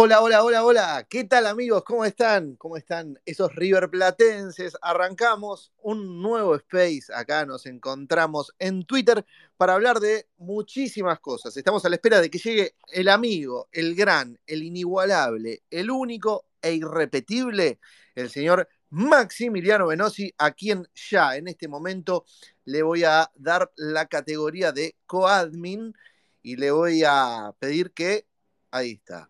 Hola, hola, hola, hola. ¿Qué tal amigos? ¿Cómo están? ¿Cómo están esos River Platenses? Arrancamos un nuevo space. Acá nos encontramos en Twitter para hablar de muchísimas cosas. Estamos a la espera de que llegue el amigo, el gran, el inigualable, el único e irrepetible, el señor Maximiliano Venosi, a quien ya en este momento le voy a dar la categoría de coadmin y le voy a pedir que, ahí está,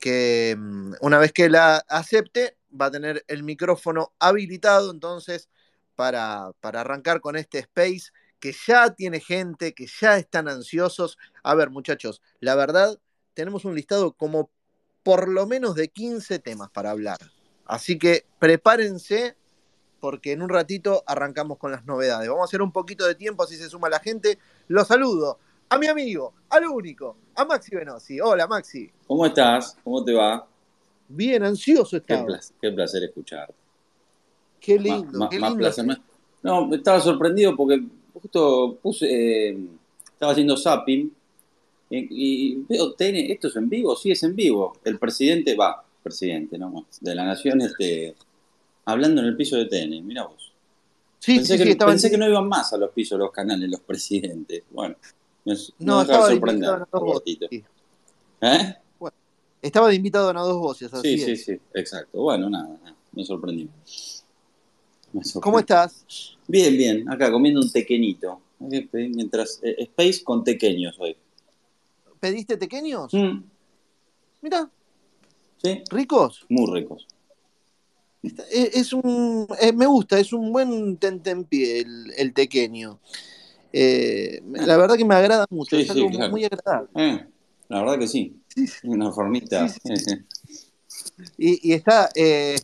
que mm, una vez que la acepte va a tener el micrófono habilitado entonces para, para arrancar con este space que ya tiene gente, que ya están ansiosos. A ver muchachos, la verdad tenemos un listado como por lo menos de 15 temas para hablar. Así que prepárense porque en un ratito arrancamos con las novedades. Vamos a hacer un poquito de tiempo, así se suma la gente. Los saludo a mi amigo, al único, a Maxi Venosi. Hola Maxi. ¿Cómo estás? ¿Cómo te va? Bien, ansioso Qué estaba. placer, qué placer escucharte. Qué lindo, ma- qué más placer. más- No, estaba sorprendido porque justo puse, eh, estaba haciendo zapping y, y veo TN, ¿esto es en vivo? Sí, es en vivo. El presidente va, presidente, ¿no? De la nación, este, hablando en el piso de TN, mira vos. Sí, pensé sí, que, sí, pensé en- que no iban más a los pisos los canales, los presidentes. Bueno, me, No, me estaba de invitado las dos voces. ¿Eh? Estaba de invitado a dos voces, así Sí, sí, es. sí, exacto. Bueno, nada, nada, me sorprendió. ¿Cómo estás? Bien, bien, acá comiendo un tequeñito. Eh, Mientras, eh, Space con tequeños hoy. ¿Pediste pequeños? Mm, Mira, sí, ricos. muy ricos. Es, es un, eh, me gusta, es un buen tentempié el, el tequeño. Eh, la verdad que me agrada mucho, Sí, es sí, algo claro. muy agradable. Eh, la verdad que sí. Una formita. Sí, Y, y está, eh,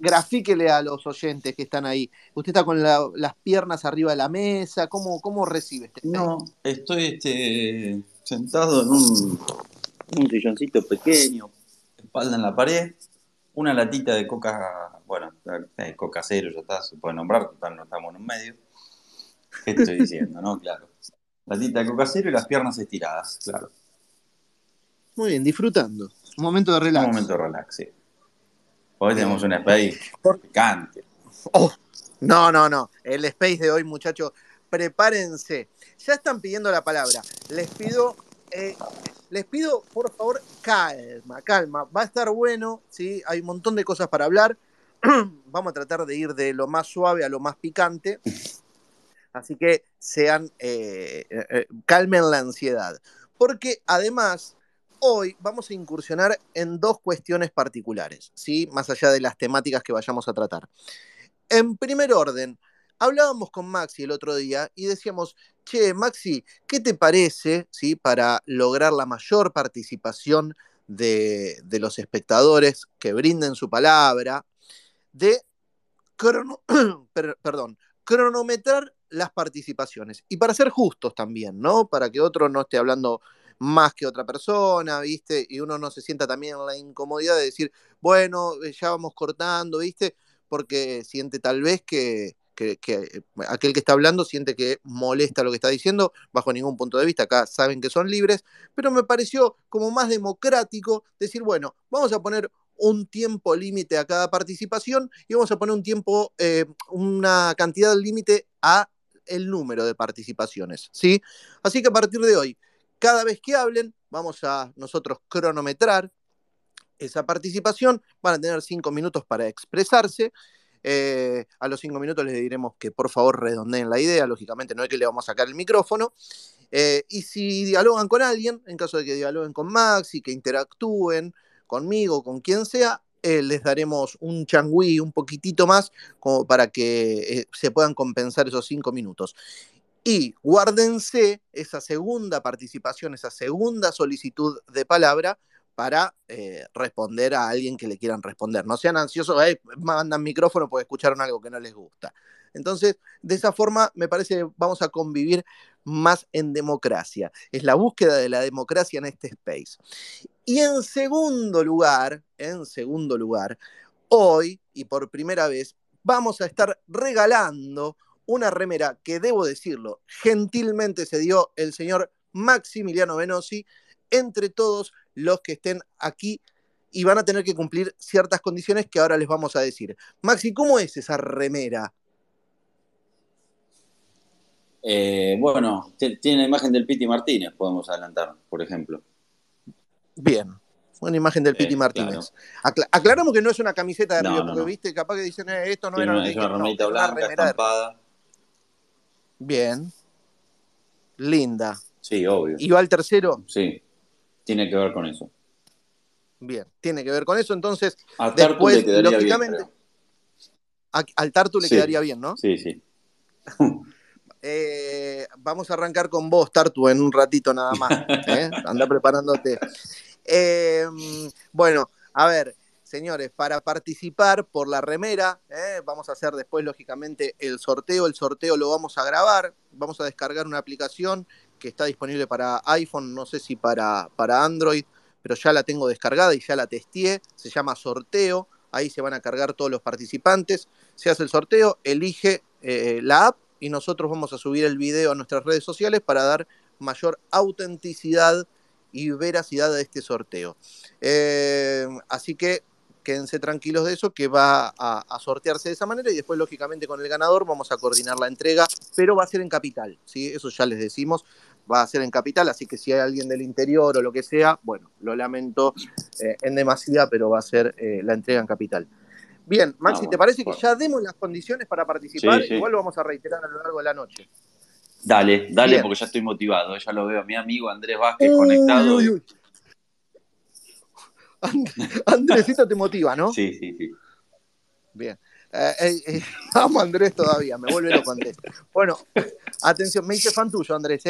grafíquele a los oyentes que están ahí. Usted está con la- las piernas arriba de la mesa, ¿cómo, cómo recibe este No, estoy este, sentado en un, un silloncito pequeño, espalda en la pared, una latita de coca, bueno, eh, coca cero, ya está, se puede nombrar, total, no estamos en un medio. ¿Qué estoy diciendo, no? Claro. Latita de coca cero y las piernas estiradas, claro. Muy bien, disfrutando. Un momento de relax. Un momento de relax, sí. Hoy tenemos un space picante. Oh, no, no, no. El space de hoy, muchachos, prepárense. Ya están pidiendo la palabra. Les pido, eh, les pido, por favor, calma, calma. Va a estar bueno, ¿sí? Hay un montón de cosas para hablar. Vamos a tratar de ir de lo más suave a lo más picante. Así que sean, eh, eh, eh, calmen la ansiedad. Porque además, hoy vamos a incursionar en dos cuestiones particulares, ¿sí? Más allá de las temáticas que vayamos a tratar. En primer orden, hablábamos con Maxi el otro día y decíamos, che, Maxi, ¿qué te parece, ¿sí? Para lograr la mayor participación de, los espectadores que brinden su palabra, de perdón, cronometrar las participaciones. Y para ser justos también, ¿no? Para que otro no esté hablando más que otra persona, ¿viste? Y uno no se sienta también en la incomodidad de decir, bueno, eh, ya vamos cortando, ¿viste? Porque siente tal vez que, que- que aquel que está hablando siente que molesta lo que está diciendo, bajo ningún punto de vista, acá saben que son libres, pero me pareció como más democrático decir, bueno, vamos a poner un tiempo límite a cada participación y vamos a poner un tiempo, eh, una cantidad límite a el número de participaciones, ¿sí? Así que a partir de hoy, cada vez que hablen, vamos a nosotros cronometrar esa participación, van a tener cinco minutos para expresarse. Eh, a los cinco minutos les diremos que por favor redondeen la idea, lógicamente no es que le vamos a sacar el micrófono. Eh, y si dialogan con alguien, en caso de que dialoguen con Maxi, que interactúen conmigo, con quien sea, eh, les daremos un changüí un poquitito más como para que eh, se puedan compensar esos cinco minutos. Y guárdense esa segunda participación, esa segunda solicitud de palabra para eh, responder a alguien que le quieran responder. No sean ansiosos, mandan micrófono porque escucharon algo que no les gusta. Entonces, de esa forma, me parece que vamos a convivir más en democracia. Es la búsqueda de la democracia en este space. Y en segundo lugar, en segundo lugar, hoy y por primera vez vamos a estar regalando una remera que debo decirlo, gentilmente se dio el señor Maximiliano Venosi. Entre todos los que estén aquí y van a tener que cumplir ciertas condiciones que ahora les vamos a decir. Maxi, ¿cómo es esa remera? Eh, bueno, tiene la imagen del Piti Martínez, podemos adelantar, por ejemplo. Bien, una imagen del Piti eh, Martínez. aclaramos que no es una camiseta de Río, porque viste, capaz que dicen, eh, esto no era una, es una remerita blanca, estampada. Bien. Linda. Sí, obvio. ¿Y va al tercero? Sí, tiene que ver con eso. Bien, tiene que ver con eso, entonces. A después, lógicamente. al Tartu le quedaría bien, ¿no? Sí, sí. Eh, vamos a arrancar con vos, Tartu, en un ratito nada más. ¿eh? Anda preparándote. Em, bueno, a ver, señores, para participar por la remera, ¿eh? vamos a hacer después, lógicamente, el sorteo. El sorteo lo vamos a grabar. Vamos a descargar una aplicación que está disponible para iPhone, no sé si para, para Android pero ya la tengo descargada y ya la testé, se llama sorteo, ahí se van a cargar todos los participantes, se hace el sorteo, elige eh, la app y nosotros vamos a subir el video a nuestras redes sociales para dar mayor autenticidad y veracidad a este sorteo. Eh, así que quédense tranquilos de eso, que va a, a, sortearse de esa manera y después, lógicamente, con el ganador vamos a coordinar la entrega, pero va a ser en capital, ¿sí? Eso ya les decimos, va a ser en capital, así que si hay alguien del interior o lo que sea, bueno, lo lamento eh, en demasía, pero va a ser eh, la entrega en capital. Bien, Maxi, ah, ¿te parece que ya demos las condiciones para participar? Igual lo vamos a reiterar a lo largo de la noche. Dale, dale, porque ya estoy motivado. Ya lo veo a mi amigo Andrés Vázquez conectado. Uy, uy. Andresito te motiva, ¿no? Sí, sí, sí. Bien. Eh, eh, eh, vamos, Andrés, todavía, me vuelve loco Andrés. Bueno, atención, me hice fan tuyo, Andrés.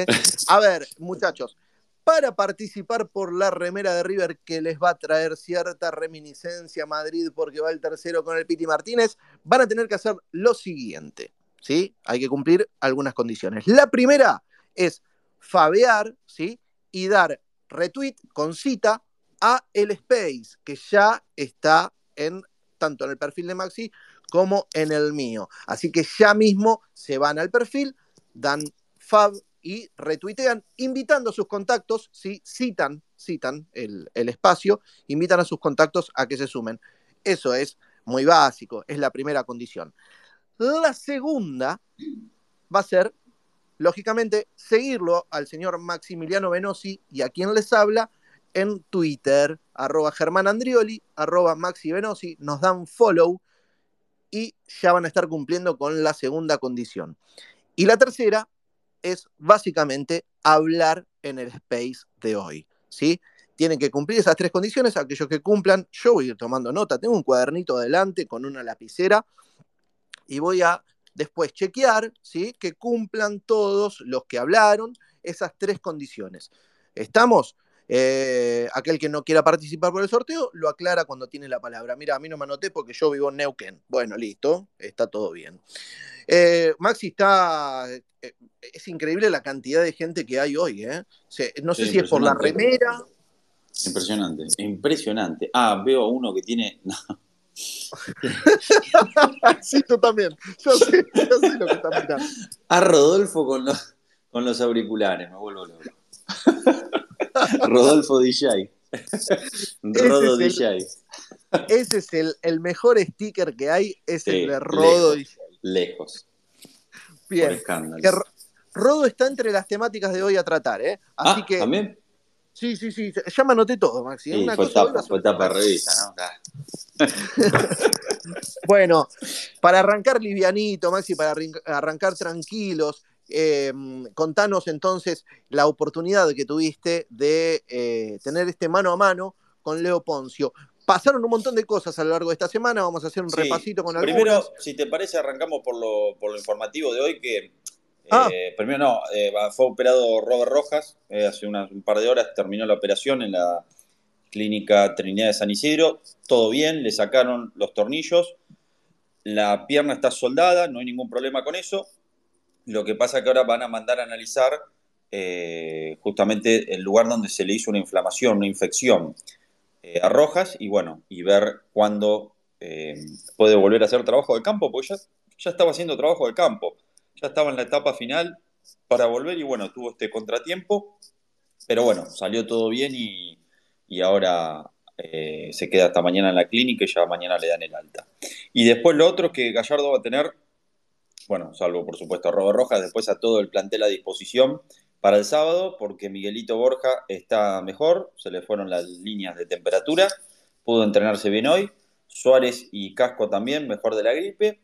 A ver, muchachos, para participar por la remera de River que les va a traer cierta reminiscencia a Madrid porque va el tercero con el Piti Martínez, van a tener que hacer lo siguiente. ¿sí? Hay que cumplir algunas condiciones. La primera es fabear ¿sí? y dar retweet con cita a el Space, que ya está en tanto en el perfil de Maxi como en el mío. Así que ya mismo se van al perfil, dan fab y retuitean, invitando a sus contactos, ¿sí? citan, citan el, el espacio, invitan a sus contactos a que se sumen. Eso es muy básico, es la primera condición. La segunda va a ser, lógicamente, seguirlo al señor Maximiliano Venosi y a quien les habla en Twitter, arroba Germán Andrioli, arroba nos dan follow y ya van a estar cumpliendo con la segunda condición. Y la tercera es básicamente hablar en el space de hoy, ¿sí? Tienen que cumplir esas tres condiciones, aquellos que cumplan, yo voy a ir tomando nota, tengo un cuadernito adelante con una lapicera y voy a después chequear, ¿sí? Que cumplan todos los que hablaron esas tres condiciones. ¿Estamos? Eh, aquel que no quiera participar por el sorteo lo aclara cuando tiene la palabra. Mira, a mí no me anoté porque yo vivo en Neuquén. Bueno, listo, está todo bien. Eh, Maxi está. Eh, es increíble la cantidad de gente que hay hoy, no sé si es por la remera. Impresionante, impresionante. Ah, veo uno que tiene. sí, tú también. Yo sé, lo que está mirando. A Rodolfo con los, con los auriculares, me vuelvo loco. Rodolfo DJ. Rodo DJ. Ese es el, mejor sticker que hay, es el de Rodo lejos, DJ. Lejos. Bien. Rodo está entre las temáticas de hoy a tratar, ¿eh? Así ah, que. ¿También? Sí, sí, sí. Ya me anoté todo, Maxi. ¿eh? fue, tapa, fue tapa revista, ¿no? bueno, para arrancar livianito, Maxi, para arrancar tranquilos, eh, contanos entonces la oportunidad que tuviste de eh, tener este mano a mano con Leo Poncio. Pasaron un montón de cosas a lo largo de esta semana, vamos a hacer un repasito con algunas. Primero, si te parece, arrancamos por lo, por lo informativo de hoy, que ah. eh, primero no, fue operado Robert Rojas, hace un par de horas terminó la operación en la clínica Trinidad de San Isidro, todo bien, le sacaron los tornillos, la pierna está soldada, no hay ningún problema con eso, lo que pasa es que ahora van a mandar a analizar eh, justamente el lugar donde se le hizo una inflamación, una infección eh, a Rojas y bueno, y ver cuándo eh, puede volver a hacer trabajo de campo, porque ya, ya estaba haciendo trabajo de campo, ya estaba en la etapa final para volver y bueno, tuvo este contratiempo, pero bueno, salió todo bien y, y ahora se queda hasta mañana en la clínica y ya mañana le dan el alta. Y después lo otro es que Gallardo va a tener, bueno, salvo por supuesto a Rojas, después a todo el plantel a disposición para el sábado, porque Miguelito Borja está mejor, se le fueron las líneas de temperatura, pudo entrenarse bien hoy, Suárez y Casco también, mejor de la gripe,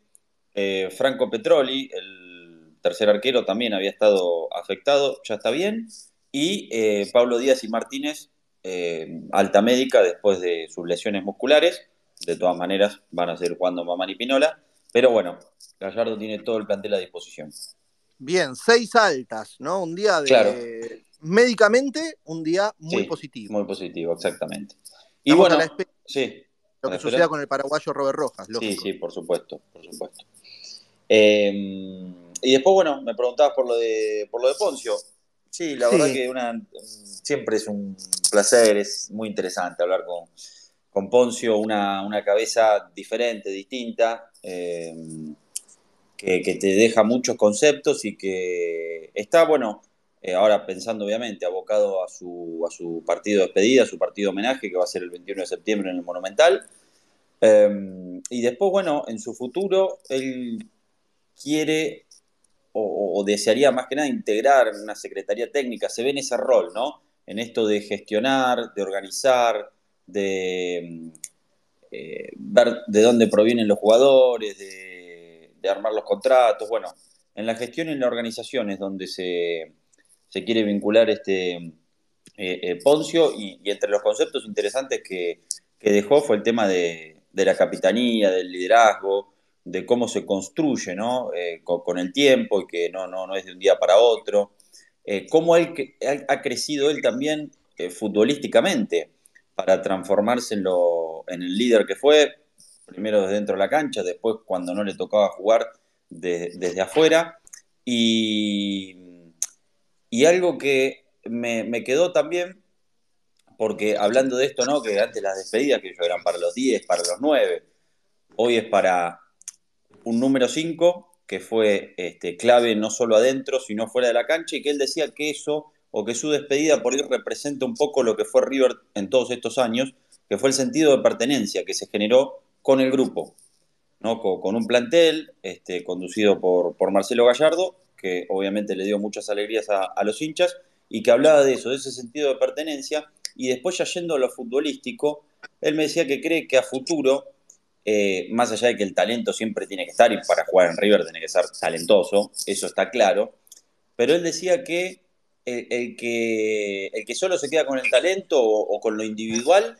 eh, Franco Petroli, el tercer arquero, también había estado afectado, ya está bien, y eh, Pablo Díaz y Martínez, eh, alta médica después de sus lesiones musculares, de todas maneras van a seguir jugando Mamán y Pinola, pero bueno, Gallardo tiene todo el plantel a disposición. Bien, seis altas, ¿no? Un día de. Médicamente, un día muy positivo. Muy positivo, exactamente. Y bueno, sí. Lo que suceda con el paraguayo Robert Rojas, Sí, sí, por supuesto, por supuesto. Em, y después, bueno, me preguntabas por lo de, por lo de Poncio. Sí, la verdad que una, siempre es un placer, es muy interesante hablar con, con Poncio, una, una cabeza diferente, distinta. Em, que, te deja muchos conceptos y que está, bueno, eh, ahora pensando obviamente, abocado a su, a su partido de despedida, a su partido de homenaje, que va a ser el 21 de septiembre en el Monumental. Em, y después, bueno, en su futuro, él quiere o, desearía más que nada integrar una secretaría técnica, se ve en ese rol, ¿no? En esto de gestionar, de organizar, de em, eh, ver de dónde provienen los jugadores, de de armar los contratos. Bueno, en la gestión y en la organización es donde se, quiere vincular este eh, eh, Poncio y, entre los conceptos interesantes que, dejó fue el tema de, la capitanía, del liderazgo, de cómo se construye ¿no? Eh, con, el tiempo y que no, no, no es de un día para otro. cómo él, ha crecido él también futbolísticamente para transformarse en, el líder que fue, primero desde dentro de la cancha, después cuando no le tocaba jugar desde afuera. Y, y algo que me, quedó también, porque hablando de esto, ¿no? Que antes las despedidas, que yo eran para los 10, para los 9, hoy es para un número 5, que fue este, clave no solo adentro, sino fuera de la cancha, y que él decía que eso, o que su despedida por ir representa un poco lo que fue River en todos estos años, que fue el sentido de pertenencia que se generó con el grupo, ¿no? con, un plantel este, conducido por, por, Marcelo Gallardo, que obviamente le dio muchas alegrías a, los hinchas, y que hablaba de eso, de ese sentido de pertenencia, y después ya yendo a lo futbolístico, él me decía que cree que a futuro, eh, más allá de que el talento siempre tiene que estar, y para jugar en River tiene que ser talentoso, eso está claro, pero él decía que el, que, el que solo se queda con el talento o con lo individual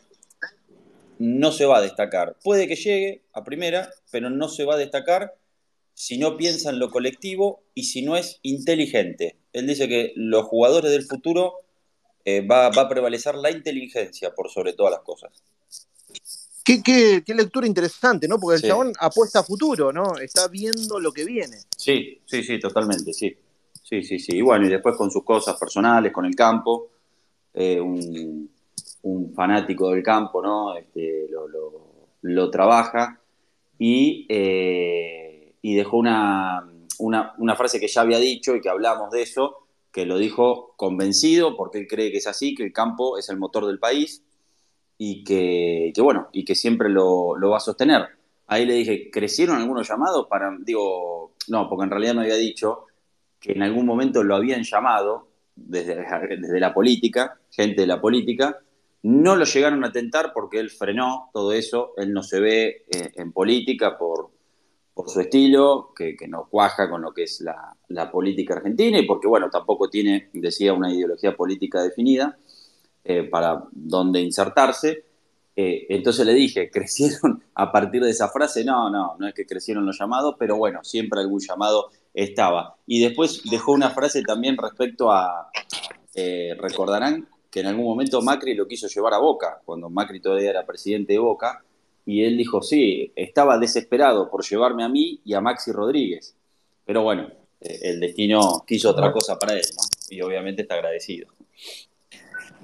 no se va a destacar. Puede que llegue a primera, pero no se va a destacar si no piensa en lo colectivo y si no es inteligente. Él dice que los jugadores del futuro eh, va, a prevalecer la inteligencia por sobre todas las cosas. Qué, lectura interesante, ¿no? Porque el chabón apuesta a futuro, ¿no? Está viendo lo que viene. Sí, sí, sí, totalmente, sí. Sí, sí, sí. Y bueno, y después con sus cosas personales, con el campo, eh, un, fanático del campo, ¿no? Este, lo, trabaja y, eh, y dejó una, una, frase que ya había dicho y que hablamos de eso, que lo dijo convencido porque él cree que es así, que el campo es el motor del país y que, bueno, y que siempre lo, va a sostener. Ahí le dije, ¿crecieron algunos llamados para, digo, no, porque en realidad me había dicho que en algún momento lo habían llamado desde, desde la política, gente de la política, no lo llegaron a tentar porque él frenó todo eso, él no se ve eh, en política por, por su estilo, que, no cuaja con lo que es la, política argentina y porque, bueno, tampoco tiene, decía, una ideología política definida eh, para dónde insertarse. Eh, entonces le dije, ¿crecieron a partir de esa frase? No, no, no es que crecieron los llamados, pero bueno, siempre algún llamado estaba. Y después dejó una frase también respecto a, recordarán, que en algún momento Macri lo quiso llevar a Boca, cuando Macri todavía era presidente de Boca, y él dijo, sí, estaba desesperado por llevarme a mí y a Maxi Rodríguez. Pero bueno, eh, el destino quiso otra cosa para él, ¿no? Y obviamente está agradecido.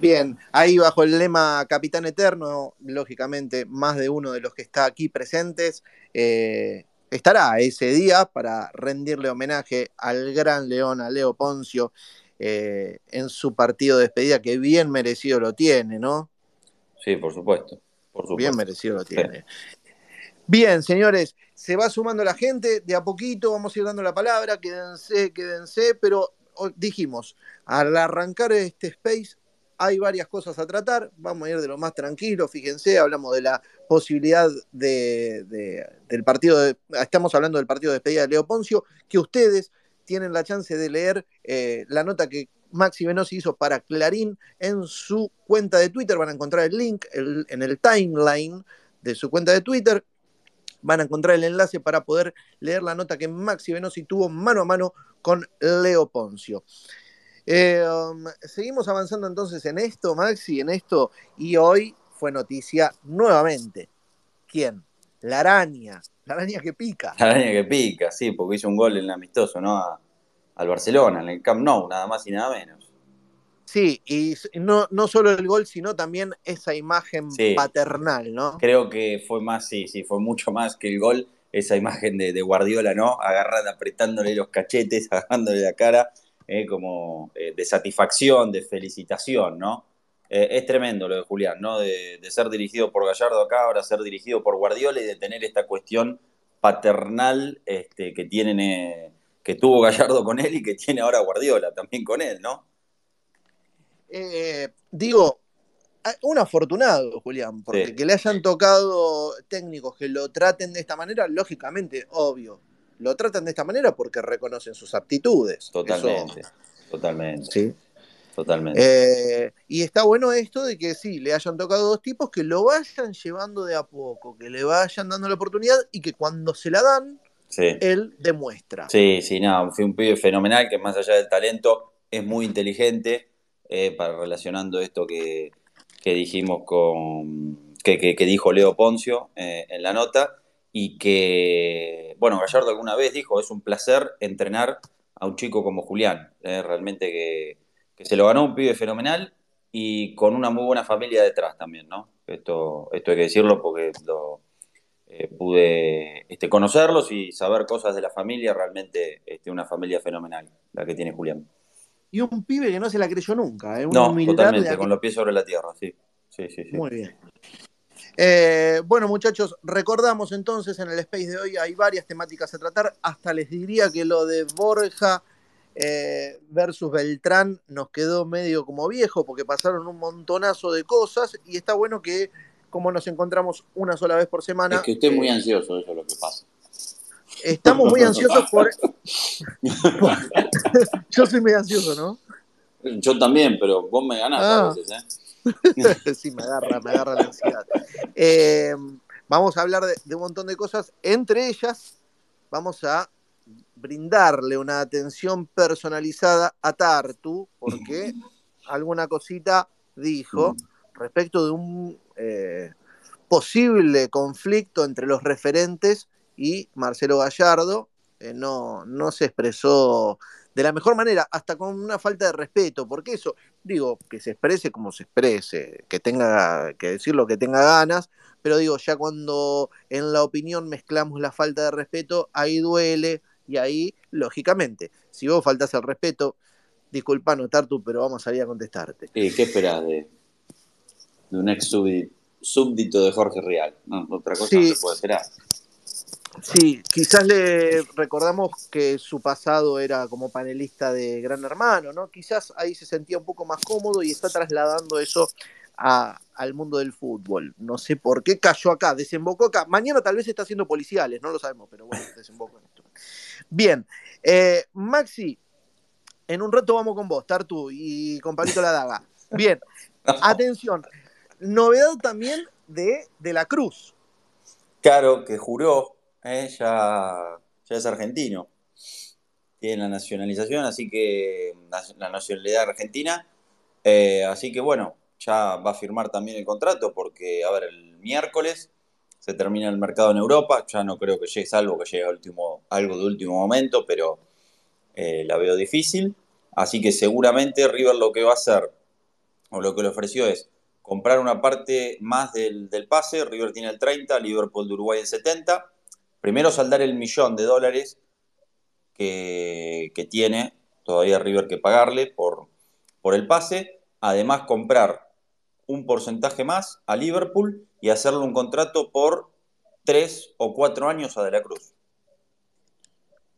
Bien, ahí bajo el lema Capitán Eterno, lógicamente más de uno de los que está aquí presentes eh, estará ese día para rendirle homenaje al gran león, a Leo Poncio, eh, en su partido de despedida, que bien merecido lo tiene, ¿no? sí, por supuesto. Por supuesto. Bien merecido lo tiene. Bien, señores, se va sumando la gente, de a poquito vamos a ir dando la palabra, quédense, quédense, pero dijimos, al arrancar este space hay varias cosas a tratar, vamos a ir de lo más tranquilo, fíjense, hablamos de la posibilidad de, del partido, de, estamos hablando del partido de despedida de Leo Poncio, que ustedes tienen la chance de leer eh, la nota que Maxi Venosi hizo para Clarín en su cuenta de Twitter, van a encontrar el link en el timeline de su cuenta de Twitter, van a encontrar el enlace para poder leer la nota que Maxi Venosi tuvo mano a mano con Leo Poncio. Eh, um, seguimos avanzando entonces en esto, Maxi, en esto, y hoy fue noticia nuevamente. ¿Quién? La araña, la araña que pica. La araña que pica, sí, porque hizo un gol en el amistoso, ¿no? al Barcelona, en el Camp Nou, nada más y nada menos. Sí, y no, no solo el gol, sino también esa imagen paternal, ¿no? Creo que fue más, sí, sí, fue mucho más que el gol, esa imagen de, Guardiola, ¿no? Agarrada, apretándole los cachetes, agarrándole la cara, eh, como eh, de satisfacción, de felicitación, ¿no? Eh, es tremendo lo de Julián, ¿no? De, ser dirigido por Gallardo acá, ahora ser dirigido por Guardiola y de tener esta cuestión paternal este, que tienen, que tuvo Gallardo con él y que tiene ahora Guardiola también con él, ¿no? Digo, un afortunado, Julián, porque que le hayan tocado técnicos que lo traten de esta manera, lógicamente, obvio. Lo tratan de esta manera porque reconocen sus aptitudes. Totalmente, totalmente. ¿sí? Totalmente. Eh, y está bueno esto de que sí, le hayan tocado dos tipos que lo vayan llevando de a poco, que le vayan dando la oportunidad y que cuando se la dan, él demuestra. Sí, sí, no, fue un pibe fenomenal que más allá del talento es muy inteligente eh, para relacionando esto que, dijimos con que, dijo Leo Poncio eh, en la nota y que, bueno, Gallardo alguna vez dijo, es un placer entrenar a un chico como Julián, eh, realmente que, se lo ganó un pibe fenomenal y con una muy buena familia detrás también, ¿no? Esto, esto hay que decirlo porque lo, pude este, conocerlos y saber cosas de la familia, realmente este, una familia fenomenal, la que tiene Julián y un pibe que no se la creyó nunca. ¿eh? no, totalmente, con los pies sobre la tierra, sí. Sí, sí, Muy bien. Eh, bueno, muchachos, recordamos entonces en el space de hoy hay varias temáticas a tratar. Hasta les diría que lo de Borja eh, versus Beltrán nos quedó medio como viejo porque pasaron un montonazo de cosas y está bueno que como nos encontramos una sola vez por semana. Es que usted es muy ansioso, eso es lo que pasa. Estamos muy ansiosos por. Yo soy muy ansioso, ¿no? Yo también, pero vos me ganás a ah. veces, ¿eh? sí, me agarra, me agarra la ansiedad. Eh, vamos a hablar de, un montón de cosas. Entre ellas, vamos a brindarle una atención personalizada a Tartu, porque alguna cosita dijo respecto de un eh, posible conflicto entre los referentes y Marcelo Gallardo eh, no, no se expresó de la mejor manera, hasta con una falta de respeto, porque eso, digo, que se exprese como se exprese, que tenga que decir lo que tenga ganas, pero digo, ya cuando en la opinión mezclamos la falta de respeto, ahí duele y ahí, lógicamente, si vos faltas el respeto, disculpa no tú, pero vamos a ir a contestarte. ¿Y qué esperás de, un ex súbdito de Jorge Real? otra cosa no se puede esperar. Sí, quizás le recordamos que su pasado era como panelista de Gran Hermano, ¿no? Quizás ahí se sentía un poco más cómodo y está trasladando eso al mundo del fútbol. No sé por qué cayó acá, desembocó acá. Mañana tal vez está haciendo policiales, no lo sabemos, pero bueno, desembocó en esto. Bien, eh, Maxi, en un rato vamos con vos, Tartu y con Palito La Daga. Bien, atención, novedad también de, de la Cruz. Claro, que juró eh, ya, es argentino. Tiene la nacionalización, así que la nacionalidad argentina. Eh, así que bueno, ya va a firmar también el contrato porque, a ver, el miércoles se termina el mercado en Europa. Ya no creo que llegue, salvo que llegue último, algo de último momento, pero eh, la veo difícil. Así que seguramente River lo que va a hacer, o lo que le ofreció es comprar una parte más del, del pase. River tiene el 30, Liverpool de Uruguay el 70 primero saldar el millón de dólares que, tiene todavía River que pagarle por, por el pase, además comprar un porcentaje más a Liverpool y hacerle un contrato por tres o cuatro años a De la Cruz.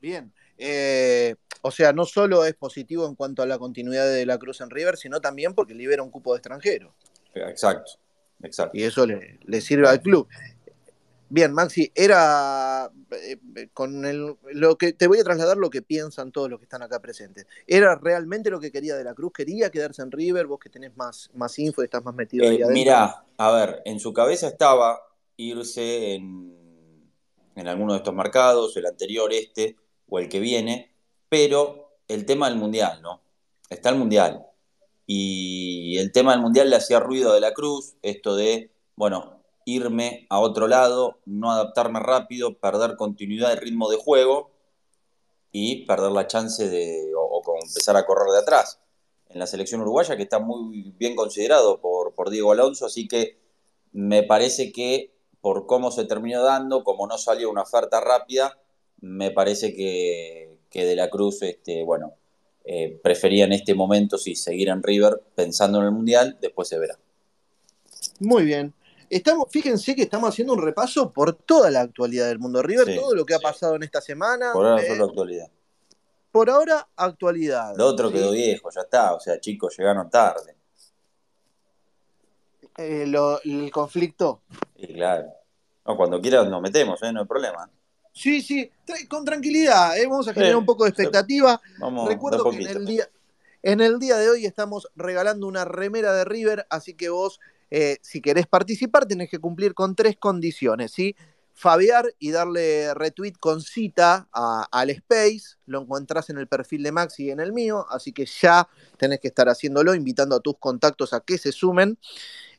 Bien. Eh, o sea, no solo es positivo en cuanto a la continuidad de, de la Cruz en River, sino también porque libera un cupo de extranjero. Exacto, exacto. Y eso le, le sirve al club. Bien, Maxi, era eh, con el, lo que te voy a trasladar lo que piensan todos los que están acá presentes. ¿Era realmente lo que quería de la Cruz? ¿Quería quedarse en River? Vos que tenés más, más info y estás más metido ahí Eh, adentro. mirá, a ver, en su cabeza estaba irse en, en alguno de estos mercados, el anterior, este o el que viene, pero el tema del mundial, ¿no? Está el mundial. Y el tema del mundial le hacía ruido a de la Cruz, esto de, bueno, irme a otro lado, no adaptarme rápido, perder continuidad y ritmo de juego y perder la chance de o, empezar a correr de atrás. En la selección uruguaya, que está muy bien considerado por, por Diego Alonso, así que me parece que por cómo se terminó dando, como no salió una oferta rápida, me parece que, que De la Cruz, este, bueno, eh, prefería en este momento sí seguir en River pensando en el Mundial, después se verá. Muy bien. Estamos, fíjense que estamos haciendo un repaso por toda la actualidad del mundo River, Sí, todo lo que ha sí. pasado en esta semana. Por ahora Eh, solo actualidad. por ahora, actualidad. Lo otro ¿sí? quedó viejo, ya está, o sea, chicos, llegaron tarde. Eh, lo- el conflicto. Y claro. No, cuando quieran nos metemos, ¿eh? no hay problema. Sí, sí, tra- con tranquilidad. eh, Vamos a generar Sí, un poco de sí. expectativa. Vamos Recuerdo que en el, día, en el día de hoy estamos regalando una remera de River, así que vos, eh, si querés participar, tenés que cumplir con tres condiciones, ¿sí? Fabiar y darle retweet con cita a- al Space, lo encontrás en el perfil de Maxi y en el mío, así que ya tenés que estar haciéndolo, invitando a tus contactos a que se sumen.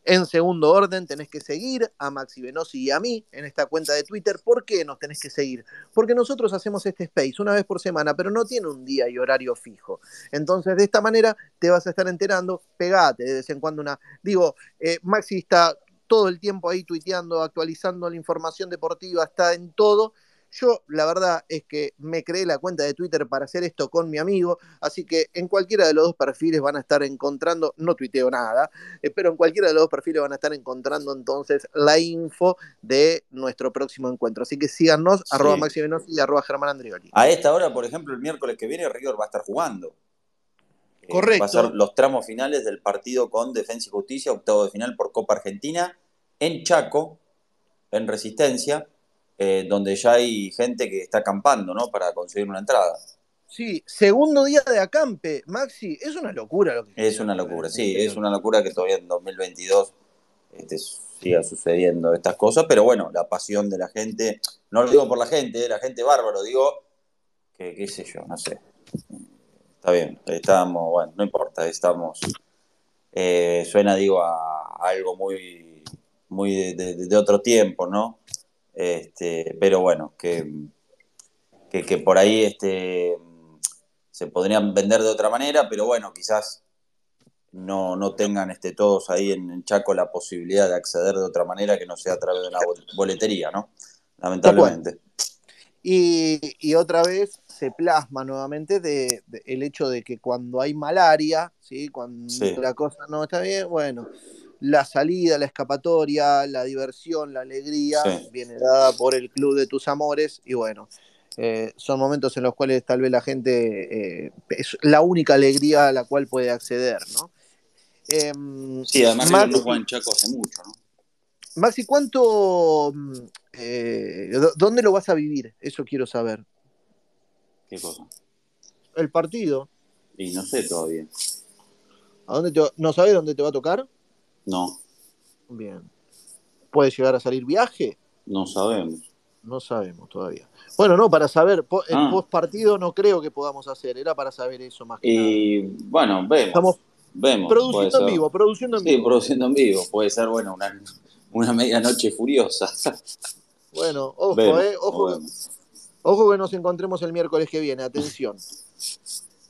En segundo orden, tenés que seguir a Maxi Venosi y a mí en esta cuenta de Twitter. ¿Por qué nos tenés que seguir? Porque nosotros hacemos este space una vez por semana, pero no tiene un día y horario fijo. Entonces, de esta manera te vas a estar enterando, pegate de vez en cuando una. Digo, eh, Maxi está todo el tiempo ahí tuiteando, actualizando la información deportiva, está en todo. Yo, la verdad es que me creé la cuenta de Twitter para hacer esto con mi amigo, así que en cualquiera de los dos perfiles van a estar encontrando, no tuiteo nada, eh, pero en cualquiera de los dos perfiles van a estar encontrando entonces la info de nuestro próximo encuentro. Así que síganos, Sí. arroba Maxi y arroba Germán Andrioli. A esta hora, por ejemplo, el miércoles que viene, River va a estar jugando. Eh, Correcto. va a ser los tramos finales del partido con Defensa y Justicia, octavo de final por Copa Argentina, en Chaco, en Resistencia, eh, donde ya hay gente que está acampando, ¿no? Para conseguir una entrada. Sí, segundo día de acampe, Maxi, es una locura lo que Es una locura, sí, es una locura que todavía en 2022 este, siga sucediendo estas cosas, pero bueno, la pasión de la gente, no lo digo por la gente, eh, la gente bárbaro, digo que qué sé yo, no sé. Está bien, estamos, bueno, no importa, estamos, eh, suena, digo, a, a algo muy, muy de, de- de otro tiempo, ¿no? Este, pero bueno, que, que, que por ahí este, se podrían vender de otra manera, pero bueno, quizás no, no tengan este, todos ahí en, en Chaco la posibilidad de acceder de otra manera que no sea a través de una bol- boletería, ¿no? Lamentablemente. Y, y otra vez se plasma nuevamente de, de- el hecho de que cuando hay malaria, ¿sí? cuando Sí. la cosa no está bien, bueno, la salida, la escapatoria, la diversión, la alegría Sí. viene dada por el club de tus amores y bueno, eh, son momentos en los cuales tal vez la gente eh, es la única alegría a la cual puede acceder, ¿no? Em, Sí, además no Maxi- juega en Chaco hace mucho, ¿no? Maxi, ¿cuánto, mm, eh, dó- dónde lo vas a vivir? Eso quiero saber. ¿Qué cosa? El partido. Y no sé todavía. ¿A dónde te ¿No sabes dónde te va a tocar? No, Bien. ¿Puede llegar a salir viaje? no sabemos. No sabemos todavía. Bueno, no, para saber, el Ah. post partido no creo que podamos hacer, era para saber eso más que Y bueno, vemos. Estamos vemos. Produciendo en vivo, produciendo en Sí, vivo. produciendo en vivo. Puede ser, bueno, una, una medianoche furiosa. Bueno, ojo, Vemos, eh, ojo, ojo que nos encontremos el miércoles que viene, atención.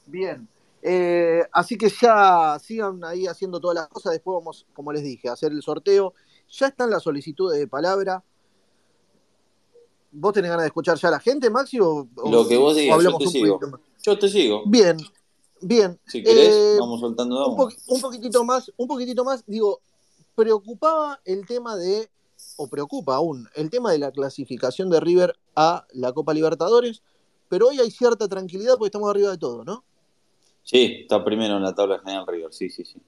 Bien. Eh, así que ya sigan ahí haciendo todas las cosas. Después vamos, como les dije, a hacer el sorteo. Ya están las solicitudes de palabra. ¿Vos tenés ganas de escuchar ya a la gente, Maxi? O, Lo que vos digas, yo te sigo. Yo te sigo. Bien, bien. Si querés, Eh, vamos soltando un, po- un poquitito más, un poquitito más, digo, preocupaba el tema de, o preocupa aún, el tema de la clasificación de River a la Copa Libertadores, pero hoy hay cierta tranquilidad porque estamos arriba de todo, ¿no? Sí, está primero en la tabla general River, sí, sí, sí.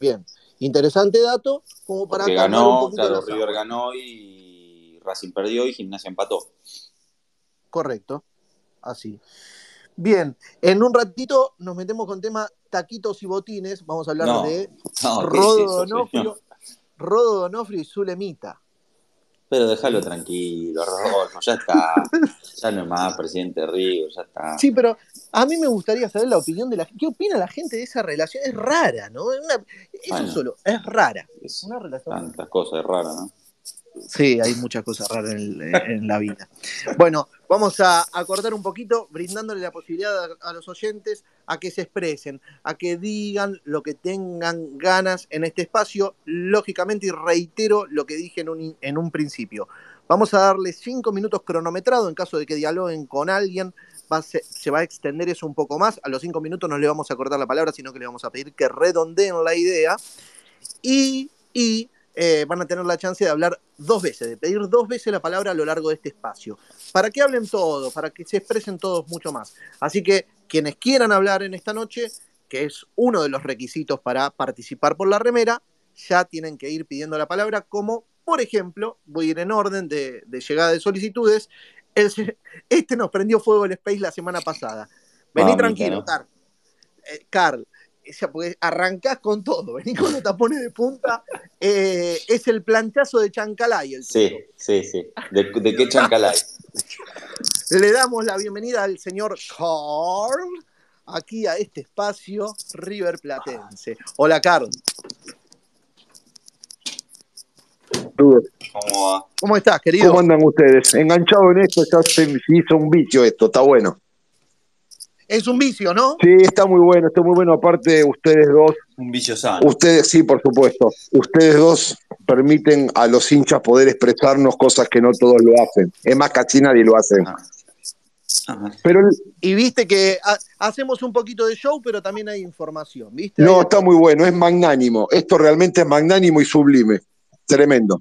Bien, interesante dato como para Porque ganó, claro, River ganó y Racing perdió y Gimnasia empató. Correcto, así. Bien, en un ratito nos metemos con tema taquitos y botines. Vamos a hablar de Rodo, Donofrio, y Zulemita. Pero déjalo tranquilo, Rodolfo, ya está. Ya no es más presidente de Río, ya está. Sí, pero a mí me gustaría saber la opinión de la gente. ¿Qué opina la gente de esa relación? Es rara, ¿no? eso solo, es rara. Es una relación. Tantas cosas raras, ¿no? Sí, hay muchas cosas raras en, la vida. Bueno, vamos a acordar un poquito, brindándole la posibilidad a, los oyentes a que se expresen, a que digan lo que tengan ganas en este espacio, lógicamente, y reitero lo que dije en un, en un principio. Vamos a darle cinco minutos cronometrado en caso de que dialoguen con alguien. se, se, va a extender eso un poco más. A los cinco minutos no le vamos a cortar la palabra, sino que le vamos a pedir que redondeen la idea. Y, y eh, van a tener la chance de hablar dos veces, de pedir dos veces la palabra a lo largo de este espacio, para que hablen todos, para que se expresen todos mucho más. Así que quienes quieran hablar en esta noche, que es uno de los requisitos para participar por la remera, ya tienen que ir pidiendo la palabra, como por ejemplo, voy a ir en orden de, llegada de solicitudes, este nos prendió fuego el Space la semana pasada. Vení tranquilo, Carl. Eh, Carl, porque arrancás con todo, venís con los tapones de punta, eh, es el planchazo de Chancalay. El sí, sí, sí. ¿De, qué Chancalay? Le damos la bienvenida al señor Carl aquí a este espacio River Platense. Hola, Carl. ¿Cómo va? ¿Cómo estás, querido? ¿Cómo andan ustedes? Enganchado en esto, ya se hizo un vicio esto, está bueno es un vicio, ¿no? Sí, está muy bueno, está muy bueno. Aparte, ustedes dos. Un vicio sano. Ustedes, sí, por supuesto. Ustedes dos permiten a los hinchas poder expresarnos cosas que no todos lo hacen. Es más, casi nadie lo hace. Ah. Pero y viste que hacemos un poquito de show, pero también hay información, ¿viste? No, está muy bueno, es magnánimo. Esto realmente es magnánimo y sublime. Tremendo.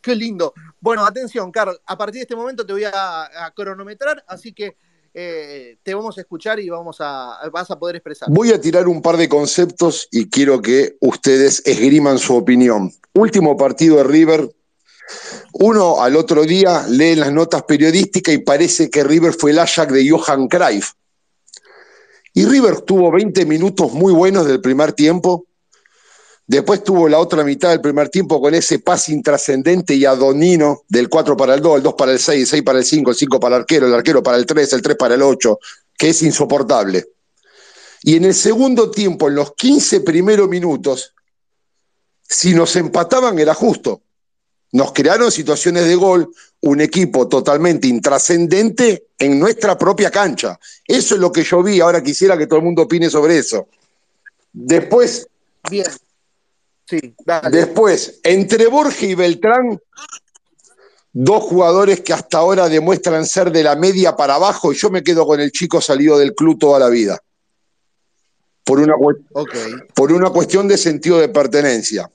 qué lindo. Bueno, atención, Carl. A partir de este momento te voy a cronometrar, así que eh, te vamos a escuchar y vamos a, vas a poder expresar. Voy a tirar un par de conceptos y quiero que ustedes esgriman su opinión. Último partido de River. Uno al otro día lee las notas periodísticas y parece que River fue el Ajax de Johan Cruyff. Y River tuvo 20 minutos muy buenos del primer tiempo, Después tuvo la otra mitad del primer tiempo con ese pase intrascendente y adonino del 4 para el 2, el 2 para el 6, el 6 para el 5, el 5 para el arquero, el arquero para el 3, el 3 para el 8, que es insoportable. Y en el segundo tiempo, en los 15 primeros minutos, si nos empataban era justo. Nos crearon situaciones de gol, un equipo totalmente intrascendente en nuestra propia cancha. Eso es lo que yo vi, ahora quisiera que todo el mundo opine sobre eso. Después, Bien. Después, entre Borja y Beltrán, dos jugadores que hasta ahora demuestran ser de la media para abajo, y yo me quedo con el chico salido del club toda la vida. Por una, por una cuestión de sentido de pertenencia.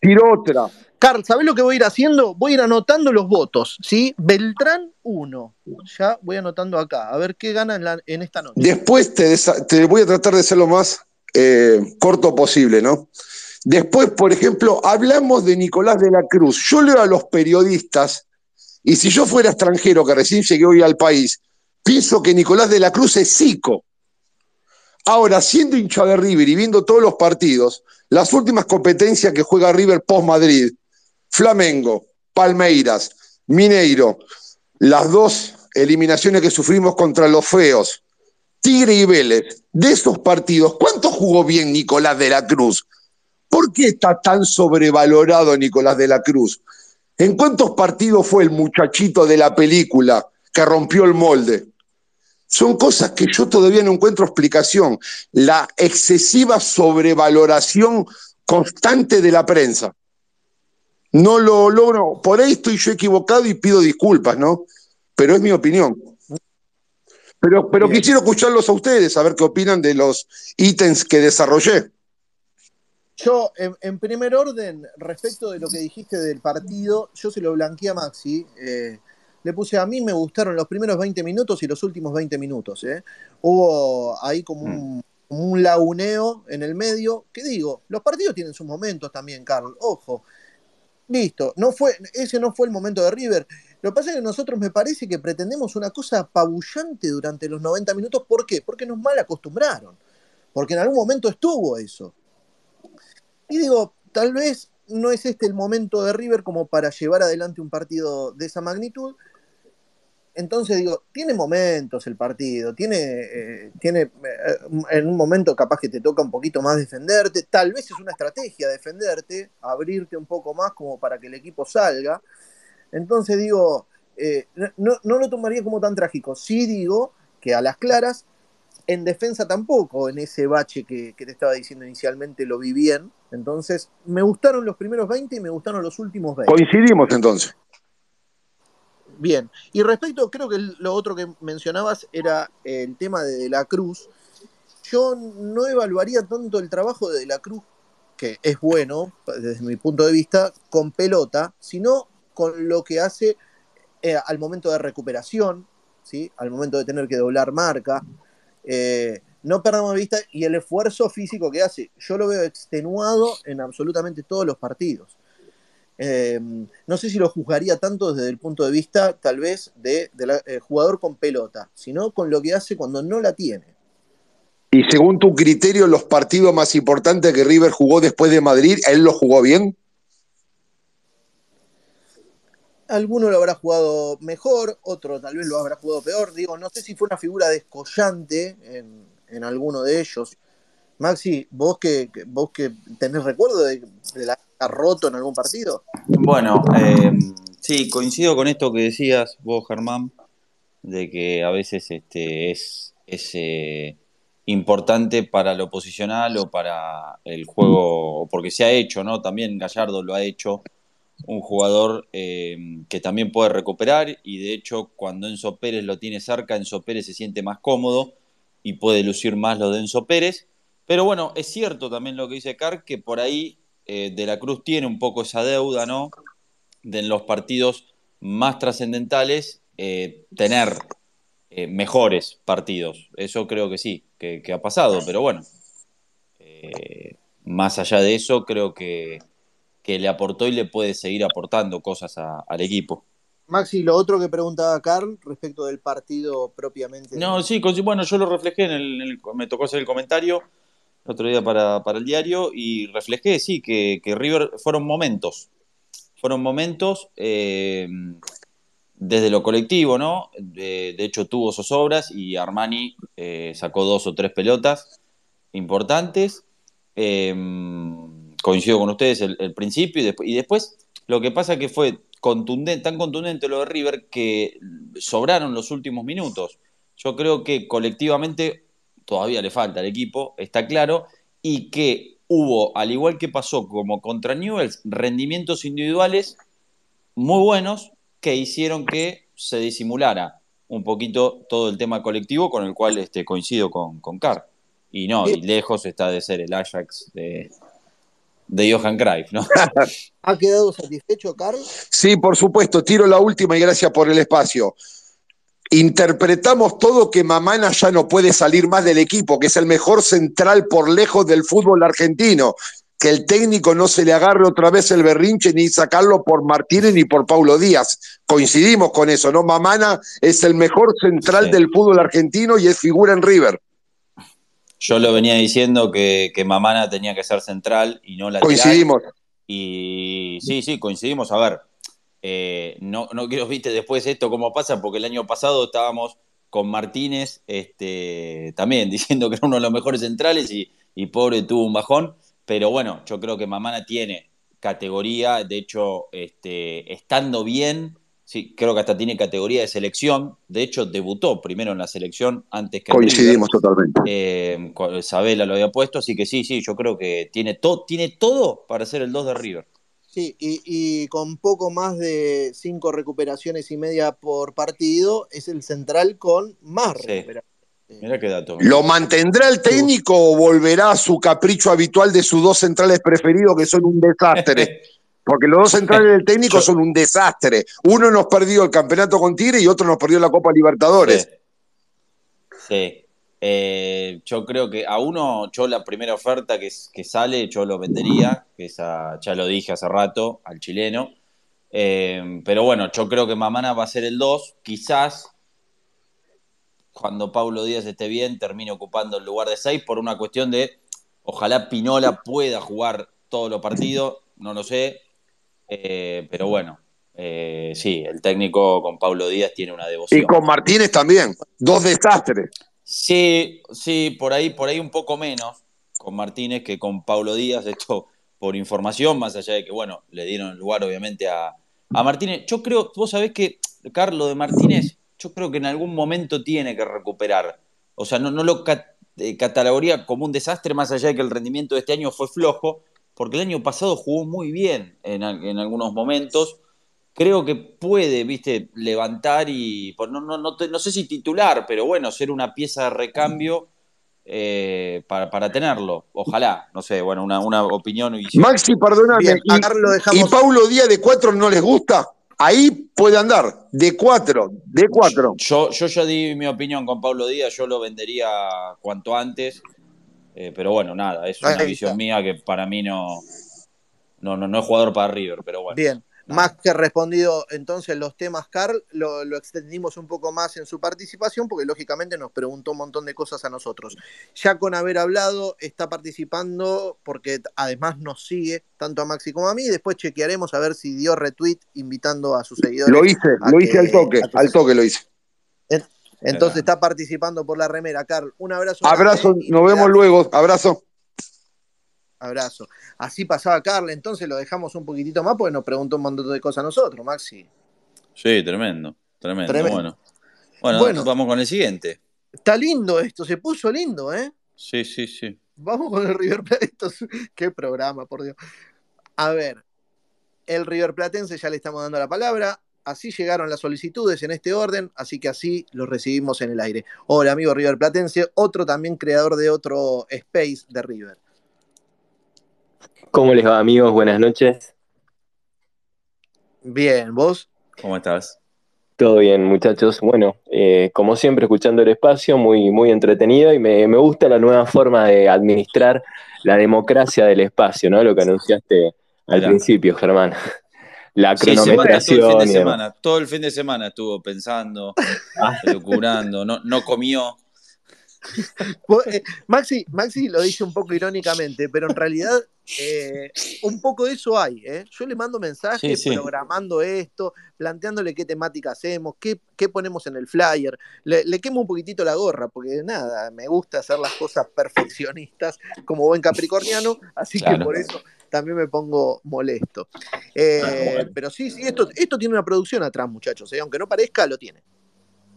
Tiro otra. Carl, ¿sabés lo que voy a ir haciendo? Voy a ir anotando los votos, ¿sí? Beltrán, uno. Ya voy anotando acá, a ver qué gana en, esta noche. Después te, voy a tratar de ser lo más eh, corto posible, ¿no? Después, por ejemplo, hablamos de Nicolás de la Cruz. Yo leo a los periodistas, y si yo fuera extranjero, que recién llegué hoy al país, pienso que Nicolás de la Cruz es psico. Ahora, siendo hincha de River y viendo todos los partidos, las últimas competencias que juega River post-Madrid, Flamengo, Palmeiras, Mineiro, las dos eliminaciones que sufrimos contra los feos, Tigre y Vélez, de esos partidos, ¿cuánto jugó bien Nicolás de la Cruz? ¿Por qué está tan sobrevalorado Nicolás de la Cruz? ¿En cuántos partidos fue el muchachito de la película que rompió el molde? Son cosas que yo todavía no encuentro explicación. La excesiva sobrevaloración constante de la prensa. No lo logro. Por ahí estoy yo equivocado y pido disculpas, ¿no? Pero es mi opinión. Pero, pero quisiera escucharlos a ustedes, a ver qué opinan de los ítems que desarrollé. Yo, en, primer orden, respecto de lo que dijiste del partido, yo se lo blanqueé a Maxi. Eh, le puse a mí me gustaron los primeros 20 minutos y los últimos 20 minutos. ¿eh? Hubo ahí como un, un, laguneo en el medio. ¿Qué digo? Los partidos tienen sus momentos también, Carl. Ojo. Listo. No fue, ese no fue el momento de River. Lo que pasa es que nosotros me parece que pretendemos una cosa apabullante durante los 90 minutos. ¿Por qué? Porque nos mal acostumbraron. Porque en algún momento estuvo eso. Y digo, tal vez no es este el momento de River como para llevar adelante un partido de esa magnitud. Entonces digo, tiene momentos el partido, tiene, eh, tiene eh, en un momento capaz que te toca un poquito más defenderte, tal vez es una estrategia defenderte, abrirte un poco más como para que el equipo salga. Entonces digo, eh, no, no, lo tomaría como tan trágico, sí digo que a las claras, en defensa tampoco, en ese bache que, que te estaba diciendo inicialmente, lo vi bien. Entonces, me gustaron los primeros 20 y me gustaron los últimos 20. Coincidimos entonces. Bien, y respecto, creo que lo otro que mencionabas era el tema de, de la Cruz. Yo no evaluaría tanto el trabajo de, de la Cruz, que es bueno desde mi punto de vista, con pelota, sino con lo que hace eh, al momento de recuperación, ¿sí? al momento de tener que doblar marca. Eh, no perdamos vista y el esfuerzo físico que hace. Yo lo veo extenuado en absolutamente todos los partidos. Em, no sé si lo juzgaría tanto desde el punto de vista, tal vez, de, eh, jugador con pelota, sino con lo que hace cuando no la tiene. Y según tu criterio, los partidos más importantes que River jugó después de Madrid, ¿él lo jugó bien? Alguno lo habrá jugado mejor, otro tal vez lo habrá jugado peor. Digo, no sé si fue una figura descollante en, alguno de ellos. Maxi, vos que, vos que tenés recuerdo de, de la roto en algún partido? Bueno, eh, sí, coincido con esto que decías vos, Germán, de que a veces este, es, eh, importante para lo posicional o para el juego, porque se ha hecho, ¿no? También Gallardo lo ha hecho, un jugador eh, que también puede recuperar y de hecho cuando Enzo Pérez lo tiene cerca, Enzo Pérez se siente más cómodo y puede lucir más lo de Enzo Pérez. Pero bueno, es cierto también lo que dice Carr, que por ahí eh, de la Cruz tiene un poco esa deuda, ¿no? De en los partidos más trascendentales eh, tener eh, mejores partidos. Eso creo que sí, que, ha pasado, pero bueno. más allá de eso, creo que, le aportó y le puede seguir aportando cosas al equipo. Maxi, lo otro que preguntaba Carl respecto del partido propiamente. No, sí, bueno, yo lo reflejé en el, me tocó hacer el comentario otro día para, el diario y reflejé, sí, que, River fueron momentos, fueron momentos eh, desde lo colectivo, ¿no? De, hecho tuvo zozobras y Armani eh, sacó dos o tres pelotas importantes. Eh, coincido con ustedes el, principio y después, y después lo que pasa que fue contundente, tan contundente lo de River que sobraron los últimos minutos. Yo creo que colectivamente todavía le falta al equipo, está claro, y que hubo, al igual que pasó como contra Newells, rendimientos individuales muy buenos que hicieron que se disimulara un poquito todo el tema colectivo con el cual este, coincido con, con Carr. Y no, y lejos está de ser el Ajax de, de Johan Cruyff, ¿no? ¿Ha quedado satisfecho, Carl? Sí, por supuesto. Tiro la última y gracias por el espacio interpretamos todo que Mamana ya no puede salir más del equipo, que es el mejor central por lejos del fútbol argentino, que el técnico no se le agarre otra vez el berrinche ni sacarlo por Martínez ni por Paulo Díaz. Coincidimos con eso, ¿no? Mamana es el mejor central del fútbol argentino y es figura en River. Yo lo venía diciendo que, que Mamana tenía que ser central y no la Coincidimos. Y sí, sí, coincidimos. A ver, eh, no, no quiero, viste, después esto cómo pasa, porque el año pasado estábamos con Martínez este, también diciendo que era uno de los mejores centrales y, pobre tuvo un bajón. Pero bueno, yo creo que Mamana tiene categoría, de hecho, este, estando bien, sí, creo que hasta tiene categoría de selección. De hecho, debutó primero en la selección antes que. Coincidimos totalmente. Eh, Sabela lo había puesto, así que sí, sí, yo creo que tiene, tiene todo para ser el 2 de River. Sí, y, con poco más de cinco recuperaciones y media por partido, es el central con más recuperaciones. Mirá qué dato. ¿Lo mantendrá el técnico o volverá a su capricho habitual de sus dos centrales preferidos que son un desastre? Porque los dos centrales del técnico son un desastre. Uno nos perdió el campeonato con Tigre y otro nos perdió la Copa Libertadores. Sí. Eh, yo creo que a uno, yo la primera oferta que, que sale, yo lo vendería, que esa, ya lo dije hace rato, al chileno. Eh, pero bueno, yo creo que Mamana va a ser el 2. Quizás cuando Paulo Díaz esté bien, termine ocupando el lugar de 6 por una cuestión de ojalá Pinola pueda jugar todos los partidos, no lo sé. Eh, pero bueno, sí, el técnico con Paulo Díaz tiene una devoción. Y con Martínez también, dos desastres. Sí, sí, por ahí, por ahí un poco menos con Martínez que con Paulo Díaz, esto por información, más allá de que, bueno, le dieron lugar obviamente a, Martínez. Yo creo, vos sabés que Carlos de Martínez, yo creo que en algún momento tiene que recuperar. O sea, no, no lo eh, catalogaría como un desastre, más allá de que el rendimiento de este año fue flojo, porque el año pasado jugó muy bien en, en algunos momentos creo que puede, viste, levantar y, pues, no, no, no, sé si titular, pero bueno, ser una pieza de recambio eh, para, tenerlo. Ojalá, no sé, bueno, una, una opinión. Y... Maxi, perdóname, y, Paulo Díaz de cuatro no les gusta? Ahí puede andar, de cuatro, de cuatro. Yo, yo ya di mi opinión con Pablo Díaz, yo lo vendería cuanto antes, eh, pero bueno, nada, es una visión mía que para mí no, no, no, no es jugador para River, pero bueno. Bien, más que respondido entonces los temas, Carl, lo, extendimos un poco más en su participación porque lógicamente nos preguntó un montón de cosas a nosotros. Ya con haber hablado, está participando porque además nos sigue tanto a Maxi como a mí. Después chequearemos a ver si dio retweet invitando a sus seguidores. Lo hice, lo hice al toque, al toque lo hice. Entonces está participando por la remera. Carl, un abrazo. Abrazo, nos vemos luego. Abrazo. Abrazo. Así pasaba Carla, entonces lo dejamos un poquitito más porque nos preguntó un montón de cosas a nosotros, Maxi. Sí, tremendo, tremendo. Bueno. bueno. vamos con el siguiente. Está lindo esto, se puso lindo, ¿eh? Sí, sí, sí. Vamos con el River Plate. Qué programa, por Dios. A ver, el River Platense ya le estamos dando la palabra. Así llegaron las solicitudes en este orden, así que así los recibimos en el aire. Hola, amigo River Platense, otro también creador de otro space de River. ¿Cómo les va, amigos? Buenas noches. Bien, ¿vos? ¿Cómo estás? Todo bien, muchachos. Bueno, eh, como siempre, escuchando el espacio, muy, muy entretenido y me, gusta la nueva forma de administrar la democracia del espacio, ¿no? Lo que anunciaste al principio, Germán. La cronometración. todo, el fin de semana, todo el fin de semana estuvo pensando, procurando, no, no comió. Eh, Maxi, Maxi lo dice un poco irónicamente, pero en realidad eh, un poco de eso hay. ¿eh? Yo le mando mensajes programando esto, planteándole qué temática hacemos, qué, ponemos en el flyer. Le, quemo un poquitito la gorra, porque nada, me gusta hacer las cosas perfeccionistas como buen capricorniano, así que por eso también me pongo molesto. Ah, pero sí, sí, esto, esto tiene una producción atrás, muchachos, aunque no parezca, lo tiene.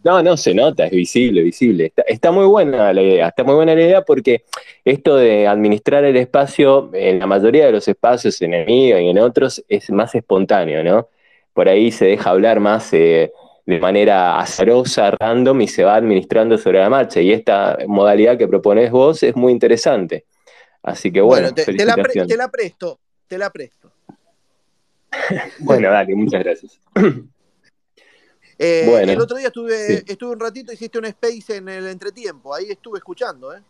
No, no, se nota, es visible, visible. Está, muy buena la idea, está muy buena la idea porque esto de administrar el espacio, en la mayoría de los espacios, en el mío y en otros, es más espontáneo, ¿no? Por ahí se deja hablar más eh, de manera azarosa, random, y se va administrando sobre la marcha. Y esta modalidad que propones vos es muy interesante. Así que bueno, te, la te la presto, te la presto. bueno, dale, muchas gracias. Eh, el otro día estuve, estuve un ratito, hiciste un space en el entretiempo, ahí estuve escuchando, ¿eh?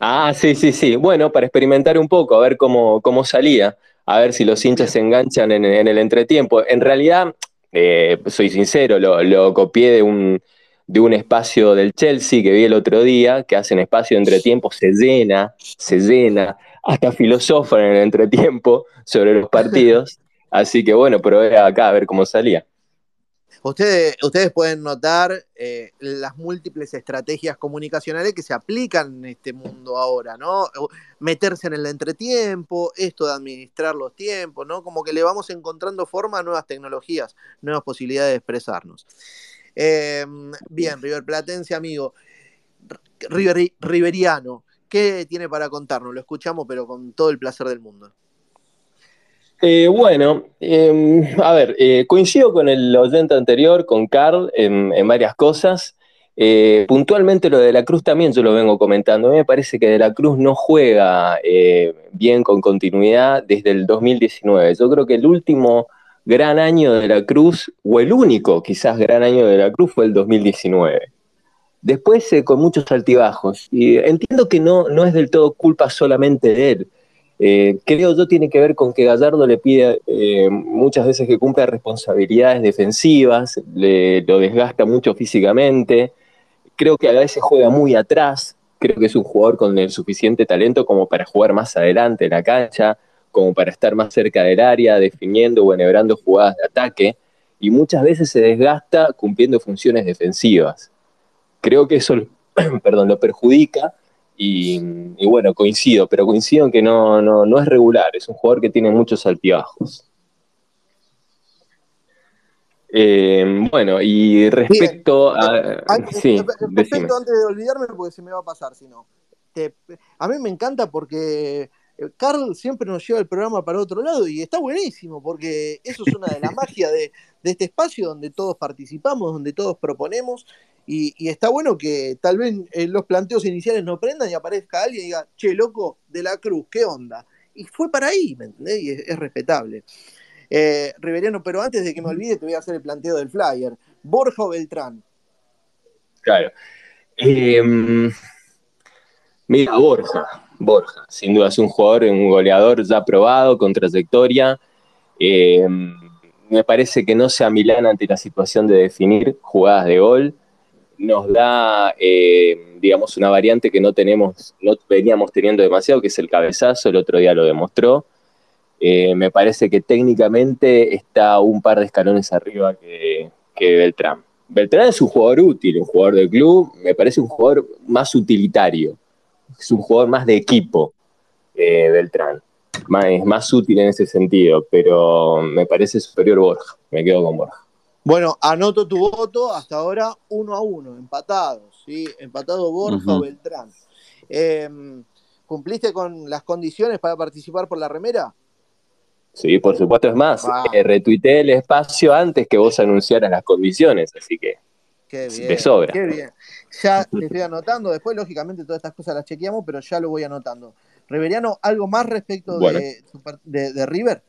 Ah, sí, sí, sí. Bueno, para experimentar un poco, a ver cómo, cómo salía, a ver si los hinchas se enganchan en, el entretiempo. En realidad, eh, soy sincero, lo, copié de un, de un espacio del Chelsea que vi el otro día, que hacen espacio de entretiempo, se llena, se llena, hasta filosofan en el entretiempo sobre los partidos. Así que bueno, probé acá a ver cómo salía. Ustedes, ustedes pueden notar eh, las múltiples estrategias comunicacionales que se aplican en este mundo ahora, ¿no? Meterse en el entretiempo, esto de administrar los tiempos, ¿no? Como que le vamos encontrando forma a nuevas tecnologías, nuevas posibilidades de expresarnos. Em, bien, River Platense, amigo. River, Riveriano, ¿qué tiene para contarnos? Lo escuchamos, pero con todo el placer del mundo. Eh, bueno, em, a ver, eh, coincido con el oyente anterior, con Carl, en, varias cosas. Eh, puntualmente lo de la Cruz también yo lo vengo comentando. A mí me parece que de la Cruz no juega bien con continuidad desde el 2019. Yo creo que el último gran año de la Cruz, o el único quizás gran año de la Cruz, fue el 2019. Después eh, con muchos altibajos. Y entiendo que no, no es del todo culpa solamente de él. creo yo tiene que ver con que Gallardo le pide muchas veces que cumpla responsabilidades defensivas, le, lo desgasta mucho físicamente creo que a veces juega muy atrás, creo que es un jugador con el suficiente talento como para jugar más adelante en la cancha, como para estar más cerca del área, definiendo o enhebrando jugadas de ataque, y muchas veces se desgasta cumpliendo funciones defensivas. Creo que eso perdón, lo perjudica y, bueno, coincido, pero coincido en que no, no, no es regular, es un jugador que tiene muchos altibajos. Eh, bueno, y respecto a. Eh, sí, respecto, antes de olvidarme, porque se me va a pasar, si no. a mí me encanta porque Carl siempre nos lleva el programa para otro lado y está buenísimo, porque eso es una de las magias de, este espacio donde todos participamos, donde todos proponemos, y, está bueno que tal vez los planteos iniciales no prendan y aparezca alguien y diga, che, loco, de la cruz, ¿qué onda? Y fue para ahí, ¿me entendés? Y es respetable. Eh, Riveriano, pero antes de que me olvide, te voy a hacer el planteo del flyer. ¿Borja o Beltrán? Claro. Em, mira, Borja, Borja, sin duda es un jugador, un goleador ya probado, con trayectoria. Em, me parece que no sea Milán ante la situación de definir jugadas de gol. Nos da, em, digamos, una variante que no tenemos, no veníamos teniendo demasiado, que es el cabezazo, el otro día lo demostró. Eh, me parece que técnicamente está un par de escalones arriba que, Beltrán. Beltrán es un jugador útil, un jugador de club, me parece un jugador más utilitario, es un jugador más de equipo, eh, Beltrán. es más útil en ese sentido, pero me parece superior Borja, me quedo con Borja. Bueno, anoto tu voto, hasta ahora uno a uno, empatados, ¿sí? Empatado Borja o Beltrán. Em, ¿Cumpliste con las condiciones para participar por la remera? Sí, por supuesto, es más, eh, retuiteé el espacio antes que vos anunciaras las condiciones, así que qué bien, sobra. Qué bien. Ya te estoy anotando, después lógicamente todas estas cosas las chequeamos, pero ya lo voy anotando. Riveriano, ¿algo más respecto de River?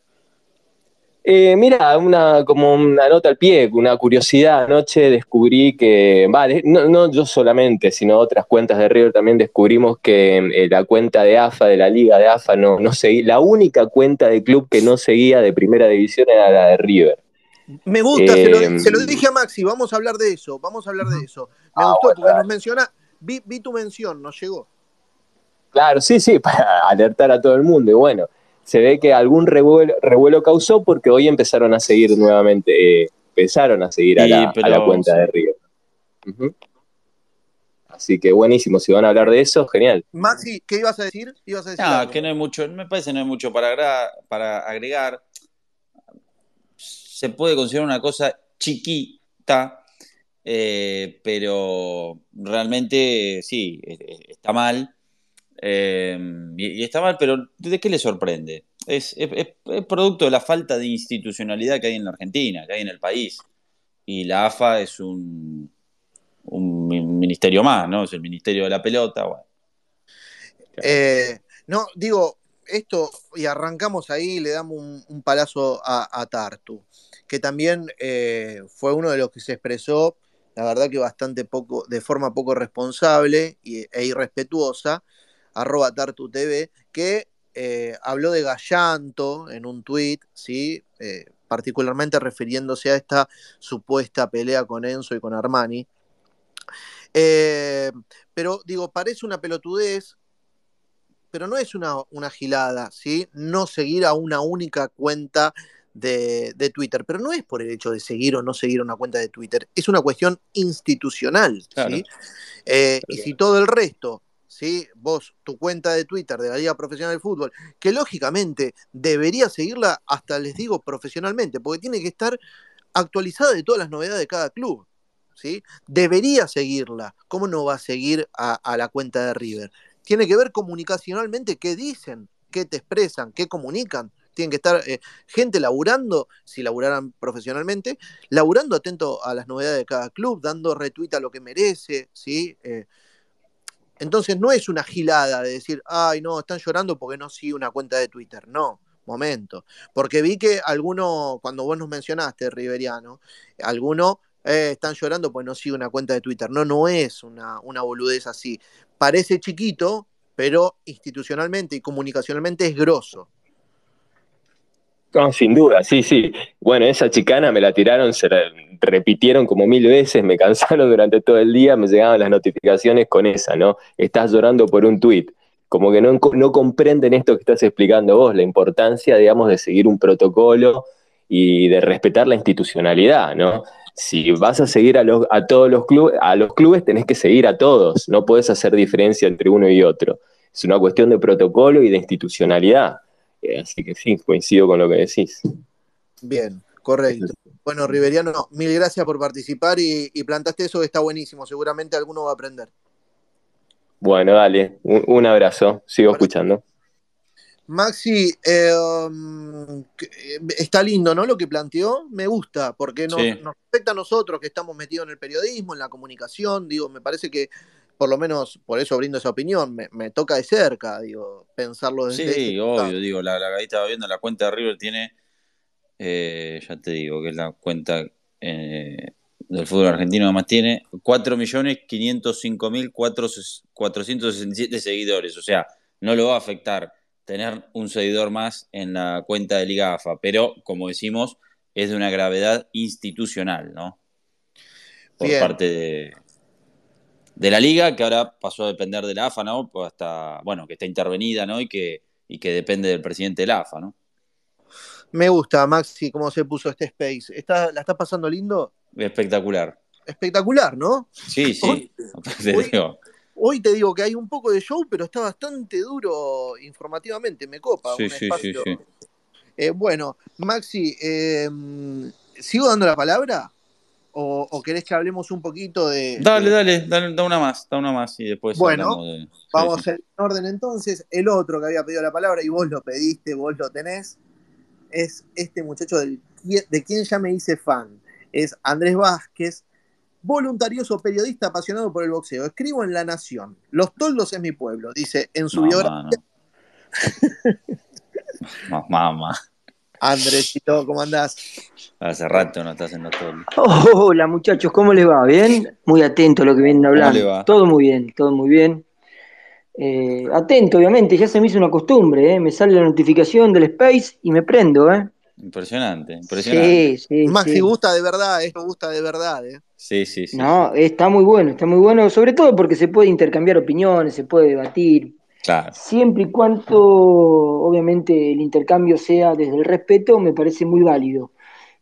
Eh, mira, una, como una nota al pie, una curiosidad. Anoche descubrí que, vale, no, yo solamente, sino otras cuentas de River también descubrimos que eh, la cuenta de AFA, de la liga de AFA, no, no seguía. La única cuenta de club que no seguía de primera división era la de River. Me gusta, se, lo, eh, dije a Maxi, vamos a hablar de eso, vamos a hablar de eso. Me ah, gustó porque nos menciona, vi, vi tu mención, nos llegó. Claro, sí, sí, para alertar a todo el mundo. Y bueno, se ve que algún revuelo, causó porque hoy empezaron a seguir nuevamente, eh, empezaron a seguir a, la, cuenta de Río. Así que buenísimo, si van a hablar de eso, genial. Maxi, ¿qué ibas a decir? no, que no hay mucho, me parece que no hay mucho para, para agregar. Se puede considerar una cosa chiquita, eh, pero realmente sí, e, e, está mal. Em, y, está mal, pero ¿de qué le sorprende? Es, producto de la falta de institucionalidad que hay en la Argentina, que hay en el país. Y la AFA es un, ministerio más, ¿no? Es el ministerio de la pelota. Eh, no, digo, esto, y arrancamos ahí, le damos un, palazo a, Tartu, que también eh, fue uno de los que se expresó, la verdad que bastante poco, de forma poco responsable e irrespetuosa, arroba TV, que eh, habló de Gallanto en un tuit, ¿sí? Eh, particularmente refiriéndose a esta supuesta pelea con Enzo y con Armani. Pero digo, parece una pelotudez, pero no es una, una gilada, ¿sí? No seguir a una única cuenta de, Twitter, pero no es por el hecho de seguir o no seguir una cuenta de Twitter, es una cuestión institucional. ¿sí? y si todo el resto ¿sí? vos, tu cuenta de Twitter de la Liga Profesional de Fútbol, que lógicamente debería seguirla hasta les digo profesionalmente, porque tiene que estar actualizada de todas las novedades de cada club. ¿sí? Debería seguirla. ¿Cómo no va a seguir a, la cuenta de River? Tiene que ver comunicacionalmente qué dicen, qué te expresan, qué comunican. Tienen que estar eh, gente laburando, si laburaran profesionalmente, laburando atento a las novedades de cada club, dando retweet a lo que merece, ¿sí? Eh, entonces no es una gilada de decir, ay, no, están llorando porque no sigue una cuenta de Twitter. No, momento. Porque vi que alguno, cuando vos nos mencionaste, Riveriano, alguno eh, están llorando porque no sigue una cuenta de Twitter. No, no es una, una boludez así. Parece chiquito, pero institucionalmente y comunicacionalmente es grosso. No, sin duda, sí, sí. Bueno, esa chicana me la tiraron, se la repitieron como mil veces, me cansaron durante todo el día, me llegaban las notificaciones con esa, ¿no? Estás llorando por un tuit. Como que no, no comprenden esto que estás explicando vos, la importancia, digamos, de seguir un protocolo y de respetar la institucionalidad, ¿no? Si vas a seguir a, los, a todos los clubes, a los clubes tenés que seguir a todos, no puedes hacer diferencia entre uno y otro. Es una cuestión de protocolo y de institucionalidad. Eh, así que sí, coincido con lo que decís. Bien, correcto. Bueno, Riveriano, mil gracias por participar y, plantaste eso que está buenísimo. Seguramente alguno va a aprender. Bueno, dale, un, abrazo, sigo escuchando. Maxi, em, está lindo, ¿no? Lo que planteó, me gusta, porque nos, nos, afecta a nosotros que estamos metidos en el periodismo, en la comunicación, digo, me parece que por lo menos por eso brindo esa opinión, me, toca de cerca, digo, pensarlo desde Sí, obvio, digo, la, la estaba viendo, la cuenta de River tiene, eh, ya te digo, que es la cuenta eh, del fútbol argentino que más tiene, 4.505.467 seguidores, o sea, no lo va a afectar tener un seguidor más en la cuenta de Liga AFA, pero como decimos, es de una gravedad institucional, ¿no? Por parte de, de la liga, que ahora pasó a depender de la AFA, ¿no? Pues hasta, bueno, que está intervenida, ¿no? Y que, y que depende del presidente de la AFA, ¿no? Me gusta, Maxi, cómo se puso este space. ¿Está, ¿La estás pasando lindo? Espectacular. Espectacular, ¿no? Sí, sí. Hoy, te digo que hay un poco de show, pero está bastante duro informativamente. Me copa. Sí, sí, sí, eh, bueno, Maxi, eh, ¿sigo dando la palabra? O, querés que hablemos un poquito de. Dale, dale, dale, da una más, da una más y después. Bueno, vamos en orden entonces. El otro que había pedido la palabra y vos lo pediste, vos lo tenés, es este muchacho del, de quien ya me hice fan. Es Andrés Vázquez, voluntarioso periodista apasionado por el boxeo. Escribo en La Nación. Los toldos es mi pueblo, dice en su biografía. Mamá. Andresito, ¿cómo andás? Hace rato no estás en todo. hola muchachos, ¿cómo les va? ¿Bien? Muy atento a lo que vienen hablando. Todo muy bien, todo muy bien. Eh, atento, obviamente, ya se me hizo una costumbre, ¿eh? me sale la notificación del Space y me prendo, ¿eh? Impresionante, impresionante. Sí, sí. Maxi gusta de verdad, esto gusta de verdad, ¿eh? Sí, sí, sí. No, está muy bueno, está muy bueno, sobre todo porque se puede intercambiar opiniones, se puede debatir, Siempre y cuando, obviamente, el intercambio sea desde el respeto, me parece muy válido.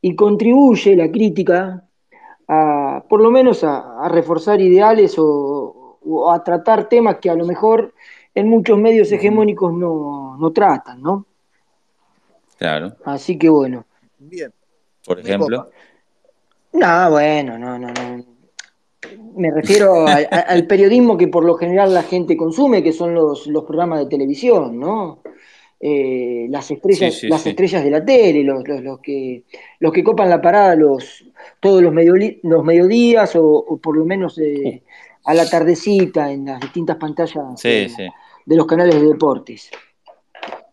Y contribuye la crítica a, por lo menos, a, reforzar ideales o, a tratar temas que a lo mejor en muchos medios hegemónicos no, no tratan, ¿no? Claro. Así que bueno. Bien. Por ejemplo. No, bueno, no, no, no me refiero al periodismo que por lo general la gente consume, que son los, los programas de televisión, ¿no? Eh, las estrellas, las estrellas de la tele, los, los, que los que copan la parada los todos los, los mediodías o, por lo menos eh, a la tardecita en las distintas pantallas de, los canales de deportes.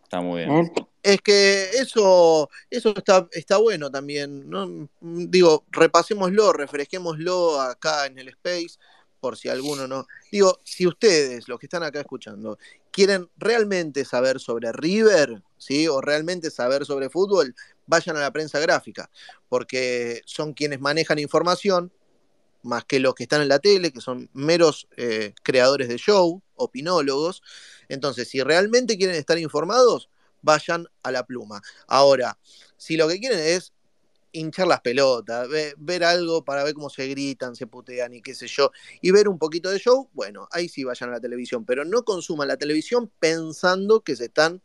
Está muy bien. ¿Eh? Es que eso, eso está, está bueno también, ¿no? Digo, repasémoslo, refresquémoslo acá en el Space, por si alguno no. Digo, si ustedes, los que están acá escuchando, quieren realmente saber sobre River, ¿sí? O realmente saber sobre fútbol, vayan a la prensa gráfica, porque son quienes manejan información, más que los que están en la tele, que son meros eh, creadores de show, opinólogos. Entonces, si realmente quieren estar informados, vayan a la pluma. Ahora, si lo que quieren es hinchar las pelotas, ver, algo para ver cómo se gritan, se putean y qué sé yo, y ver un poquito de show, bueno, ahí sí vayan a la televisión, pero no consuman la televisión pensando que se están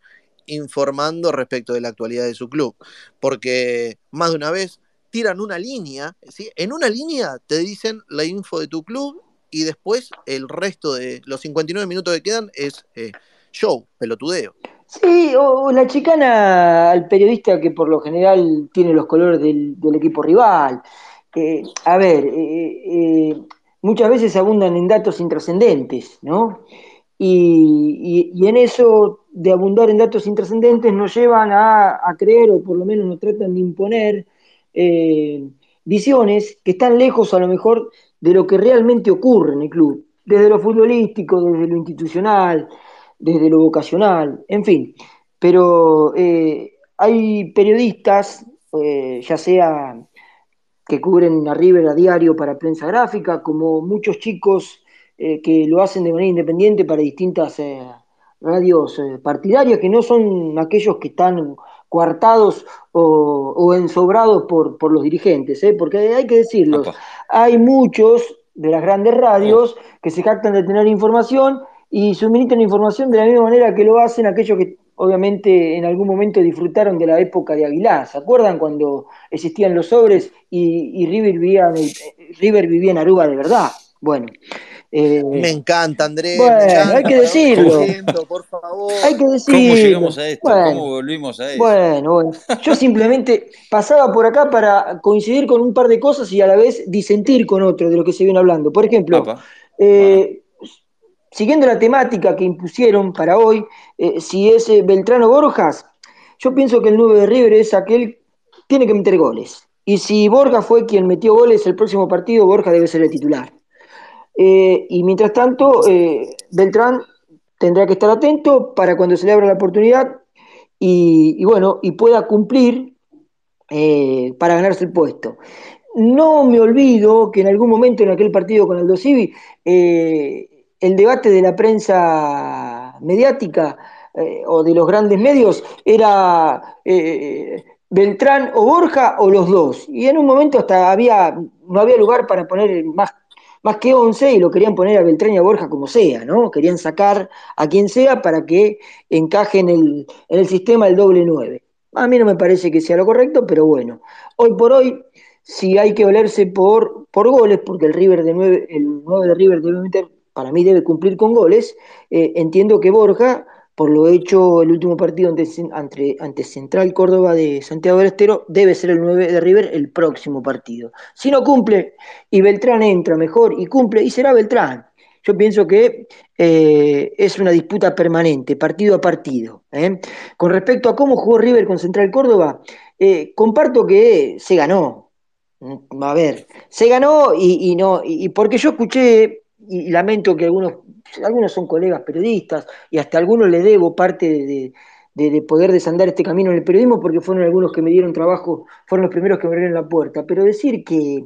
informando respecto de la actualidad de su club, porque más de una vez tiran una línea, ¿sí? en una línea te dicen la info de tu club y después el resto de los 59 minutos que quedan es eh, show, pelotudeo. Sí, o la chicana al periodista que por lo general tiene los colores del, equipo rival. a ver, eh, eh, muchas veces abundan en datos intrascendentes, ¿no? Y, en eso de abundar en datos intrascendentes nos llevan a, creer, o por lo menos nos tratan de imponer, eh, visiones que están lejos a lo mejor de lo que realmente ocurre en el club, desde lo futbolístico, desde lo institucional, desde lo vocacional, en fin. Pero eh, hay periodistas, eh, ya sea que cubren a River a diario para prensa gráfica, como muchos chicos eh, que lo hacen de manera independiente para distintas radios partidarias, que no son aquellos que están coartados o, ensobrados por, por, los dirigentes, porque hay que decirlo, hay muchos de las grandes radios que se jactan de tener información y suministran información de la misma manera que lo hacen aquellos que obviamente en algún momento disfrutaron de la época de Aguilar. ¿Se acuerdan cuando existían los sobres y, River, vivía en River vivía en Aruba de verdad? Bueno. Eh, me encanta, Andrés. Bueno, hay que decirlo. por favor. Hay que decirlo. ¿Cómo llegamos a esto? ¿Cómo volvimos a eso? Bueno, bueno, yo simplemente pasaba por acá para coincidir con un par de cosas y a la vez disentir con otro de lo que se viene hablando. Por ejemplo, eh, siguiendo la temática que impusieron para hoy, eh, si es eh, Beltrano Borjas, yo pienso que el 9 de River es aquel que tiene que meter goles. Y si Borja fue quien metió goles el próximo partido, Borja debe ser el titular. Eh, y mientras tanto, Beltrán tendrá que estar atento para cuando se le abra la oportunidad y, bueno, y pueda cumplir para ganarse el puesto. No me olvido que en algún momento en aquel partido con Aldo Civi, el debate de la prensa mediática eh, o de los grandes medios era eh, Beltrán o Borja o los dos. Y en un momento hasta había, no había lugar para poner más, más que 11 y lo querían poner a Beltrán y a Borja como sea, ¿no? Querían sacar a quien sea para que encaje en el, en el sistema el doble 9. A mí no me parece que sea lo correcto, pero bueno, hoy por hoy, si hay que valerse por, por goles, porque el River de 9, el 9 de River debe meter para mí debe cumplir con goles. Eh, entiendo que Borja, por lo hecho el último partido ante, Central Córdoba de Santiago del Estero, debe ser el 9 de River el próximo partido. Si no cumple y Beltrán entra mejor y cumple, y será Beltrán. Yo pienso que eh, es una disputa permanente, partido a partido. ¿eh? Con respecto a cómo jugó River con Central Córdoba, comparto que se ganó. A ver, se ganó y no, y porque yo escuché y lamento que algunos, algunos son colegas periodistas y hasta algunos le debo parte de, poder desandar este camino en el periodismo porque fueron algunos que me dieron trabajo, fueron los primeros que me abrieron la puerta. Pero decir que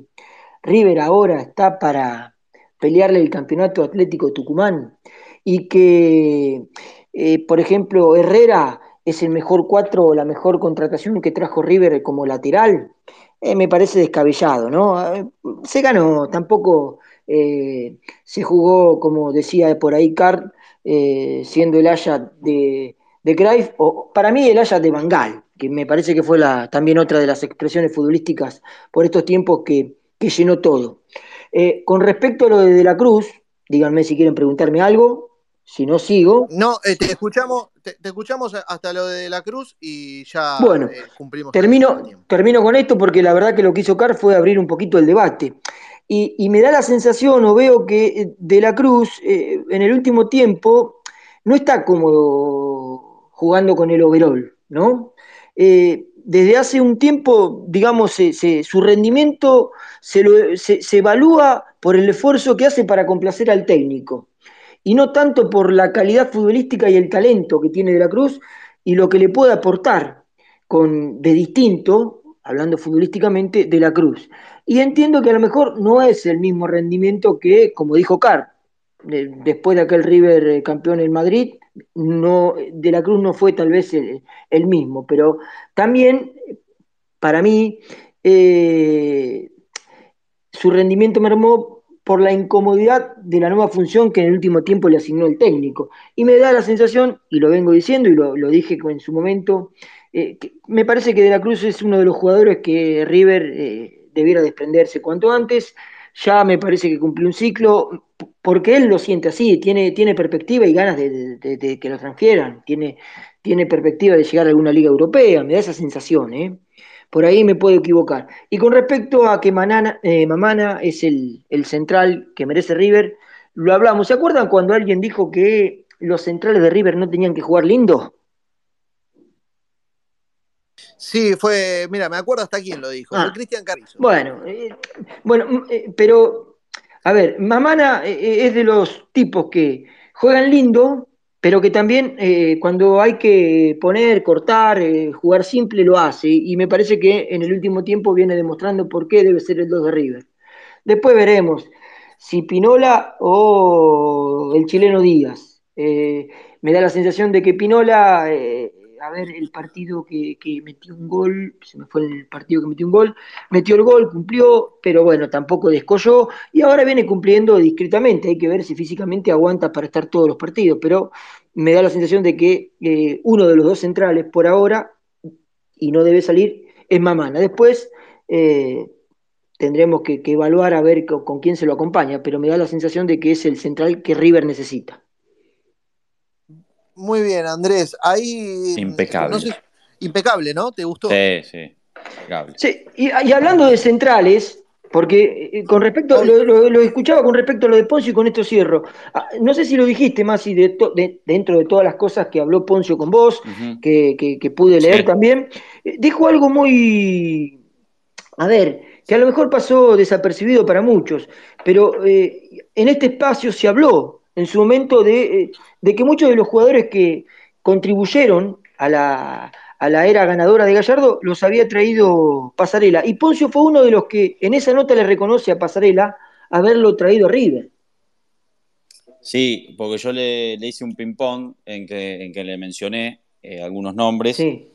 River ahora está para pelearle el campeonato atlético Tucumán y que, eh, por ejemplo, Herrera es el mejor cuatro o la mejor contratación que trajo River como lateral, eh, me parece descabellado, ¿no? Eh, se ganó, tampoco eh, se jugó, como decía por ahí Cart, eh, siendo el Haya de, de o para mí el Haya de Bangal, que me parece que fue la, también otra de las expresiones futbolísticas por estos tiempos que, llenó todo. Eh, con respecto a lo de De la Cruz, díganme si quieren preguntarme algo, si no sigo. No, te escuchamos, te, escuchamos hasta lo de, la cruz y ya bueno, cumplimos. Termino, termino con esto porque la verdad que lo que hizo Car fue abrir un poquito el debate. Y, me da la sensación o veo que eh, De la Cruz eh, en el último tiempo no está cómodo jugando con el overall, ¿no? Eh, desde hace un tiempo, digamos, su rendimiento se, se, evalúa por el esfuerzo que hace para complacer al técnico y no tanto por la calidad futbolística y el talento que tiene De la Cruz y lo que le puede aportar con, de distinto, hablando futbolísticamente, De la Cruz. Y entiendo que a lo mejor no es el mismo rendimiento que, como dijo Carr, después de aquel River eh, campeón en Madrid, no, de la Cruz no fue tal vez el, mismo, pero también para mí eh, su rendimiento mermó por la incomodidad de la nueva función que en el último tiempo le asignó el técnico. Y me da la sensación, y lo vengo diciendo y lo, dije en su momento, eh, me parece que De la Cruz es uno de los jugadores que River debiera desprenderse cuanto antes. Ya me parece que cumplió un ciclo, porque él lo siente así, tiene, tiene perspectiva y ganas de, que lo transfieran, tiene, tiene perspectiva de llegar a alguna liga europea, me da esa sensación, ¿eh? Por ahí me puedo equivocar. Y con respecto a que Manana, eh, Mamana es el, el central que merece River, lo hablamos. ¿Se acuerdan cuando alguien dijo que los centrales de River no tenían que jugar lindo? Sí, fue, mira, me acuerdo hasta quién lo dijo, Ah. fue Cristian Carrizo. Bueno, eh, bueno, mm, eh, pero, a ver, Mamana eh, es de los tipos que juegan lindo, pero que también eh, cuando hay que poner, cortar, jugar simple, lo hace. Y me parece que en el último tiempo viene demostrando por qué debe ser el 2 de River. Después veremos si Pinola o el chileno Díaz. Me da la sensación de que Pinola, a ver, el partido que, metió un gol, se me fue el partido que metió un gol, metió el gol, cumplió, pero bueno, tampoco descolló y ahora viene cumpliendo discretamente. Hay que ver si físicamente aguanta para estar todos los partidos, pero me da la sensación de que eh, uno de los dos centrales por ahora, y no debe salir, es Mamana. Después eh, tendremos que, evaluar a ver con quién se lo acompaña, pero me da la sensación de que es el central que River necesita. Muy bien, Andrés. Ahí. Impecable. no sé- impecable, ¿no? ¿Te gustó? Sí, sí. Impecable. Sí, y, y hablando de centrales, porque eh, con respecto, lo, lo- lo escuchaba con respecto a lo de Poncio y con esto cierro. Ah, No sé si lo dijiste, Masi, de to- de- dentro de todas las cosas que habló Poncio con vos, que, que- que pude leer Sí. también, eh, dijo algo muy, a ver, que a lo mejor pasó desapercibido para muchos, pero eh, en este espacio se habló en su momento de, eh, de que muchos de los jugadores que contribuyeron a la, a la era ganadora de Gallardo los había traído Pasarela. Y Poncio fue uno de los que en esa nota le reconoce a Pasarela haberlo traído a River. Sí, porque yo le, le hice un ping-pong en que, en que le mencioné eh, algunos nombres, Sí.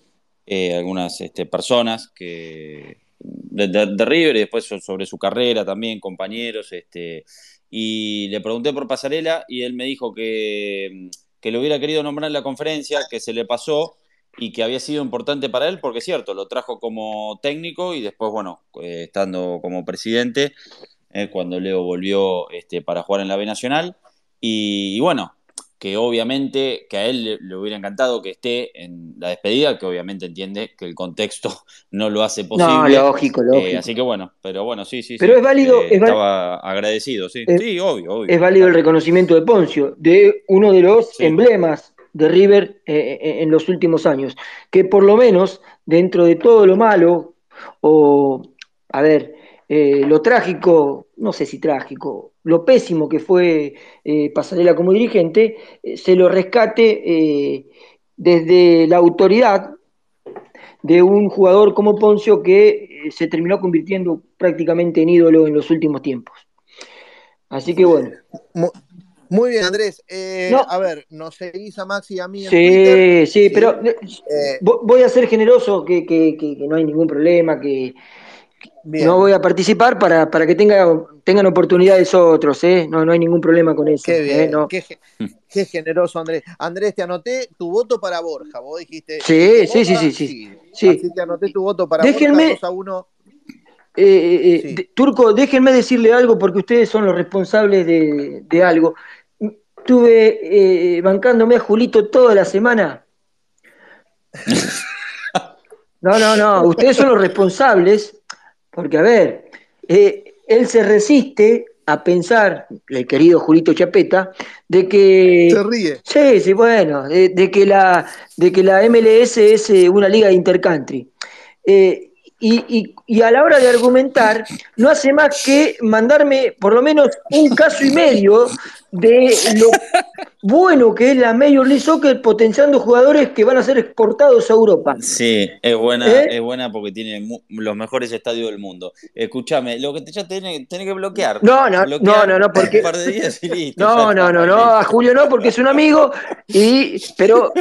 eh, algunas este, personas que de, de- de River y después so- sobre su carrera también, compañeros, este, y le pregunté por Pasarela y él me dijo que, que lo hubiera querido nombrar en la conferencia, que se le pasó y que había sido importante para él, porque es cierto, lo trajo como técnico y después, bueno, eh, estando como presidente, eh, cuando Leo volvió este, para jugar en la B Nacional. Y, y bueno, que obviamente que a él le, le hubiera encantado que esté en la despedida, que obviamente entiende que el contexto no lo hace posible. No, lógico, lógico. Eh, así que bueno, pero bueno, sí, sí. Pero sí. es válido- Eh, es estaba agradecido, sí. es- sí, obvio, obvio. es válido el reconocimiento de Poncio, de uno de los Sí. emblemas de River eh, en los últimos años, que por lo menos dentro de todo lo malo, o, a ver, lo trágico, no sé si trágico, lo pésimo que fue eh, Pasarela como dirigente, eh, se lo rescate eh, desde la autoridad de un jugador como Poncio que se terminó convirtiendo prácticamente en ídolo en los últimos tiempos. Así que bueno. Mu- Muy bien, Andrés. Eh, No. A ver, nos seguís a Maxi y a mí en Twitter. Sí, sí, pero eh, vo- voy a ser generoso, que, que- que- que no hay ningún problema, que bien. no voy a participar para, para que tenga, tengan oportunidades otros, ¿eh? No, no hay ningún problema con eso. Qué bien, ¿eh? No. qué, ge- qué generoso, Andrés. Andrés, te anoté tu voto para Borja. Vos dijiste. Sí, sí, sí, sí, sí. Sí. Así que anoté tu voto para Déjenme- Borja 2 a 1. Eh, Sí. de- Turco, déjenme decirle algo porque ustedes son los responsables de, de algo. Estuve bancándome a Julito toda la semana. No, no, no, ustedes son los responsables, porque a ver, eh, él se resiste a pensar, el querido Julito Chapeta, de que... Se ríe. Sí, sí, bueno, de, de que la, de que la MLS es eh, una liga de intercountry. Eh, y, y- y a la hora de argumentar, no hace más que mandarme por lo menos un caso y medio de lo bueno que es la Major League Soccer potenciando jugadores que van a ser exportados a Europa. Sí, es buena, ¿Eh? es buena porque tiene los mejores estadios del mundo. Escúchame, lo que te ya tenés, tenés que bloquear. No, no, Bloquear no, no, no, porque- Un par de días y listo. No, no, no, no, a Julio no, porque es un amigo, y, pero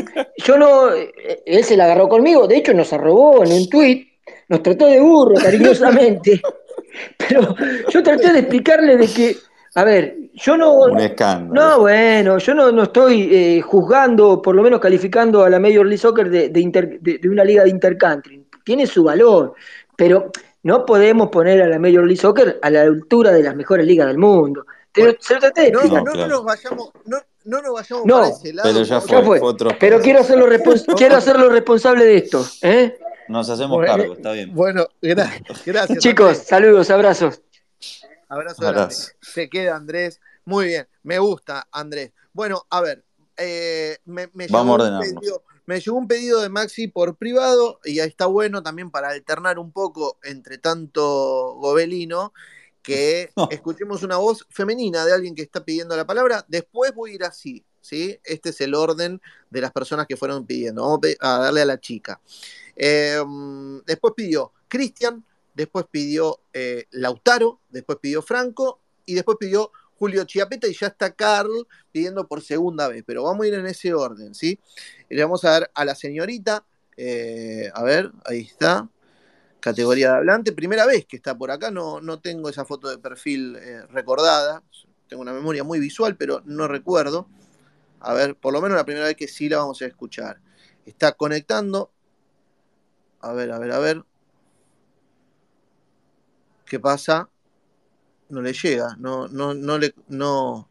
yo no, él se la agarró conmigo, de hecho nos arrobó en un tuit, nos trató de burro cariñosamente, pero yo traté de explicarle de que, a ver, yo no, Un escándalo. no, bueno, yo no, no estoy eh, juzgando, por lo menos calificando a la Major League Soccer de, de inter- de- de una liga de intercountry. Tiene su valor, pero no podemos poner a la Major League Soccer a la altura de las mejores ligas del mundo. Te- se lo traté de No, explicar. no, no claro. nos vayamos, no, no nos vayamos No, para ese lado. Pero ya fue, Ya fue. fue otro Pero quiero hacerlo, respons- quiero hacerlo responsable de esto. ¿eh? Nos hacemos Bueno, cargo, está bien. Bueno, gra- gracias. Chicos, Andrés. saludos, abrazos. Abrazo grande. Abrazo. Se queda Andrés. Muy bien, me gusta Andrés. Bueno, a ver, eh, me, me Vamos a un ordenarnos. pedido, me llegó un pedido de Maxi por privado y ahí está bueno también para alternar un poco entre tanto gobelino que No. escuchemos una voz femenina de alguien que está pidiendo la palabra. Después voy a ir así, ¿sí? Este es el orden de las personas que fueron pidiendo. Vamos a darle a la chica. Eh, después pidió Cristian, después pidió eh, Lautaro, después pidió Franco y después pidió Julio Chiapeta y ya está Carl pidiendo por segunda vez, pero vamos a ir en ese orden, ¿sí? Le vamos a dar a la señorita, eh, a ver, ahí está, categoría de hablante, primera vez que está por acá, no, no tengo esa foto de perfil eh, recordada, tengo una memoria muy visual, pero no recuerdo. A ver, por lo menos la primera vez que sí la vamos a escuchar. Está conectando. A ver, a ver, a ver. ¿Qué pasa? No le llega, no, no, no le, no.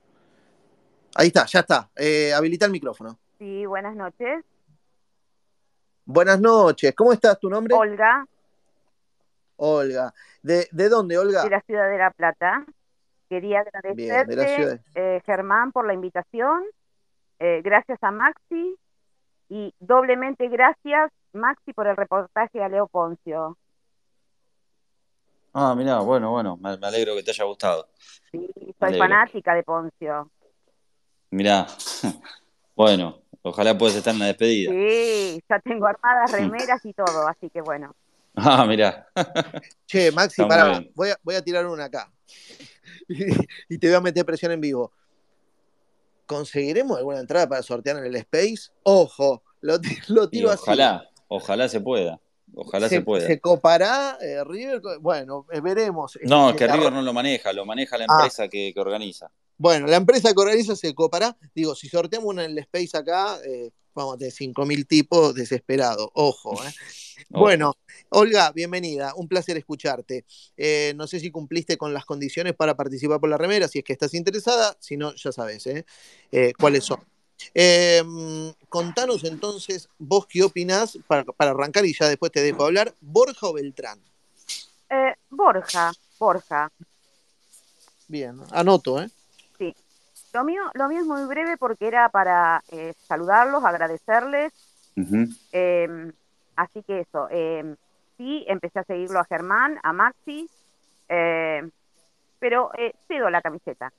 Ahí está, ya está. Eh, habilita el micrófono. Sí, buenas noches. Buenas noches, ¿cómo estás? ¿Tu nombre? Olga, Olga. ¿De, de dónde, Olga? de la ciudad de La Plata. Quería Bien, agradecerte, eh, Germán, por la invitación. Eh, gracias a Maxi. Y doblemente gracias, Maxi, por el reportaje a Leo Poncio. Ah, mirá, bueno, bueno, me, me alegro que te haya gustado. Sí, soy fanática de Poncio. Mirá, bueno, ojalá puedas estar en la despedida. Sí, ya tengo armadas remeras y todo, así que bueno. Ah, mirá. Che, Maxi, Está pará, voy a, voy a tirar una acá. y te voy a meter presión en vivo. ¿Conseguiremos alguna entrada para sortear en el Space? Ojo, lo, lo Y tiro así. ojalá, ojalá se pueda. Ojalá se, pueda. ¿Se copará eh, River? Bueno, eh, veremos. No, es Eh, que River no lo maneja, lo maneja la Ah. empresa que, que organiza. Bueno, la empresa que organiza se copará. Digo, si sorteamos una en el Space acá, eh, vamos tener 5.000 tipos desesperados. Ojo, ¿eh? Bueno, Olga, bienvenida. Un placer escucharte. Eh, no sé si cumpliste con las condiciones para participar por la remera, si es que estás interesada. Si no, ya sabes ¿eh? Eh, cuáles son. Eh, contanos entonces, vos qué opinás, para, para arrancar y ya después te dejo hablar, Borja o Beltrán. Eh, Borja, Borja. Bien, anoto, ¿eh? Lo mío, lo mío es muy breve porque era para eh, saludarlos, agradecerles. Eh, así que eso, eh, sí, empecé a seguirlo a Germán, a Maxi, eh, pero eh, cedo la camiseta.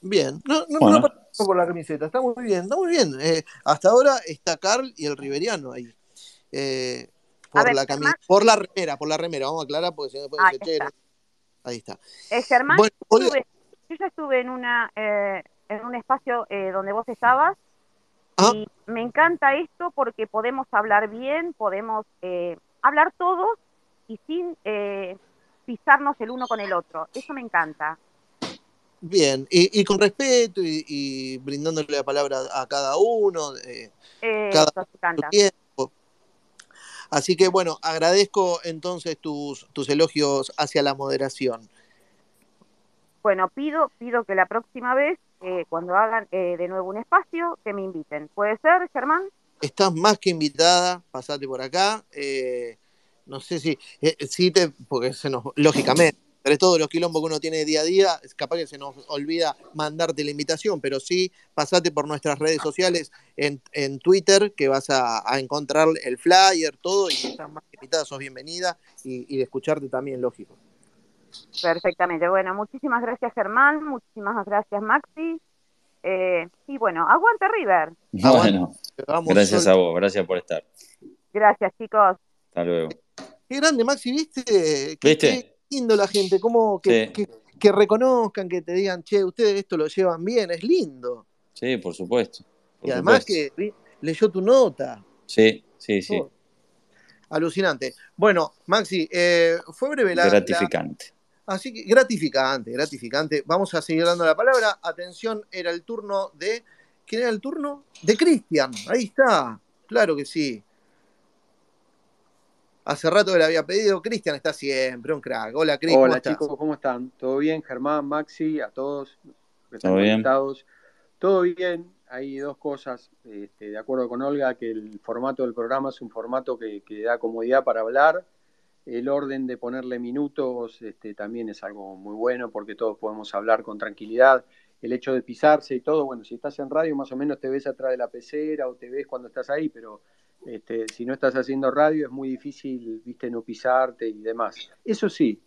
Bien, no, no, Bueno. no participó por la camiseta, está muy bien, está muy bien. Eh, hasta ahora está Carl y el Riveriano ahí. Eh, por ver, la cami- Germán. por la remera, por la remera, vamos a aclarar porque si no puede Ahí está. no- Ahí está. Eh, Germán, Bueno, yo, Olga- estuve- yo ya estuve en una eh, en un espacio eh, donde vos estabas Ah. y me encanta esto porque podemos hablar bien, podemos eh, hablar todos y sin eh, pisarnos el uno con el otro. Eso me encanta. Bien, y, y con respeto y, y brindándole la palabra a cada uno, eh, Eh, Cada- tiempo. Así que bueno, agradezco entonces tus, tus elogios hacia la moderación. Bueno, pido, pido que la próxima vez, eh, cuando hagan eh, de nuevo un espacio, que me inviten. ¿Puede ser, Germán? Estás más que invitada, pasate por acá. eh, no sé si, eh, sí te, porque se nos, lógicamente, entre todos los quilombos que uno tiene día a día, es capaz que se nos olvida mandarte la invitación, pero sí, pasate por nuestras redes sociales en, en Twitter, que vas a, a encontrar el flyer, todo, y estás más que invitada, sos bienvenida, y, y de escucharte también, lógico. Perfectamente. Bueno, muchísimas gracias, Germán. Muchísimas gracias, Maxi. Eh, y bueno, aguante River. Bueno, Vamos, gracias Sol. a vos, gracias por estar. Gracias, chicos. Hasta luego. Qué grande, Maxi, ¿viste? Qué, ¿Viste? Lindo la gente, como que, Sí. que, que reconozcan, que te digan, che, ustedes esto lo llevan bien, es lindo. Sí, por supuesto. por y además supuesto. que leyó tu nota. Sí, sí, sí. Oh, alucinante. Bueno, Maxi, eh, fue breve la, la- Gratificante. Así que gratificante, gratificante. Vamos a seguir dando la palabra. Atención, era el turno de. ¿Quién era el turno? De Cristian. Ahí está. Claro que sí. Hace rato que le había pedido. Cristian está siempre, un crack. Hola, Cris. Hola, chicos, ¿cómo están? ¿Todo bien? Germán, Maxi, a todos que están ¿Todo conectados. Todo bien. Hay dos cosas. Este, de acuerdo con Olga, que el formato del programa es un formato que, da comodidad para hablar. El orden de ponerle minutos este, también es algo muy bueno porque todos podemos hablar con tranquilidad el hecho de pisarse y todo, bueno, si estás en radio más o menos te ves atrás de la pecera o te ves cuando estás ahí, pero este, si no estás haciendo radio es muy difícil, viste, no pisarte y demás. Eso sí,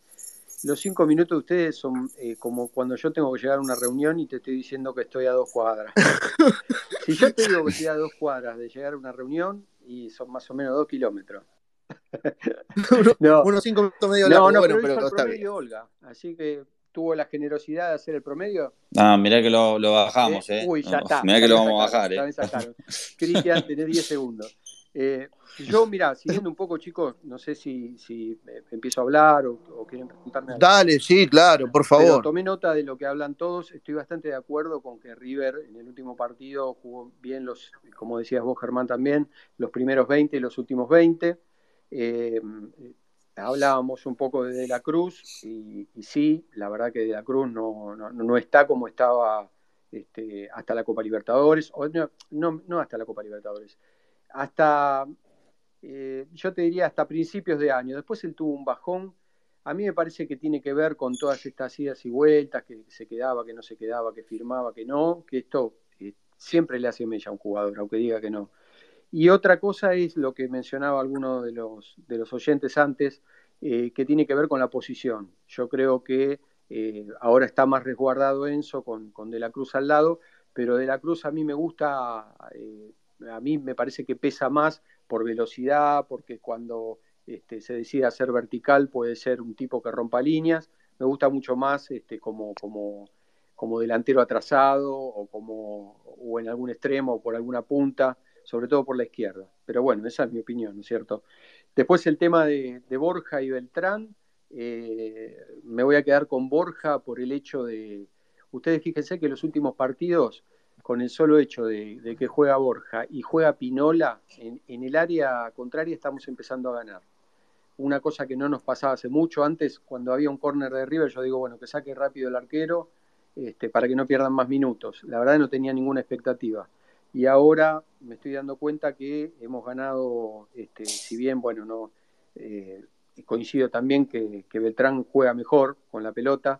los cinco minutos de ustedes son eh, como cuando yo tengo que llegar a una reunión y te estoy diciendo que estoy a dos cuadras. si yo te digo que estoy a dos cuadras de llegar a una reunión y son más o menos dos kilómetros. no, unos cinco minutos medio no, no, bueno, pero, está bien. Olga, así que tuvo la generosidad de hacer el promedio. Ah, mirá que lo, bajamos, ¿eh? Uy, ya está. Mirá que lo vamos a bajar, ¿eh? Cristian, tenés 10 segundos. Eh, yo, mira, siguiendo un poco, chicos, no sé si, si empiezo a hablar o, quieren preguntarme algo. Dale, sí, claro, por favor. tomé nota de lo que hablan todos. Estoy bastante de acuerdo con que River en el último partido jugó bien los, como decías vos, Germán, también, los primeros 20 y los últimos 20. Eh, hablábamos un poco de De la Cruz y, sí, la verdad que De la Cruz no, no, está como estaba este, hasta la Copa Libertadores, o no, no, hasta la Copa Libertadores, hasta, eh, yo te diría hasta principios de año. Después él tuvo un bajón. A mí me parece que tiene que ver con todas estas idas y vueltas, que se quedaba, que no se quedaba, que firmaba, que no, que esto eh, siempre le hace mella a un jugador, aunque diga que no. Y otra cosa es lo que mencionaba alguno de los, de los oyentes antes, eh, que tiene que ver con la posición. Yo creo que ahora está más resguardado Enzo con, con, De la Cruz al lado, pero De la Cruz a mí me gusta, a mí me parece que pesa más por velocidad, porque cuando este, se decide hacer vertical puede ser un tipo que rompa líneas. Me gusta mucho más este, como, como, como delantero atrasado o, como, o en algún extremo o por alguna punta sobre todo por la izquierda. Pero bueno, esa es mi opinión, ¿no es cierto? Después el tema de, Borja y Beltrán, eh, me voy a quedar con Borja por el hecho de, ustedes fíjense que los últimos partidos, con el solo hecho de, que juega Borja y juega Pinola, en, el área contraria estamos empezando a ganar. Una cosa que no nos pasaba hace mucho, antes cuando había un córner de River, yo digo, bueno, que saque rápido el arquero este, para que no pierdan más minutos. La verdad no tenía ninguna expectativa y ahora me estoy dando cuenta que hemos ganado, este, si bien, bueno, no eh, coincido también que, Beltrán juega mejor con la pelota,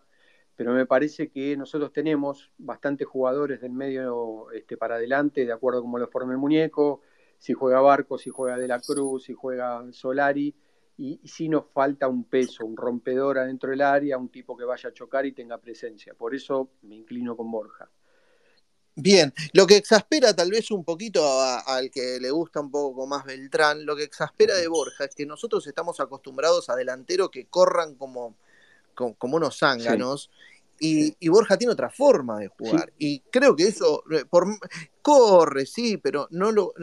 pero me parece que nosotros tenemos bastantes jugadores del medio este, para adelante, de acuerdo a cómo lo forma el muñeco, si juega Barco, si juega De la Cruz, si juega Solari, y, y si nos falta un peso, un rompedor adentro del área, un tipo que vaya a chocar y tenga presencia. Por eso me inclino con Borja. Bien, lo que exaspera tal vez un poquito al que le gusta un poco más Beltrán, lo que exaspera de Borja es que nosotros estamos acostumbrados a delanteros que corran como, como, unos zánganos. Y, Borja tiene otra forma de jugar. Y creo que eso, eh, por, corre, sí, pero no lo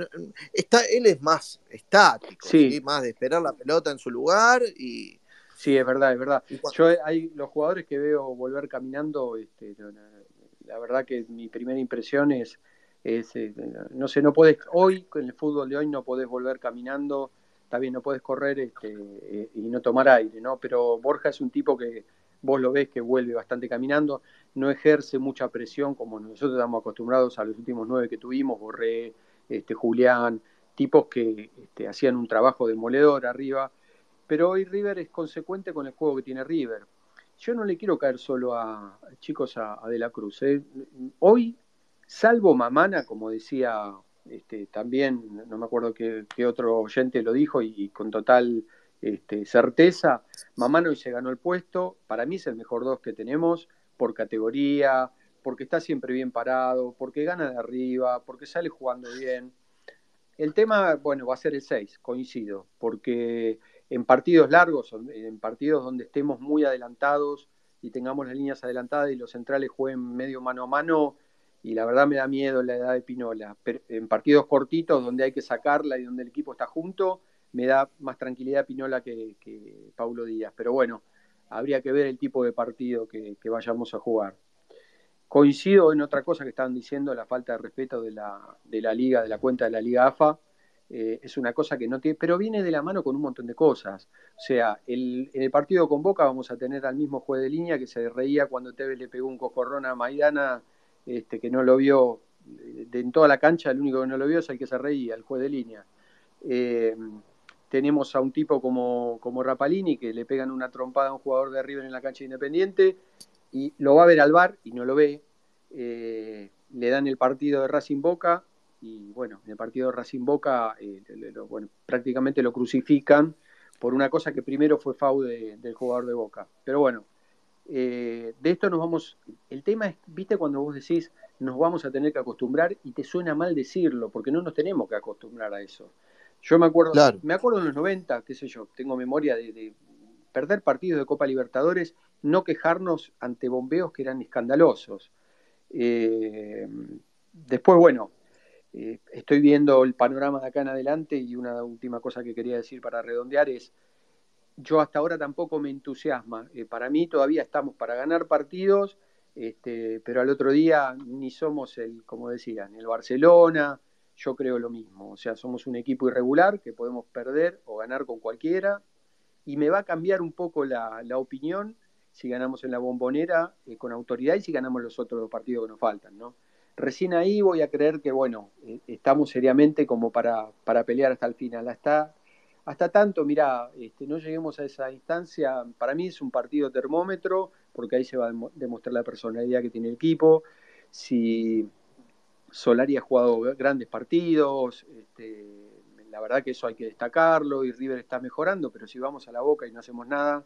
está, él es más estático, más de esperar la pelota en su lugar y. Sí, es verdad, es verdad. Yo hay los jugadores que veo volver caminando, este, la verdad que mi primera impresión es, es eh, no sé, no puedes, hoy, con el fútbol de hoy no podés volver caminando, está bien, no puedes correr este, eh, y no tomar aire, ¿no? Pero Borja es un tipo que vos lo ves que vuelve bastante caminando, no ejerce mucha presión como nosotros estamos acostumbrados a los últimos nueve que tuvimos, Borré, este, Julián, tipos que este, hacían un trabajo demoledor arriba, pero hoy River es consecuente con el juego que tiene River yo no le quiero caer solo a chicos a, De la Cruz. ¿eh? Hoy, salvo Mamana, como decía este, también, no me acuerdo qué, otro oyente lo dijo y, con total este, certeza, Mamana hoy se ganó el puesto. Para mí es el mejor dos que tenemos por categoría, porque está siempre bien parado, porque gana de arriba, porque sale jugando bien. El tema, bueno, va a ser el 6, coincido, porque en partidos largos, en partidos donde estemos muy adelantados y tengamos las líneas adelantadas y los centrales jueguen medio mano a mano, y la verdad me da miedo la edad de Pinola. Pero en partidos cortitos donde hay que sacarla y donde el equipo está junto, me da más tranquilidad Pinola que, Paulo Díaz. Pero bueno, habría que ver el tipo de partido que, vayamos a jugar. Coincido en otra cosa que estaban diciendo, la falta de respeto de la, de la liga, de la cuenta de la Liga AFA eh, es una cosa que no tiene, pero viene de la mano con un montón de cosas. O sea, el, en el partido con Boca vamos a tener al mismo juez de línea que se reía cuando Tevez le pegó un cocorrón a Maidana, este, que no lo vio de, en toda la cancha, el único que no lo vio es el que se reía, el juez de línea. Eh, tenemos a un tipo como, como Rapalini que le pegan una trompada a un jugador de River en la cancha Independiente y lo va a ver al bar y no lo ve. Eh, le dan el partido de Racing Boca y bueno, en el partido de Racing Boca eh, bueno, prácticamente lo crucifican por una cosa que primero fue FAU del jugador de Boca. Pero bueno, eh, de esto nos vamos, el tema es, viste cuando vos decís, nos vamos a tener que acostumbrar y te suena mal decirlo, porque no nos tenemos que acostumbrar a eso. Yo me acuerdo, me acuerdo en los 90, qué sé yo, tengo memoria de, perder partidos de Copa Libertadores, no quejarnos ante bombeos que eran escandalosos. Eh, después, bueno, eh, estoy viendo el panorama de acá en adelante y una última cosa que quería decir para redondear es, yo hasta ahora tampoco me entusiasma. Eh, para mí todavía estamos para ganar partidos, este, pero al otro día ni somos el, como decían, el Barcelona, yo creo lo mismo. O sea, somos un equipo irregular que podemos perder o ganar con cualquiera y me va a cambiar un poco la, opinión si ganamos en la bombonera eh, con autoridad y si ganamos los otros dos partidos que nos faltan, ¿no? recién ahí voy a creer que, bueno, eh, estamos seriamente como para, para, pelear hasta el final. Hasta, hasta tanto, mira, este, no lleguemos a esa instancia, para mí es un partido termómetro, porque ahí se va a demostrar la personalidad que tiene el equipo, si Solari ha jugado grandes partidos, este, la verdad que eso hay que destacarlo, y River está mejorando, pero si vamos a la boca y no hacemos nada,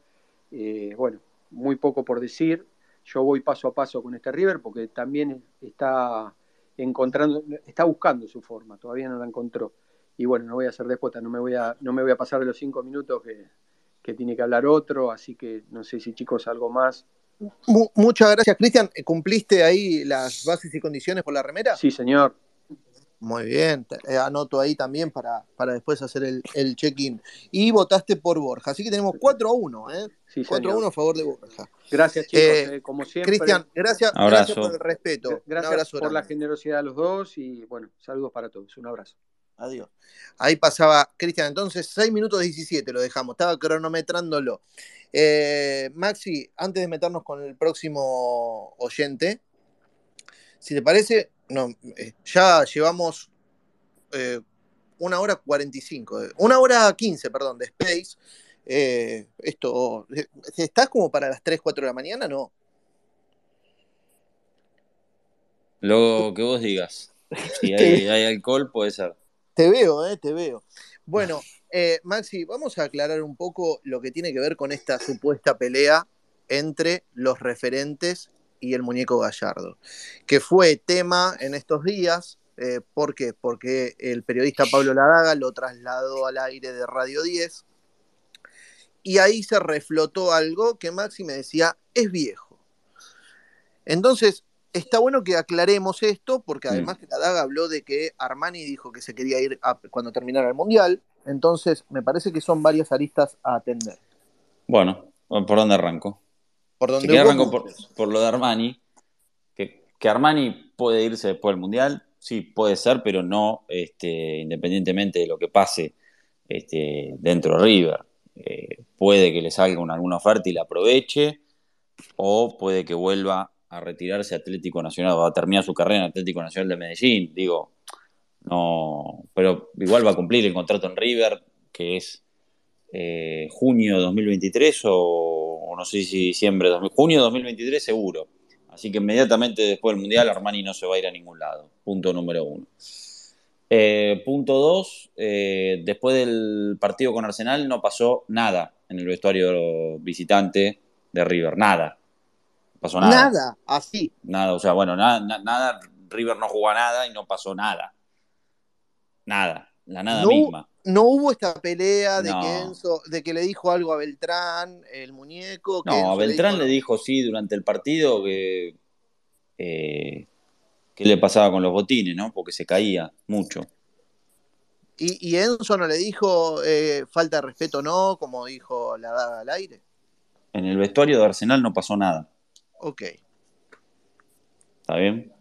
eh, bueno, muy poco por decir, yo voy paso a paso con este River porque también está encontrando, está buscando su forma, todavía no la encontró. Y bueno, no voy a hacer déspota, no me voy a, no me voy a pasar de los cinco minutos que, tiene que hablar otro, así que no sé si chicos algo más. muchas gracias, Cristian. ¿Cumpliste ahí las bases y condiciones por la remera? Sí, señor. Muy bien, eh, anoto ahí también para, para después hacer el, check-in. Y votaste por Borja, así que tenemos 4 a 1, ¿eh? 4 a 1 a favor de Borja. Gracias, chicos, eh, eh, como siempre. Cristian, gracias, gracias, por el respeto. Gracias por la generosidad de los dos y bueno, saludos para todos. Un abrazo. Adiós. Ahí pasaba Cristian, entonces 6 minutos 17 lo dejamos, estaba cronometrándolo. Maxi, antes de meternos con el próximo oyente, si te parece, no, eh, ya llevamos eh, una hora 45, eh, una hora 15, perdón, de Space. esto, ¿estás como para las 3, 4 de la mañana? No. Lo que vos digas. Si hay, hay alcohol, puede ser. Te veo, eh, te veo. Bueno, Maxi, vamos a aclarar un poco lo que tiene que ver con esta supuesta pelea entre los referentes y el muñeco Gallardo, que fue tema en estos días. Eh, ¿Por qué? Porque el periodista Pablo Ladaga lo trasladó al aire de Radio 10 y ahí se reflotó algo que Maxi me decía, es viejo. Entonces, está bueno que aclaremos esto, porque además que Ladaga habló de que Armani dijo que se quería ir cuando terminara el Mundial, entonces me parece que son varias aristas a atender. Bueno, ¿por dónde arranco? Por por, lo de Armani, que, Armani puede irse después del Mundial, sí, puede ser, pero no este, independientemente de lo que pase este, dentro de River. Eh, puede que le salga alguna oferta y la aproveche, o puede que vuelva a retirarse Atlético Nacional, o a terminar su carrera en Atlético Nacional de Medellín, digo, no, pero igual va a cumplir el contrato en River, que es eh, junio de 2023 o no sé si diciembre, junio de 2023 seguro. Así que inmediatamente después del Mundial Armani no se va a ir a ningún lado. Punto número uno. Eh, punto dos, eh, después del partido con Arsenal no pasó nada en el vestuario visitante de River. Nada. Pasó nada. Nada, así. Nada, o sea, bueno, nada, nada, River no jugó a nada y no pasó nada. Nada, la nada misma no hubo esta pelea de, que de que le dijo algo a Beltrán, el muñeco. no, a Beltrán le dijo, sí durante el partido que eh, qué le pasaba con los botines, ¿no? Porque se caía mucho. ¿Y, Enzo no le dijo eh, falta de respeto no, como dijo la daga al aire? En el vestuario de Arsenal no pasó nada. Ok. ¿Está bien?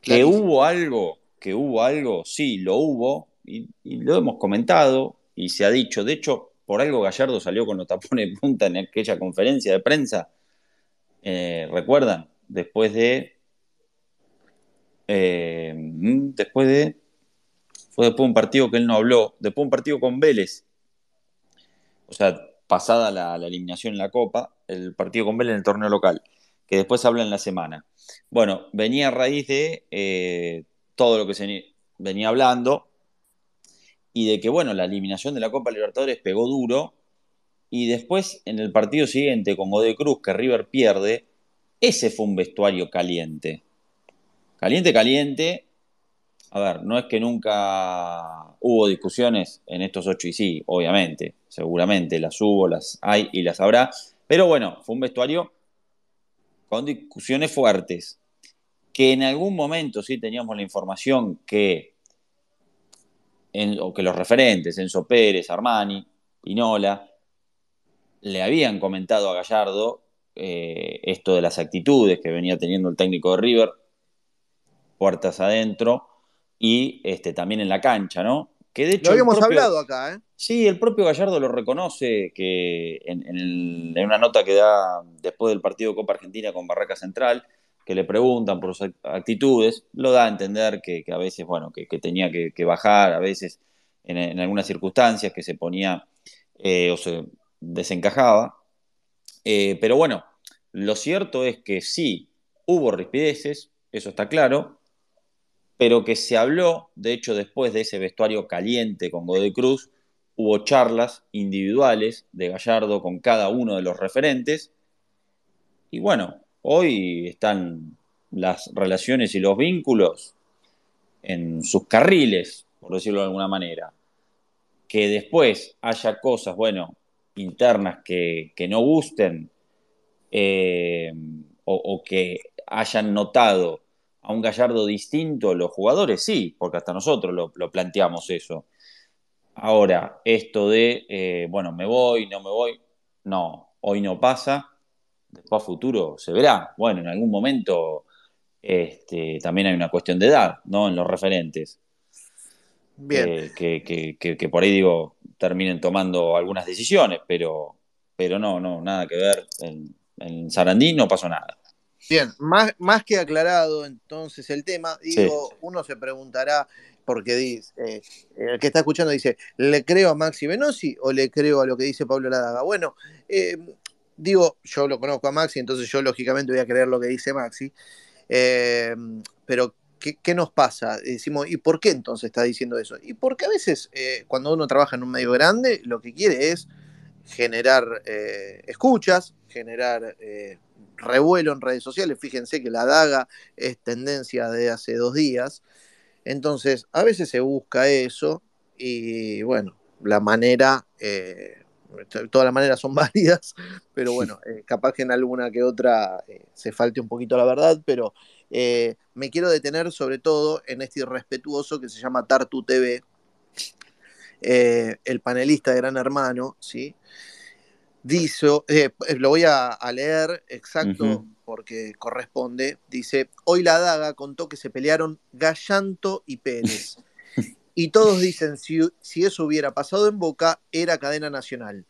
Que hubo algo, que hubo algo, sí, lo hubo, y, lo hemos comentado y se ha dicho, de hecho, por algo Gallardo salió con los tapones de punta en aquella conferencia de prensa, eh, ¿recuerdan? Después de... Eh, mm, después de... Fue después de un partido que él no habló, después de un partido con Vélez. O sea, pasada la, eliminación en la Copa, el partido con Vélez en el torneo local, que después habla en la semana. Bueno, venía a raíz de eh, todo lo que se venía hablando y de que, bueno, la eliminación de la Copa Libertadores pegó duro y después en el partido siguiente con Godoy Cruz, que River pierde, ese fue un vestuario caliente. Caliente, caliente. A ver, no es que nunca hubo discusiones en estos ocho y sí, obviamente, seguramente las hubo, las hay y las habrá, pero bueno, fue un vestuario con discusiones fuertes, que en algún momento sí teníamos la información que, o que los referentes, Enzo Pérez, Armani, Pinola, le habían comentado a Gallardo eh, esto de las actitudes que venía teniendo el técnico de River, puertas adentro y este, también en la cancha, ¿no? Que de hecho. Lo habíamos hablado acá, ¿eh? Sí, el propio Gallardo lo reconoce que en, una nota que da después del partido Copa Argentina con Barraca Central, que le preguntan por sus actitudes, lo da a entender que, a veces, bueno, que, tenía que, bajar, a veces en, algunas circunstancias, que se ponía eh, o se desencajaba. Eh, pero bueno, lo cierto es que sí, hubo rispideces, eso está claro, pero que se habló, de hecho, después de ese vestuario caliente con Godoy Cruz, hubo charlas individuales de Gallardo con cada uno de los referentes. Y bueno, hoy están las relaciones y los vínculos en sus carriles, por decirlo de alguna manera. Que después haya cosas, bueno, internas que, no gusten eh, o, que hayan notado a un Gallardo distinto los jugadores, sí, porque hasta nosotros lo, planteamos eso. Ahora, esto de, eh, bueno, me voy, no me voy, no, hoy no pasa, después a futuro se verá. Bueno, en algún momento este, también hay una cuestión de edad, ¿no? En los referentes. Bien. que, que, por ahí digo, terminen tomando algunas decisiones, pero, pero no, no, nada que ver. En, en Sarandí no pasó nada. Bien, más, más que aclarado entonces el tema, digo, uno se preguntará, porque dice, eh, el que está escuchando dice, ¿le creo a Maxi Venosi o le creo a lo que dice Pablo Ladaga? Bueno, eh, digo, yo lo conozco a Maxi, entonces yo lógicamente voy a creer lo que dice Maxi, eh, pero ¿qué, nos pasa? Decimos, ¿y por qué entonces está diciendo eso? Y porque a veces cuando uno trabaja en un medio grande, lo que quiere es generar escuchas, generar revuelo en redes sociales. Fíjense que la daga es tendencia de hace dos días. Entonces, a veces se busca eso y bueno, la manera, eh, todas las maneras son válidas, pero bueno, eh, capaz que en alguna que otra eh, se falte un poquito la verdad, pero me quiero detener sobre todo en este irrespetuoso que se llama Tartu TV, el panelista de Gran Hermano, ¿sí? Dice, eh, eh, lo voy a, leer exacto porque corresponde, dice, hoy la daga contó que se pelearon Gallanto y Pérez. y todos dicen, si, si eso hubiera pasado en Boca, era cadena nacional.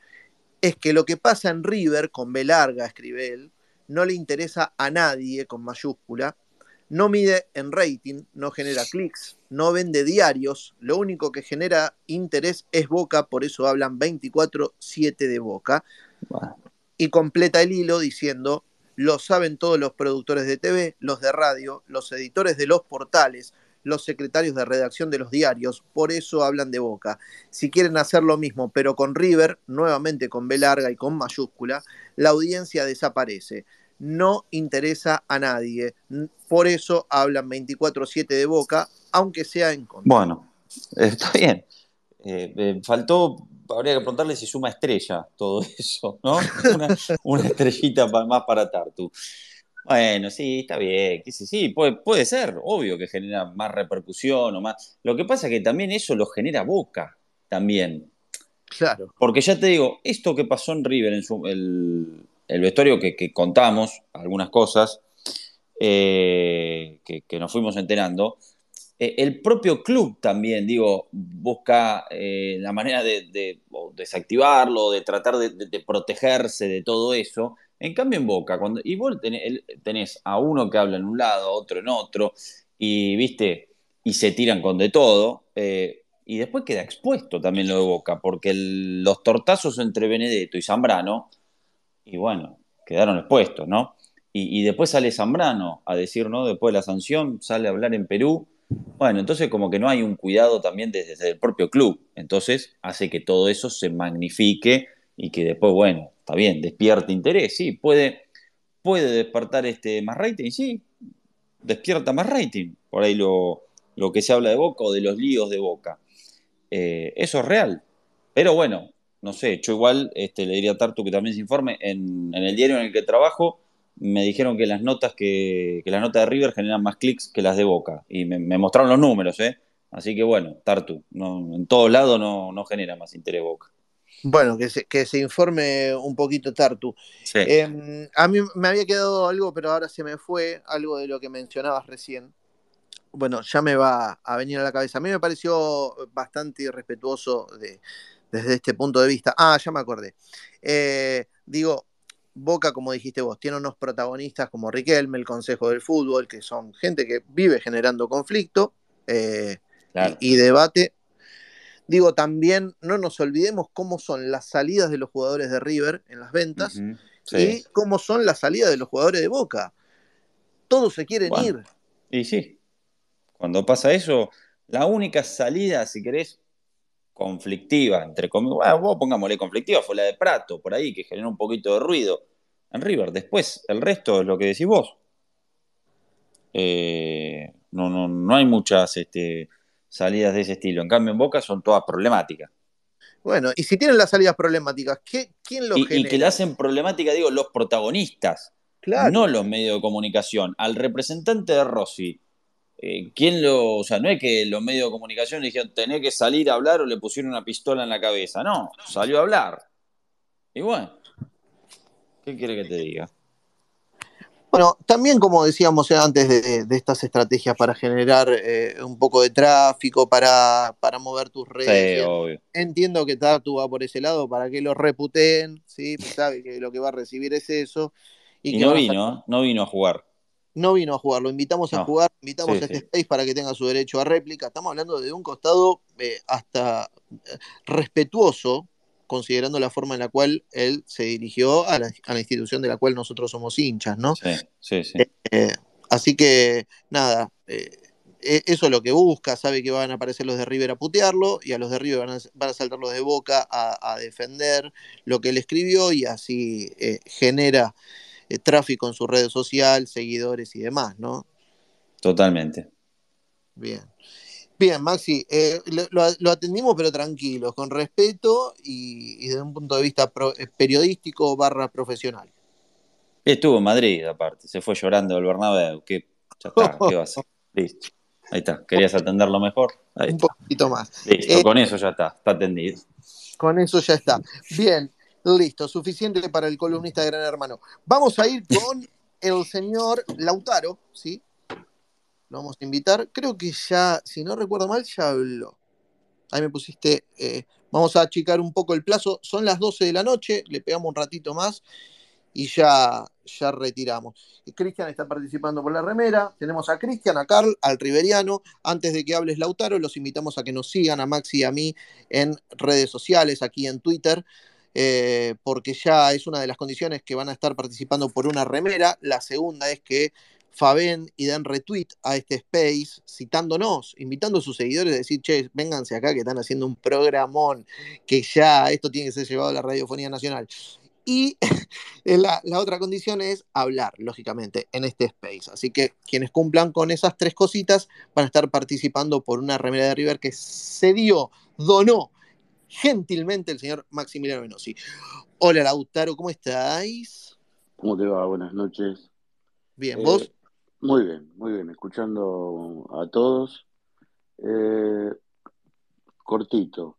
Es que lo que pasa en River, con B larga, escribe él, no le interesa a nadie, con mayúscula, no mide en rating, no genera clics, no vende diarios, lo único que genera interés es Boca, por eso hablan 24-7 de Boca. Y completa el hilo diciendo, lo saben todos los productores de TV, los de radio, los editores de los portales, los secretarios de redacción de los diarios, por eso hablan de Boca. Si quieren hacer lo mismo, pero con River, nuevamente con B larga y con mayúscula, la audiencia desaparece. No interesa a nadie. Por eso hablan 24-7 de Boca, aunque sea en contra. Bueno, está bien. Eh, eh, faltó habría que preguntarle si suma estrella todo eso, ¿no? Una, estrellita más para Tartu. Bueno, sí, está bien, sí, sí, puede, puede ser, obvio que genera más repercusión o más. Lo que pasa es que también eso lo genera Boca, también. Claro. Porque ya te digo, esto que pasó en River, en su, el, vestuario que, contamos, algunas cosas, eh, que, que, nos fuimos enterando, eh, el propio club también, digo, busca eh, la manera de, desactivarlo, de tratar de, protegerse de todo eso. En cambio, en Boca, cuando, y vos tenés, a uno que habla en un lado, otro en otro, y viste, y se tiran con de todo. Eh, y después queda expuesto también lo de Boca, porque los tortazos entre Benedetto y Zambrano, y bueno, quedaron expuestos, ¿no? Y, y, después sale Zambrano a decir, ¿no? Después de la sanción, sale a hablar en Perú bueno, entonces como que no hay un cuidado también desde, el propio club. Entonces hace que todo eso se magnifique y que después, bueno, está bien, despierte interés, sí, puede, puede despertar este más rating, sí, despierta más rating. Por ahí lo, que se habla de Boca o de los líos de Boca. Eh, eso es real. Pero bueno, no sé, yo igual este, le diría a Tartu que también se informe. En el diario en el que trabajo me dijeron que las notas que, que las notas de River generan más clics que las de Boca. Y me, mostraron los números, ¿eh? Así que bueno, Tartu, no, en todos lados no, no genera más interés Boca. Bueno, que se, que se informe un poquito Tartu. Em, a mí me había quedado algo, pero ahora se me fue, algo de lo que mencionabas recién. Bueno, ya me va a venir a la cabeza. A mí me pareció bastante irrespetuoso de, desde este punto de vista. Ah, ya me acordé. Eh, digo, Boca, como dijiste vos, tiene unos protagonistas como Riquelme, el Consejo del Fútbol, que son gente que vive generando conflicto eh, y, debate. Digo, también no nos olvidemos cómo son las salidas de los jugadores de River en las ventas y cómo son las salidas de los jugadores de Boca. Todos se quieren ir. Y sí, cuando pasa eso, la única salida, si querés, conflictiva, entre comillas, bueno, vos pongámosle conflictiva, fue la de Prato, por ahí, que generó un poquito de ruido en River. Después, el resto es lo que decís vos. Eh, no, no, no hay muchas este, salidas de ese estilo. En cambio, en Boca son todas problemáticas. Bueno, y si tienen las salidas problemáticas, ¿quién lo y, Y que le hacen problemática, digo, los protagonistas, no los medios de comunicación. Al representante de Rossi, eh, ¿quién lo, o sea, no es que los medios de comunicación le dijeron, tenés que salir a hablar o le pusieron una pistola en la cabeza, no, salió a hablar. Y bueno, ¿qué quiere que te diga? Bueno, también como decíamos antes de, estas estrategias para generar eh, un poco de tráfico, para, para mover tus redes. Entiendo que Tatu va por ese lado para que lo reputen, ¿sí? sabe que lo que va a recibir es eso. Y, no vino, no vino a jugar no vino a jugar, lo invitamos a jugar, invitamos a este space para que tenga su derecho a réplica. Estamos hablando de un costado eh, hasta eh, respetuoso, considerando la forma en la cual él se dirigió a la, institución de la cual nosotros somos hinchas, ¿no? Sí, sí, sí. Eh, así que, nada, e, eso es lo que busca, sabe que van a aparecer los de River a putearlo y a los de River van a, saltar los de Boca a, defender lo que él escribió y así genera eh, tráfico en su red social, seguidores y demás, ¿no? Totalmente. Bien. Bien, Maxi, eh, lo, atendimos pero tranquilos, con respeto y, desde un punto de vista eh, periodístico barra profesional. Estuvo en Madrid, aparte, se fue llorando el Bernabéu, que ya está, ¿qué va a hacer? Listo. Ahí está, ¿querías atenderlo mejor? un poquito más. Listo, con eso ya está, está atendido. Con eso ya está. Bien, Listo, suficiente para el columnista de Gran Hermano. Vamos a ir con el señor Lautaro, ¿sí? Lo vamos a invitar. Creo que ya, si no recuerdo mal, ya habló. Ahí me pusiste. Eh, vamos a achicar un poco el plazo. Son las 12 de la noche, le pegamos un ratito más y ya, ya retiramos. Cristian está participando por la remera. Tenemos a Cristian, a Carl, al Riveriano. Antes de que hables Lautaro, los invitamos a que nos sigan a Maxi y a mí en redes sociales, aquí en Twitter. Eh, porque ya es una de las condiciones que van a estar participando por una remera. La segunda es que Faben y den retweet a este space, citándonos, invitando a sus seguidores a decir, che, vénganse acá que están haciendo un programón, que ya esto tiene que ser llevado a la Radiofonía Nacional. Y la, la, otra condición es hablar, lógicamente, en este space. Así que quienes cumplan con esas tres cositas van a estar participando por una remera de River que se dio, donó gentilmente el señor Maximiliano Venosi. Hola Lautaro, ¿cómo estáis? ¿Cómo te va? Buenas noches. Bien, ¿vos? Eh, muy bien, muy bien, escuchando a todos. Eh, cortito.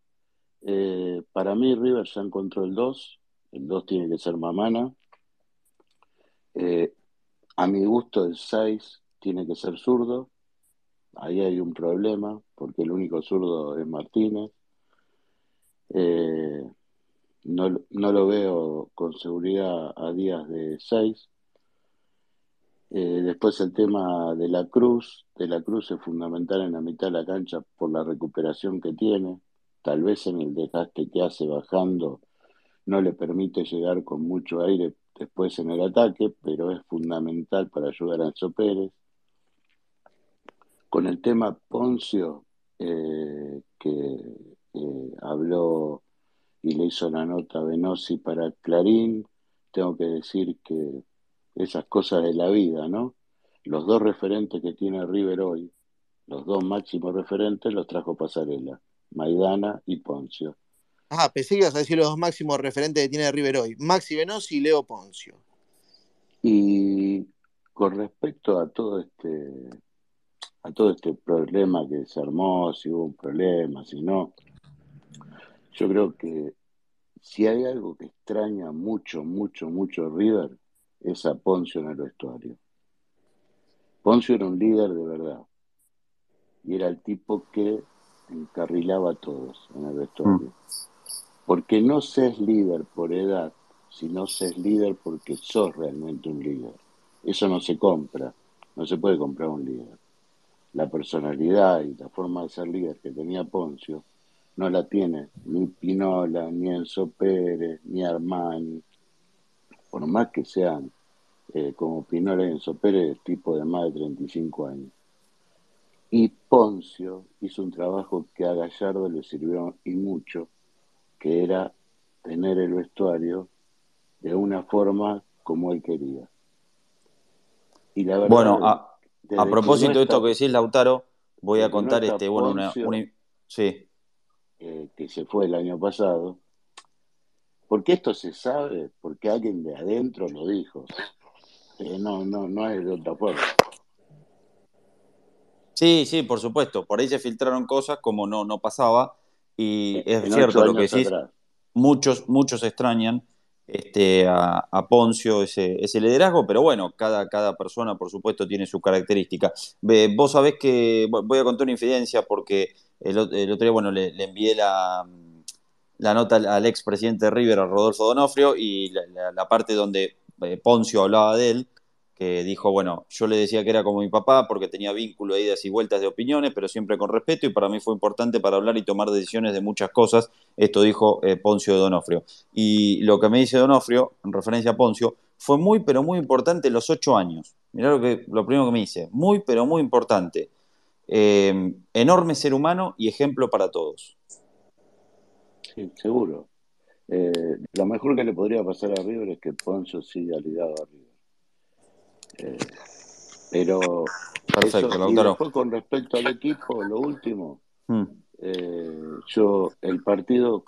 Eh, para mí River ya encontró el 2, el 2 tiene que ser Mamana. a mi gusto el 6 tiene que ser zurdo. ahí hay un problema, porque el único zurdo es Martínez. Eh, no, no, lo veo con seguridad a días de 6. Eh, después el tema de la cruz. De la cruz es fundamental en la mitad de la cancha por la recuperación que tiene. Tal vez en el desgaste que hace bajando no le permite llegar con mucho aire después en el ataque, pero es fundamental para ayudar a Enzo Pérez. Con el tema Poncio, eh, que eh, habló y le hizo la nota a Venosi para Clarín, tengo que decir que esas cosas de la vida, ¿no? Los dos referentes que tiene River hoy, los dos máximos referentes, los trajo Pasarela, Maidana y Poncio. Ah, pensé que ibas a decir los dos máximos referentes que tiene River hoy, Maxi Venosi y Leo Poncio. Y con respecto a todo este a todo este problema que se armó, si hubo un problema, si no, yo creo que si hay algo que extraña mucho, mucho, mucho River, es a Poncio en el vestuario. Poncio era un líder de verdad. Y era el tipo que encarrilaba a todos en el vestuario. Porque no sos líder por edad, sino sos líder porque sos realmente un líder. Eso no se compra, no se puede comprar un líder. La personalidad y la forma de ser líder que tenía Poncio no la tiene ni Pinola, ni Enzo Pérez, ni Armani. Por más que sean eh, como Pinola y Enzo Pérez, tipo de más de 35 años. Y Poncio hizo un trabajo que a Gallardo le sirvió y mucho, que era tener el vestuario de una forma como él quería. Y la verdad, bueno, a, propósito de esto que decís, Lautaro, voy a contar este, bueno, una, sí. Eh, que se fue el año pasado, porque esto se sabe, porque alguien de adentro lo dijo. Eh, no, no, no es de otra forma. Sí, sí, por supuesto. Por ahí se filtraron cosas como no, no pasaba. Y es cierto lo que decís. Muchos, muchos extrañan este, a, Poncio ese, ese, liderazgo, pero bueno, cada, cada persona, por supuesto, tiene su característica. vos sabés que voy a contar una infidencia porque el, otro día, bueno, le, envié la, la nota al, ex presidente de River, a Rodolfo Donofrio, y la parte donde eh, Poncio hablaba de él, que dijo, bueno, yo le decía que era como mi papá porque tenía vínculo de idas y vueltas de opiniones, pero siempre con respeto y para mí fue importante para hablar y tomar decisiones de muchas cosas. Esto dijo eh, Poncio Donofrio. Y lo que me dice Donofrio, en referencia a Poncio, fue muy, pero muy importante los ocho años. Mirá lo, primero que me dice, muy, pero muy importante. Eh, enorme ser humano y ejemplo para todos. Sí, seguro. Eh, lo mejor que le podría pasar a River es que Poncio siga ligado a River. Eh, pero Perfecto, y después con respecto al equipo, lo último, hmm. eh, yo el partido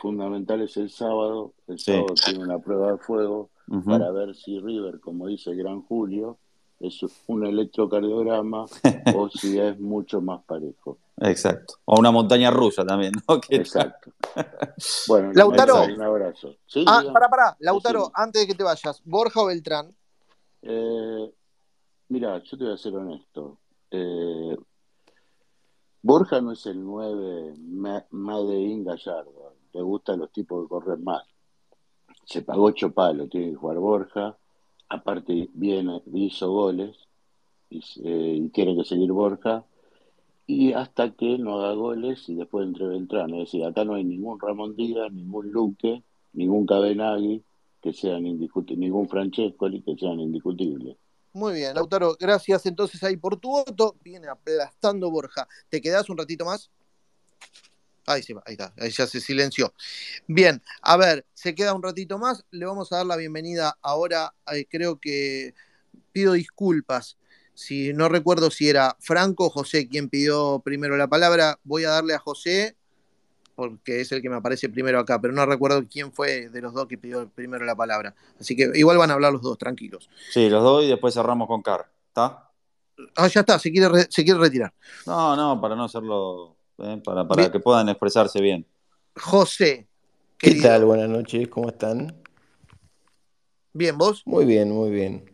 fundamental es el sábado, el sábado tiene una prueba de fuego para ver si River, como dice el gran Julio, es un electrocardiograma o si es mucho más parejo. Exacto. O una montaña rusa también, ¿no? Exacto. bueno, Lautaro. Un abrazo. ah, para, para. Lautaro, antes de que te vayas, Borja o Beltrán. Eh, mira, yo te voy a ser honesto. Eh, Borja no es el 9 Madein Gallardo. Le gustan los tipos que corren más. Se pagó ocho palos, tiene que jugar Borja. Aparte, viene, hizo goles y, eh, y tiene que seguir Borja y hasta que no haga goles y después entre Beltrán. Es decir, acá no hay ningún Ramón Díaz, ningún Luque, ningún Cabenagui que sean indiscutibles, ningún Francesco que sean indiscutibles. Muy bien, Lautaro, gracias entonces ahí por tu voto. Viene aplastando Borja. ¿Te quedas un ratito más? Ahí sí, ahí está, ahí ya se silenció. Bien, a ver, se queda un ratito más. Le vamos a dar la bienvenida ahora. Eh, creo que pido disculpas si no recuerdo si era Franco o José quien pidió primero la palabra, voy a darle a José porque es el que me aparece primero acá, pero no recuerdo quién fue de los dos que pidió primero la palabra. Así que igual van a hablar los dos, tranquilos. Sí, los dos y después cerramos con Car. ¿Está? Ah, ya está, se quiere, se quiere retirar. No, no, para no hacerlo, eh, para, para que puedan expresarse bien. José. ¿Qué tal? Buenas noches, ¿cómo están? Bien, ¿vos? Muy bien, muy bien.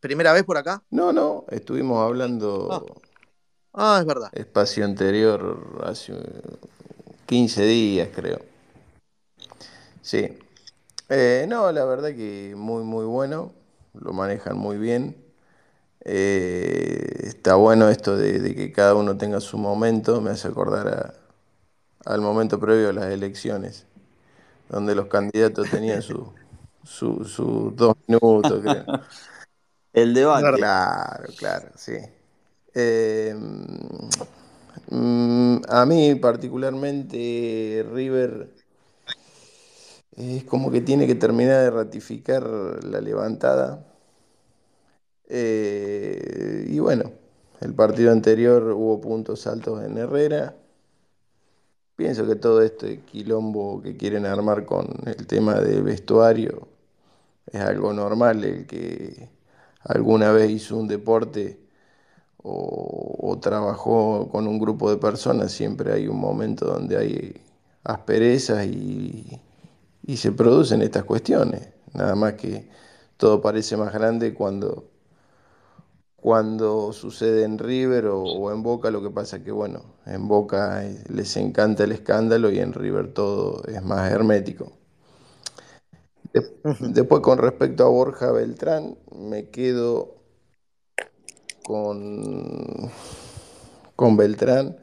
¿Primera vez por acá? No, no, estuvimos hablando. Ah. Ah, es verdad. Espacio anterior, hace 15 días creo. Sí. Eh, no, la verdad que muy, muy bueno. Lo manejan muy bien. Eh, está bueno esto de, que cada uno tenga su momento. Me hace acordar al momento previo a las elecciones, donde los candidatos tenían sus su, dos minutos, creo. El debate. Claro, claro, sí. Eh, mm, a mí particularmente River es como que tiene que terminar de ratificar la levantada. Eh, y bueno, el partido anterior hubo puntos altos en Herrera. Pienso que todo este quilombo que quieren armar con el tema del vestuario es algo normal, el que alguna vez hizo un deporte o, trabajó con un grupo de personas, siempre hay un momento donde hay asperezas y, se producen estas cuestiones. Nada más que todo parece más grande cuando, cuando sucede en River o, en Boca, lo que pasa que, bueno, en Boca les encanta el escándalo y en River todo es más hermético. Después, con respecto a Borja Beltrán, me quedo con, con Beltrán.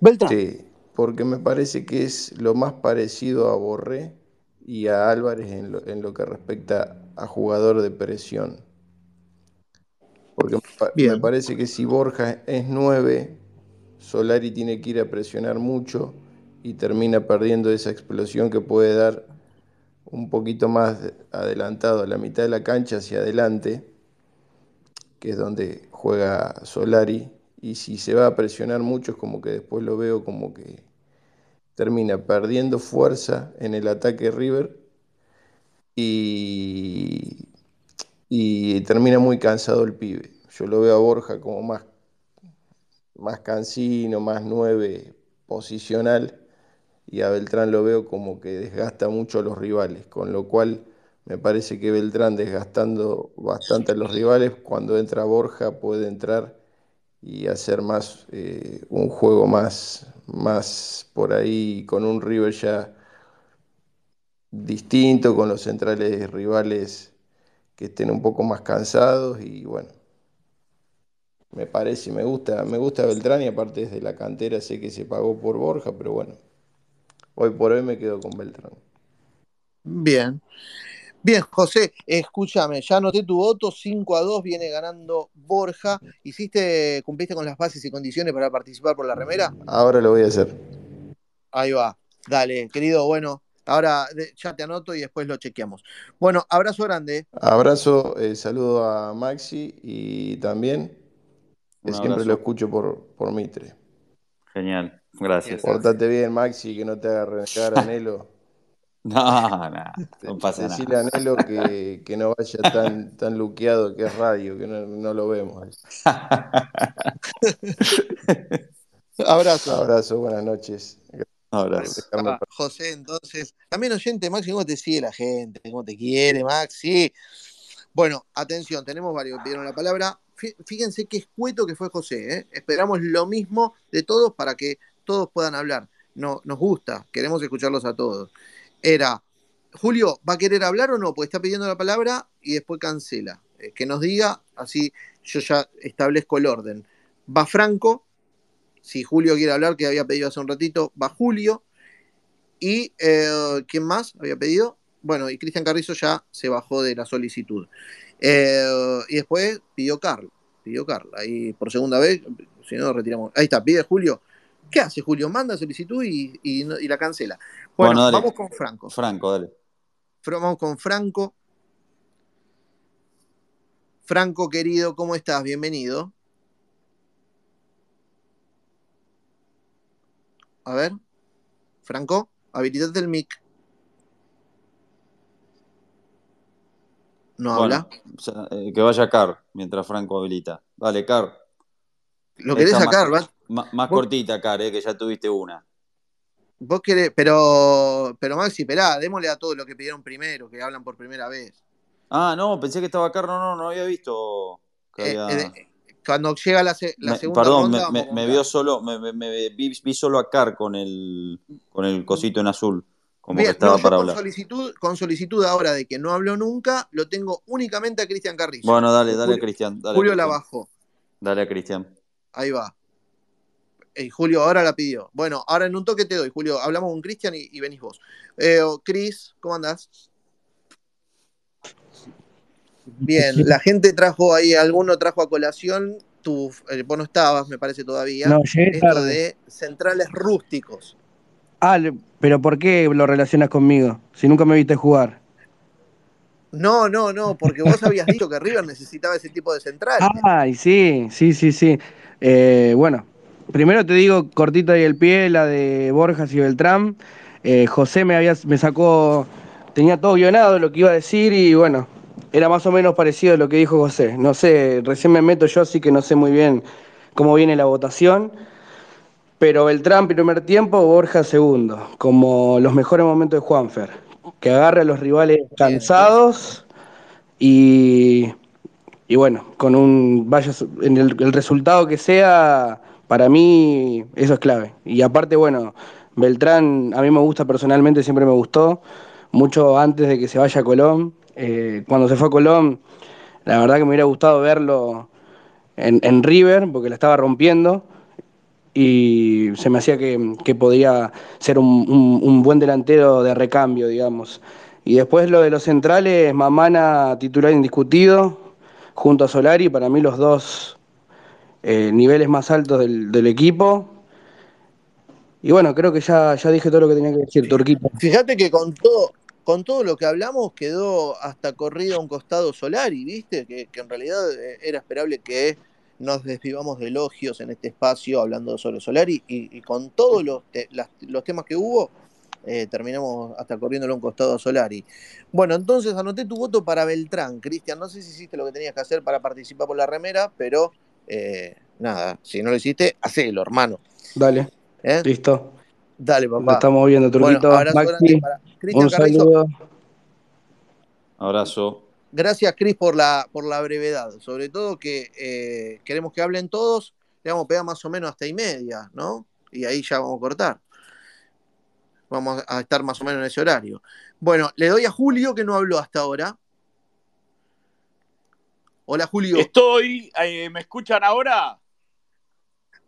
Beltrán. Sí, porque me parece que es lo más parecido a Borré y a Álvarez en lo, en lo que respecta a jugador de presión. Porque me parece que si Borja es 9, Solari tiene que ir a presionar mucho y termina perdiendo esa explosión que puede dar un poquito más adelantado a la mitad de la cancha hacia adelante, que es donde juega Solari, y si se va a presionar mucho es como que después lo veo como que termina perdiendo fuerza en el ataque River y, y termina muy cansado el pibe. Yo lo veo a Borja como más, más cansino, más nueve posicional y a Beltrán lo veo como que desgasta mucho a los rivales, con lo cual me parece que Beltrán desgastando bastante a los rivales, cuando entra Borja puede entrar y hacer más eh, un juego más, más por ahí con un River ya distinto, con los centrales rivales que estén un poco más cansados y bueno, me parece, me gusta, me gusta Beltrán y aparte desde la cantera sé que se pagó por Borja, pero bueno, Hoy por hoy me quedo con Beltrán. Bien. Bien, José, escúchame, ya anoté tu voto, 5 a 2 viene ganando Borja. ¿Hiciste, cumpliste con las bases y condiciones para participar por la remera? Ahora lo voy a hacer. Ahí va, dale, querido, bueno, ahora ya te anoto y después lo chequeamos. Bueno, abrazo grande. Abrazo, eh, saludo a Maxi y también siempre lo escucho por, por Mitre. Genial. Gracias. Portate bien, Maxi, que no te haga renegar a Nelo. no, no, no pasa Decirle a Nelo que, que, no vaya tan, tan luqueado que es radio, que no, no lo vemos. Abrazo. Abrazo, buenas noches. Abrazo. José, entonces, también oyente, Maxi, ¿cómo te sigue la gente? ¿Cómo te quiere, Maxi? Bueno, atención, tenemos varios que pidieron la palabra. Fíjense qué escueto que fue José. ¿eh? Esperamos lo mismo de todos para que todos puedan hablar. No, nos gusta, queremos escucharlos a todos. Era, Julio, ¿va a querer hablar o no? Pues está pidiendo la palabra y después cancela. Eh, que nos diga, así yo ya establezco el orden. Va Franco, si Julio quiere hablar, que había pedido hace un ratito, va Julio. ¿Y eh, quién más había pedido? Bueno, y Cristian Carrizo ya se bajó de la solicitud. Eh, y después pidió Carl, pidió Carl, ahí por segunda vez, si no retiramos. Ahí está, pide Julio. ¿Qué hace Julio? Manda solicitud y, la cancela. Bueno, vamos con Franco. Franco, dale. Vamos con Franco. Franco, querido, ¿cómo estás? Bienvenido. A ver. Franco, habilitate el mic. No habla. Eh, que vaya Car mientras Franco habilita. Dale, Car. Lo querés sacar, ¿verdad? Más, cortita, Car, eh, que ya tuviste una. Vos querés, pero, pero Maxi, esperá, démosle a todos lo que pidieron primero, que hablan por primera vez. Ah, no, pensé que estaba Car, no, no, no había visto. Eh, cuando llega la, se- la Me- segunda perdón, ronda, me, me- vio solo, me, vi, vi solo a Car con el, con el cosito en azul, como que estaba no, para con hablar. solicitud, con solicitud ahora de que no habló nunca, lo tengo únicamente a Cristian Carrizo. Bueno, dale, dale a Julio, Cristian, dale a Julio la Cristian. bajó. Dale a Cristian. Ahí va. Eh, Julio ahora la pidió. Bueno, ahora en un toque te doy, Julio. Hablamos con Cristian y, y venís vos. Eh, oh, Cris, ¿cómo andás? Bien, la gente trajo ahí, alguno trajo a colación, tu, eh, vos no estabas, me parece todavía, No, esto tarde. de centrales rústicos. Ah, pero ¿por qué lo relacionas conmigo? Si nunca me viste jugar. No, no, no, porque vos habías dicho que River necesitaba ese tipo de centrales. Ay, sí, sí, sí, sí. Eh, bueno, primero te digo cortito ahí el pie, la de Borjas y Beltrán. Eh, José me, había, me sacó, tenía todo guionado lo que iba a decir y bueno, era más o menos parecido a lo que dijo José. No sé, recién me meto yo, así que no sé muy bien cómo viene la votación. Pero Beltrán primer tiempo, Borja segundo, como los mejores momentos de Juanfer, que agarre a los rivales cansados y, y bueno, con un vaya en el, el resultado que sea, para mí eso es clave. Y aparte, bueno, Beltrán a mí me gusta personalmente, siempre me gustó, mucho antes de que se vaya a Colón. Eh, cuando se fue a Colón, la verdad que me hubiera gustado verlo en, River, porque la estaba rompiendo y se me hacía que, que podía ser un, un- un buen delantero de recambio, digamos. Y después lo de los centrales, Mamana titular indiscutido, junto a Solari, para mí los dos eh, niveles más altos del, equipo. Y bueno, creo que ya, ya dije todo lo que tenía que decir, Turquito. Fíjate que con todo, con todo lo que hablamos quedó hasta corrido a un costado Solari, ¿viste? Que, en realidad eh, era esperable que nos desvivamos de elogios en este espacio hablando sobre Solari y, y con todos los, los temas que hubo, eh, terminamos hasta corriéndole a un costado a Solari. Bueno, entonces anoté tu voto para Beltrán, Cristian. No sé si hiciste lo que tenías que hacer para participar por la remera, pero eh, nada, si no lo hiciste, hacelo, hermano. Dale, ¿eh? listo. Dale, papá. estamos viendo, Bueno, Turquito. abrazo grande Maxi, para Cristian un Carrizo. saludo. Abrazo. Gracias, Cris, por la, por la brevedad. Sobre todo que eh, queremos que hablen todos. Le vamos a pegar más o menos hasta y media, ¿no? Y ahí ya vamos a cortar. Vamos a estar más o menos en ese horario. Bueno, le doy a Julio, que no habló hasta ahora. Hola, Julio. Estoy, eh, ¿me escuchan ahora?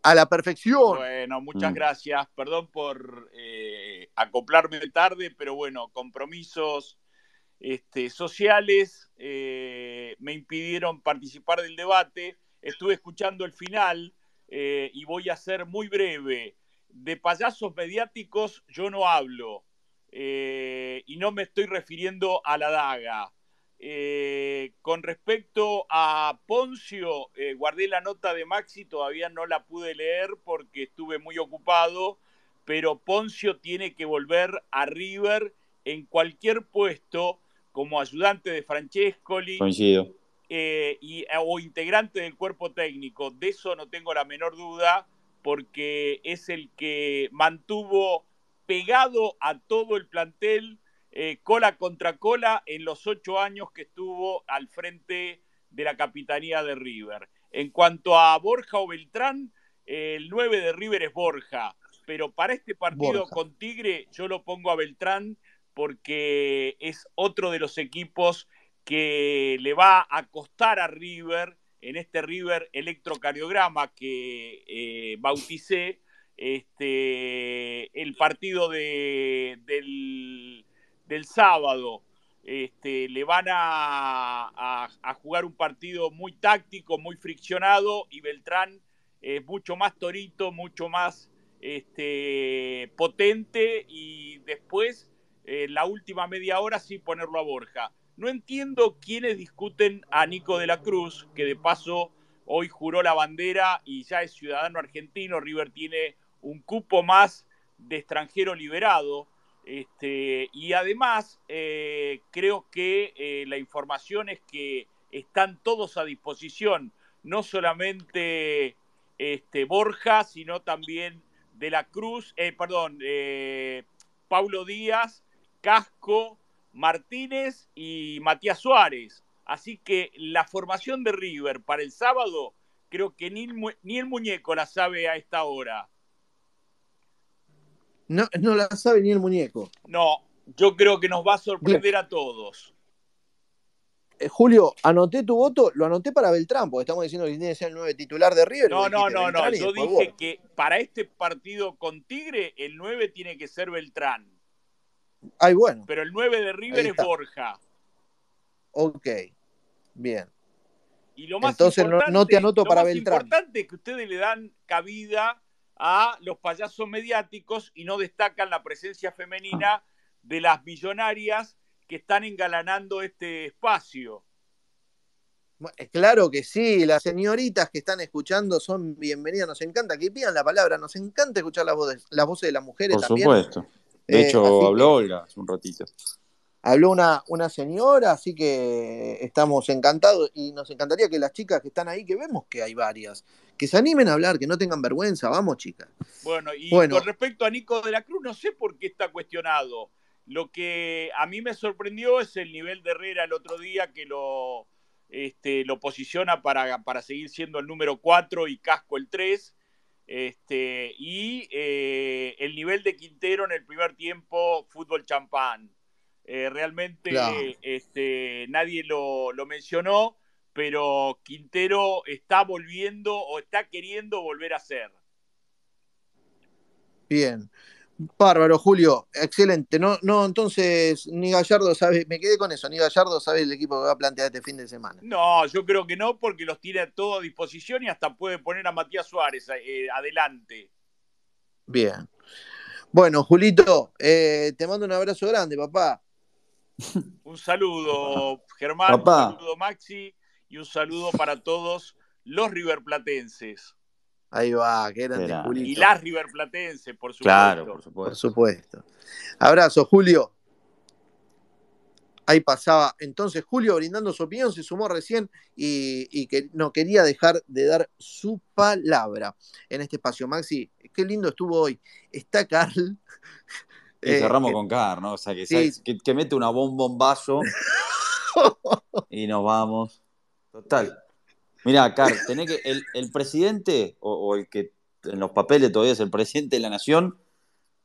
A la perfección. Bueno, muchas Mm. gracias. Perdón por eh, acoplarme tarde, pero bueno, compromisos este, sociales eh, me impidieron participar del debate. Estuve escuchando el final eh, y voy a ser muy breve. De payasos mediáticos yo no hablo eh, y no me estoy refiriendo a la daga. Eh, con respecto a Poncio, eh, guardé la nota de Maxi, todavía no la pude leer porque estuve muy ocupado, pero Poncio tiene que volver a River en cualquier puesto como ayudante de Francescoli eh, y, o integrante del cuerpo técnico. De eso no tengo la menor duda porque es el que mantuvo pegado a todo el plantel eh, cola contra cola en los ocho años que estuvo al frente de la capitanía de River. En cuanto a Borja o Beltrán, eh, el 9 de River es Borja, pero para este partido Borja. con Tigre yo lo pongo a Beltrán porque es otro de los equipos que le va a costar a River en este River electrocardiograma que eh, bauticé este, el partido de, del, del sábado. Este, le van a, jugar un partido muy táctico, muy friccionado y Beltrán es mucho más torito, mucho más este, potente y después eh, la última media hora sí ponerlo a Borja. No entiendo quiénes discuten a Nico de la Cruz, que de paso hoy juró la bandera y ya es ciudadano argentino. River tiene un cupo más de extranjero liberado. Este, y además, eh, creo que eh, la información es que están todos a disposición, no solamente este, Borja, sino también de la Cruz, eh, perdón, Paulo Díaz, Casco, Martínez y Matías Suárez. Así que la formación de River para el sábado creo que ni el muñeco la sabe a esta hora. No, no la sabe ni el muñeco. No, yo creo que nos va a sorprender a todos. Eh, Julio, anoté tu voto, lo anoté para Beltrán, porque estamos diciendo que tiene que ser el nueve titular de River. No, no, no, no. Beltrán Yo dije vos. que para este partido con Tigre, el 9 tiene que ser Beltrán. Ay, bueno, Pero el 9 de River es. Borja. ok. Bien. Y lo más Entonces no- importante, no te anoto lo para más Beltrán. importante es que ustedes le dan cabida a los payasos mediáticos y no destacan la presencia femenina de las millonarias que están engalanando este espacio. Eh, Claro que sí, las señoritas que están escuchando son bienvenidas, nos encanta que pidan la palabra, nos encanta escuchar las voces, las voces de las mujeres Por también. supuesto. De Eh, hecho, habló Olga hace un ratito. Habló una, una señora, así que estamos encantados y nos encantaría que las chicas que están ahí, que vemos que hay varias, que se animen a hablar, que no tengan vergüenza, vamos chicas. Bueno, y Bueno. con respecto a Nico de la Cruz, no sé por qué está cuestionado. Lo que a mí me sorprendió es el nivel de Herrera el otro día que lo, este, lo posiciona para, para seguir siendo el número 4 y Casco el 3. Este, y eh, el nivel de Quintero en el primer tiempo, fútbol champán. Eh, realmente Claro. este, nadie lo, lo mencionó, pero Quintero está volviendo o está queriendo volver a ser. Bien. Bárbaro, Julio, excelente. No, no, entonces, ni Gallardo sabe, me quedé con eso, ni Gallardo sabe el equipo que va a plantear este fin de semana. No, yo creo que no, porque los tiene a todo a disposición y hasta puede poner a Matías Suárez eh, adelante. Bien. Bueno, Julito, eh, te mando un abrazo grande, papá. Un saludo, Germán, Papá. un saludo, Maxi, y un saludo para todos los riverplatenses. Ahí va, qué grande, Grande. Julito. Y las riverplatenses, por supuesto. Claro, por Por supuesto. Abrazo, Julio. Ahí pasaba. Entonces, Julio, brindando su opinión, se sumó recién y, y que no quería dejar de dar su palabra en este espacio. Maxi, qué lindo estuvo hoy. Está Carl. Y eh, cerramos que- con Car, ¿no? O sea, que, Sí. que, que mete una bomba, un vaso y nos vamos. Total. Mirá, Car, tenés que. El, el presidente, o, o el que en los papeles todavía es el presidente de la nación,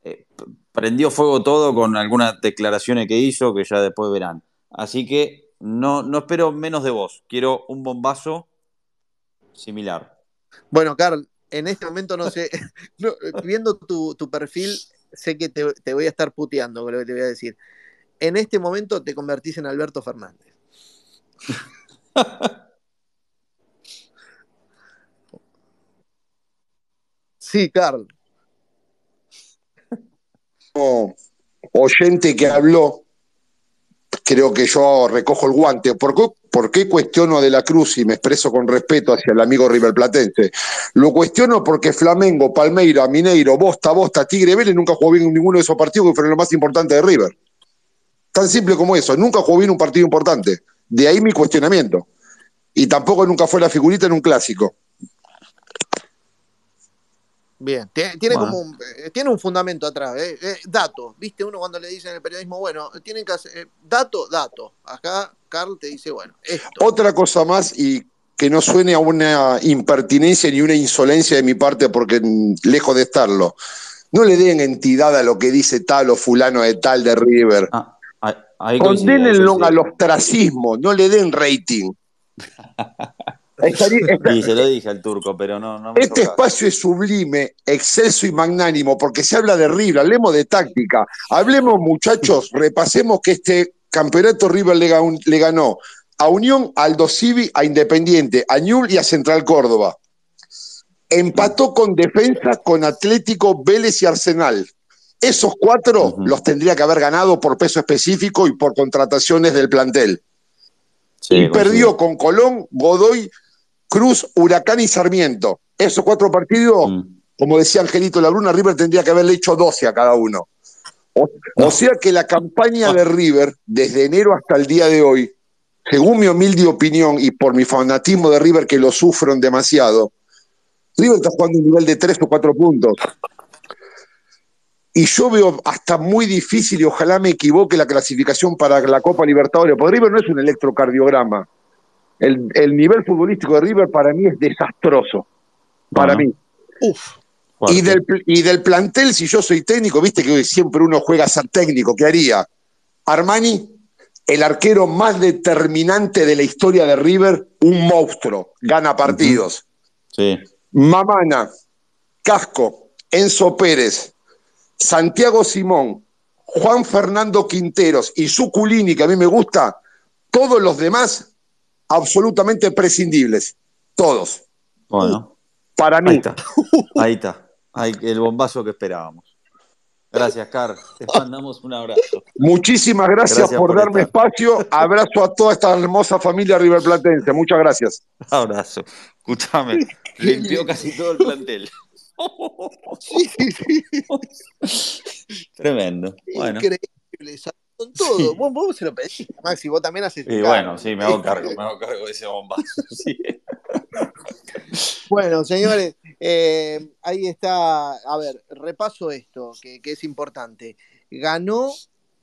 eh, prendió fuego todo con algunas declaraciones que hizo que ya después verán. Así que no, no espero menos de vos. Quiero un bombazo similar. Bueno, Carl, en este momento no sé, no, viendo tu, tu perfil, sé que te, te voy a estar puteando con lo que te voy a decir. En este momento te convertís en Alberto Fernández. Sí, Carl. como oyente que habló, creo que yo recojo el guante. ¿Por qué, por qué cuestiono a De la Cruz y me expreso con respeto hacia el amigo River Platense? Lo cuestiono porque Flamengo, Palmeira, Mineiro, Bosta, Bosta, Tigre, Vélez nunca jugó bien en ninguno de esos partidos que fueron los más importantes de River. Tan simple como eso, nunca jugó bien un partido importante. De ahí mi cuestionamiento. Y tampoco nunca fue la figurita en un clásico. Bien, tiene, tiene Bueno. como un, eh, tiene un fundamento atrás, eh, eh, datos, viste uno cuando le dicen en el periodismo, bueno, tienen que hacer, eh, dato, dato. Acá Carl te dice, bueno, esto. Otra cosa más y que no suene a una impertinencia ni una insolencia de mi parte, porque lejos de estarlo, no le den entidad a lo que dice tal o fulano de tal de River. Ah, Condénenlo al ostracismo, no le den rating. Estaría- esta- Sí, se lo dije al turco, pero no, no me este espacio es sublime, excelso y magnánimo, porque se habla de River, hablemos de táctica, hablemos muchachos, repasemos que este campeonato River le ganó a Unión, a Aldo Civi, a Independiente, a Ñul y a Central Córdoba. Empató con defensa con Atlético, Vélez y Arsenal. Esos cuatro los tendría que haber ganado por peso específico y por contrataciones del plantel. Sí, y perdió con Colón, Godoy, Cruz, Huracán y Sarmiento. Esos cuatro partidos, Mm. como decía Angelito Labruna, River tendría que haberle hecho 12 a cada uno. O, o sea que la campaña de River, desde enero hasta el día de hoy, según mi humilde opinión y por mi fanatismo de River, que lo sufren demasiado, River está jugando un nivel de 3 o 4 puntos. Y yo veo hasta muy difícil, y ojalá me equivoque, la clasificación para la Copa Libertadores, porque River no es un electrocardiograma. El, el nivel futbolístico de River para mí es desastroso. Para Bueno. mí. Uf. Y del, y del plantel, si yo soy técnico, viste que siempre uno juega a ser técnico, ¿qué haría? Armani, el arquero más determinante de la historia de River, un monstruo, gana partidos. Sí. Mamana, Casco, Enzo Pérez, Santiago Simón, Juan Fernando Quinteros y Suculini, que a mí me gusta, todos los demás absolutamente prescindibles. Todos. Bueno, Para ahí mí. está. Ahí está. Ahí, el bombazo que esperábamos. Gracias, Car. Te mandamos un abrazo. Muchísimas gracias, Gracias por, por darme estar. espacio. Abrazo a toda esta hermosa familia riverplatense. Muchas gracias. Abrazo. Escúchame. Limpió casi todo el plantel. Sí, sí, sí. Tremendo. Bueno. Increíble. Con todo. Vos, vos se lo pedís, Maxi, vos también haces. Y cargo. bueno, sí, me hago cargo, me hago cargo de ese bombazo. Sí. Bueno, señores, eh, ahí está. A ver, repaso esto, que, que es importante. Ganó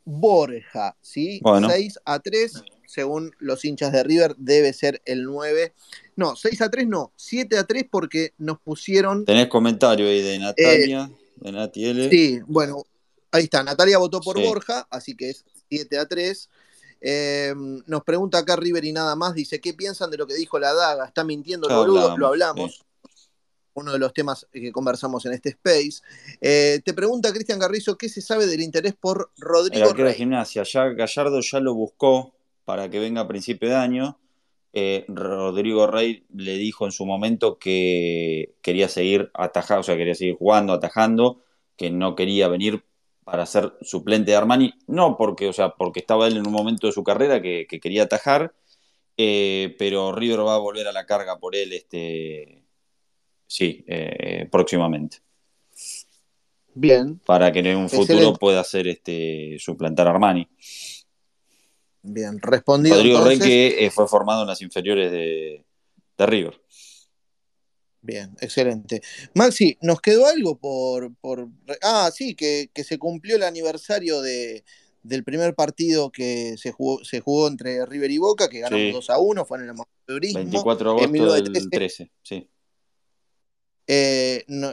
Borja, ¿sí? Bueno. 6 a 3, según los hinchas de River, debe ser el 9. No, 6 a 3 no, 7 a 3 porque nos pusieron. Tenés comentario ahí de Natalia, de Nati L. Sí, bueno, ahí está. Natalia votó por Sí. Borja, así que es 7 a 3. Eh, nos pregunta acá River y nada más, dice, ¿qué piensan de lo que dijo la daga? ¿Está mintiendo el Ya boludo? hablamos, Lo hablamos. Uno de los temas que conversamos en este space. Eh, te pregunta Cristian Garrizo, ¿qué se sabe del interés por El Rodrigo de Rey? gimnasia, ya Gallardo ya lo buscó para que venga a principio de año. Eh, Rodrigo Rey le dijo en su momento que quería seguir atajando, o sea, quería seguir jugando, atajando, que no quería venir para ser suplente de Armani, no porque, o sea, porque estaba él en un momento de su carrera que, que quería atajar, eh, pero River va a volver a la carga por él, este, sí, eh, próximamente, Bien, para que en un futuro Excelente. pueda ser este, suplantar a Armani. Bien, respondido Rodrigo entonces. que eh, fue formado en las inferiores de, de River. Bien, excelente. Maxi, ¿nos quedó algo por... por... Ah, sí, que, que se cumplió el aniversario de, del primer partido que se jugó, se jugó entre River y Boca, que ganamos Sí. 2 a 1, fue en el amateurismo. 24 de agosto 1913. del 13, sí. Eh, no-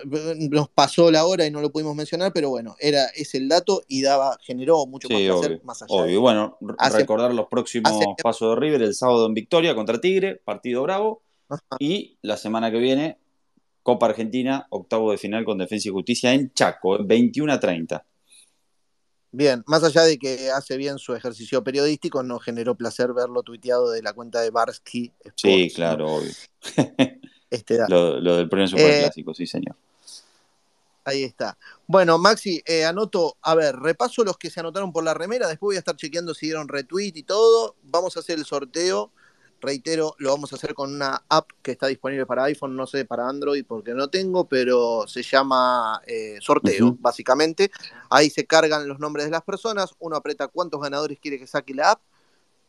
nos pasó la hora y no lo pudimos mencionar, pero bueno, era es el dato y daba generó mucho más placer más allá. obvio. Bueno, Hace- recordar los próximos hace- pasos de River el sábado en Victoria contra Tigre, partido bravo. Ajá. Y la semana que viene, Copa Argentina, octavo de final con Defensa y Justicia en Chaco, 21 a 30. Bien, más allá de que hace bien su ejercicio periodístico, nos generó placer verlo tuiteado de la cuenta de Barsky Sports. Sí, ¿no? claro, obvio. Este dato. Lo, lo del premio Superclásico, sí, señor. Ahí está. Bueno, Maxi, eh, anoto, a ver, repaso los que se anotaron por la remera, después voy a estar chequeando si dieron retweet y todo. Vamos a hacer el sorteo. Reitero, lo vamos a hacer con una app que está disponible para iPhone, no sé, para Android, porque no tengo, pero se llama eh, sorteo, básicamente. Ahí se cargan los nombres de las personas, uno aprieta cuántos ganadores quiere que saque la app,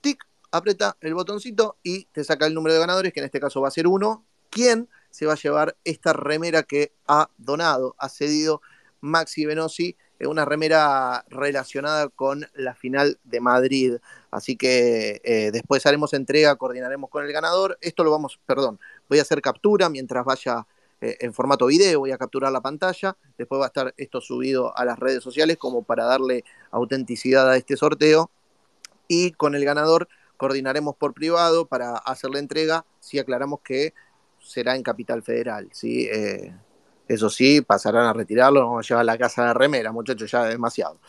tic, aprieta el botoncito y te saca el número de ganadores, que en este caso va a ser uno. ¿Quién se va a llevar esta remera que ha donado, ha cedido Maxi Venosi? eh, Una remera relacionada con la final de Madrid. Así que eh, después haremos entrega, coordinaremos con el ganador. Esto lo vamos, perdón, voy a hacer captura mientras vaya eh, en formato video, voy a capturar la pantalla. Después va a estar esto subido a las redes sociales como para darle autenticidad a este sorteo. Y con el ganador coordinaremos por privado para hacer la entrega si aclaramos que será en Capital Federal. ¿sí? Eh, eso sí, pasarán a retirarlo, vamos a llevar a la casa de remera, muchachos, ya es demasiado.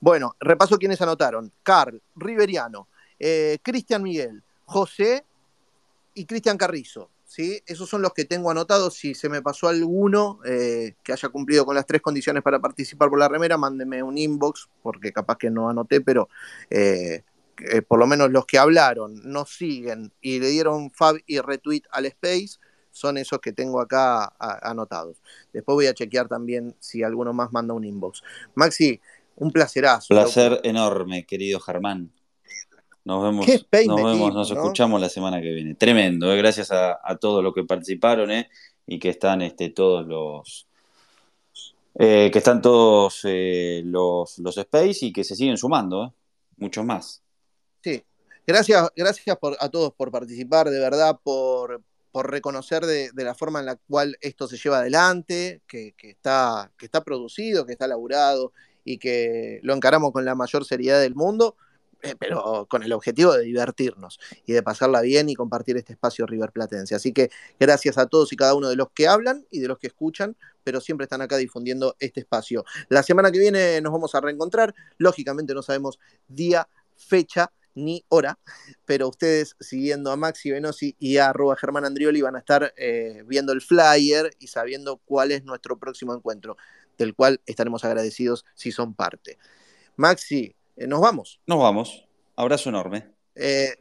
Bueno, repaso quienes anotaron. Carl, Riveriano, eh, Cristian Miguel, José y Cristian Carrizo. ¿sí? Esos son los que tengo anotados. Si se me pasó alguno eh, que haya cumplido con las tres condiciones para participar por la remera, mándeme un inbox, porque capaz que no anoté, pero por lo menos los que hablaron, nos siguen y le dieron fab y retweet al space, son esos que tengo acá a- anotados. Después voy a chequear también si alguno más manda un inbox. Maxi, un placerazo. Placer enorme, querido Germán. Nos vemos, Qué space nos, vemos, nos ¿no? escuchamos la semana que viene. Tremendo, eh, gracias a, a todos los que participaron eh, y que están este, todos los eh, que están todos eh, los, los space y que se siguen sumando, eh, muchos más. Sí. Gracias, gracias por, a todos por participar, de verdad, por, por reconocer de, la forma en la cual esto se lleva adelante, que, que, está, que está producido, que está laburado y que lo encaramos con la mayor seriedad del mundo, eh, pero con el objetivo de divertirnos y de pasarla bien y compartir este espacio River Platense. Así que gracias a todos y cada uno de los que hablan y de los que escuchan, pero siempre están acá difundiendo este espacio. La semana que viene nos vamos a reencontrar, lógicamente no sabemos día, fecha, ni hora, pero ustedes siguiendo a Maxi Venosi y a arroba Germán Andrioli van a estar eh, viendo el flyer y sabiendo cuál es nuestro próximo encuentro, del cual estaremos agradecidos si son parte. Maxi, eh, nos vamos. Nos vamos. Abrazo enorme. Eh,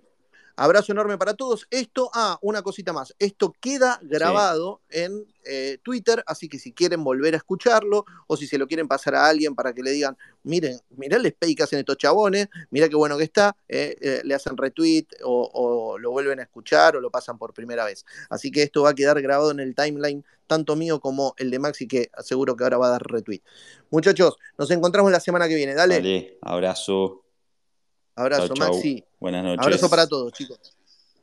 Abrazo enorme para todos. Esto, ah, una cosita más. Esto queda grabado sí. en eh, Twitter, así que si quieren volver a escucharlo o si se lo quieren pasar a alguien para que le digan, miren, mirá el spay que hacen estos chabones, mira qué bueno que está, eh, eh, le hacen retweet o, o, lo vuelven a escuchar o lo pasan por primera vez. Así que esto va a quedar grabado en el timeline, tanto mío como el de Maxi, que seguro que ahora va a dar retweet. Muchachos, nos encontramos la semana que viene. Dale. Dale, abrazo. Abrazo, chau, chau. Maxi. Buenas noches. Abrazo para todos, chicos.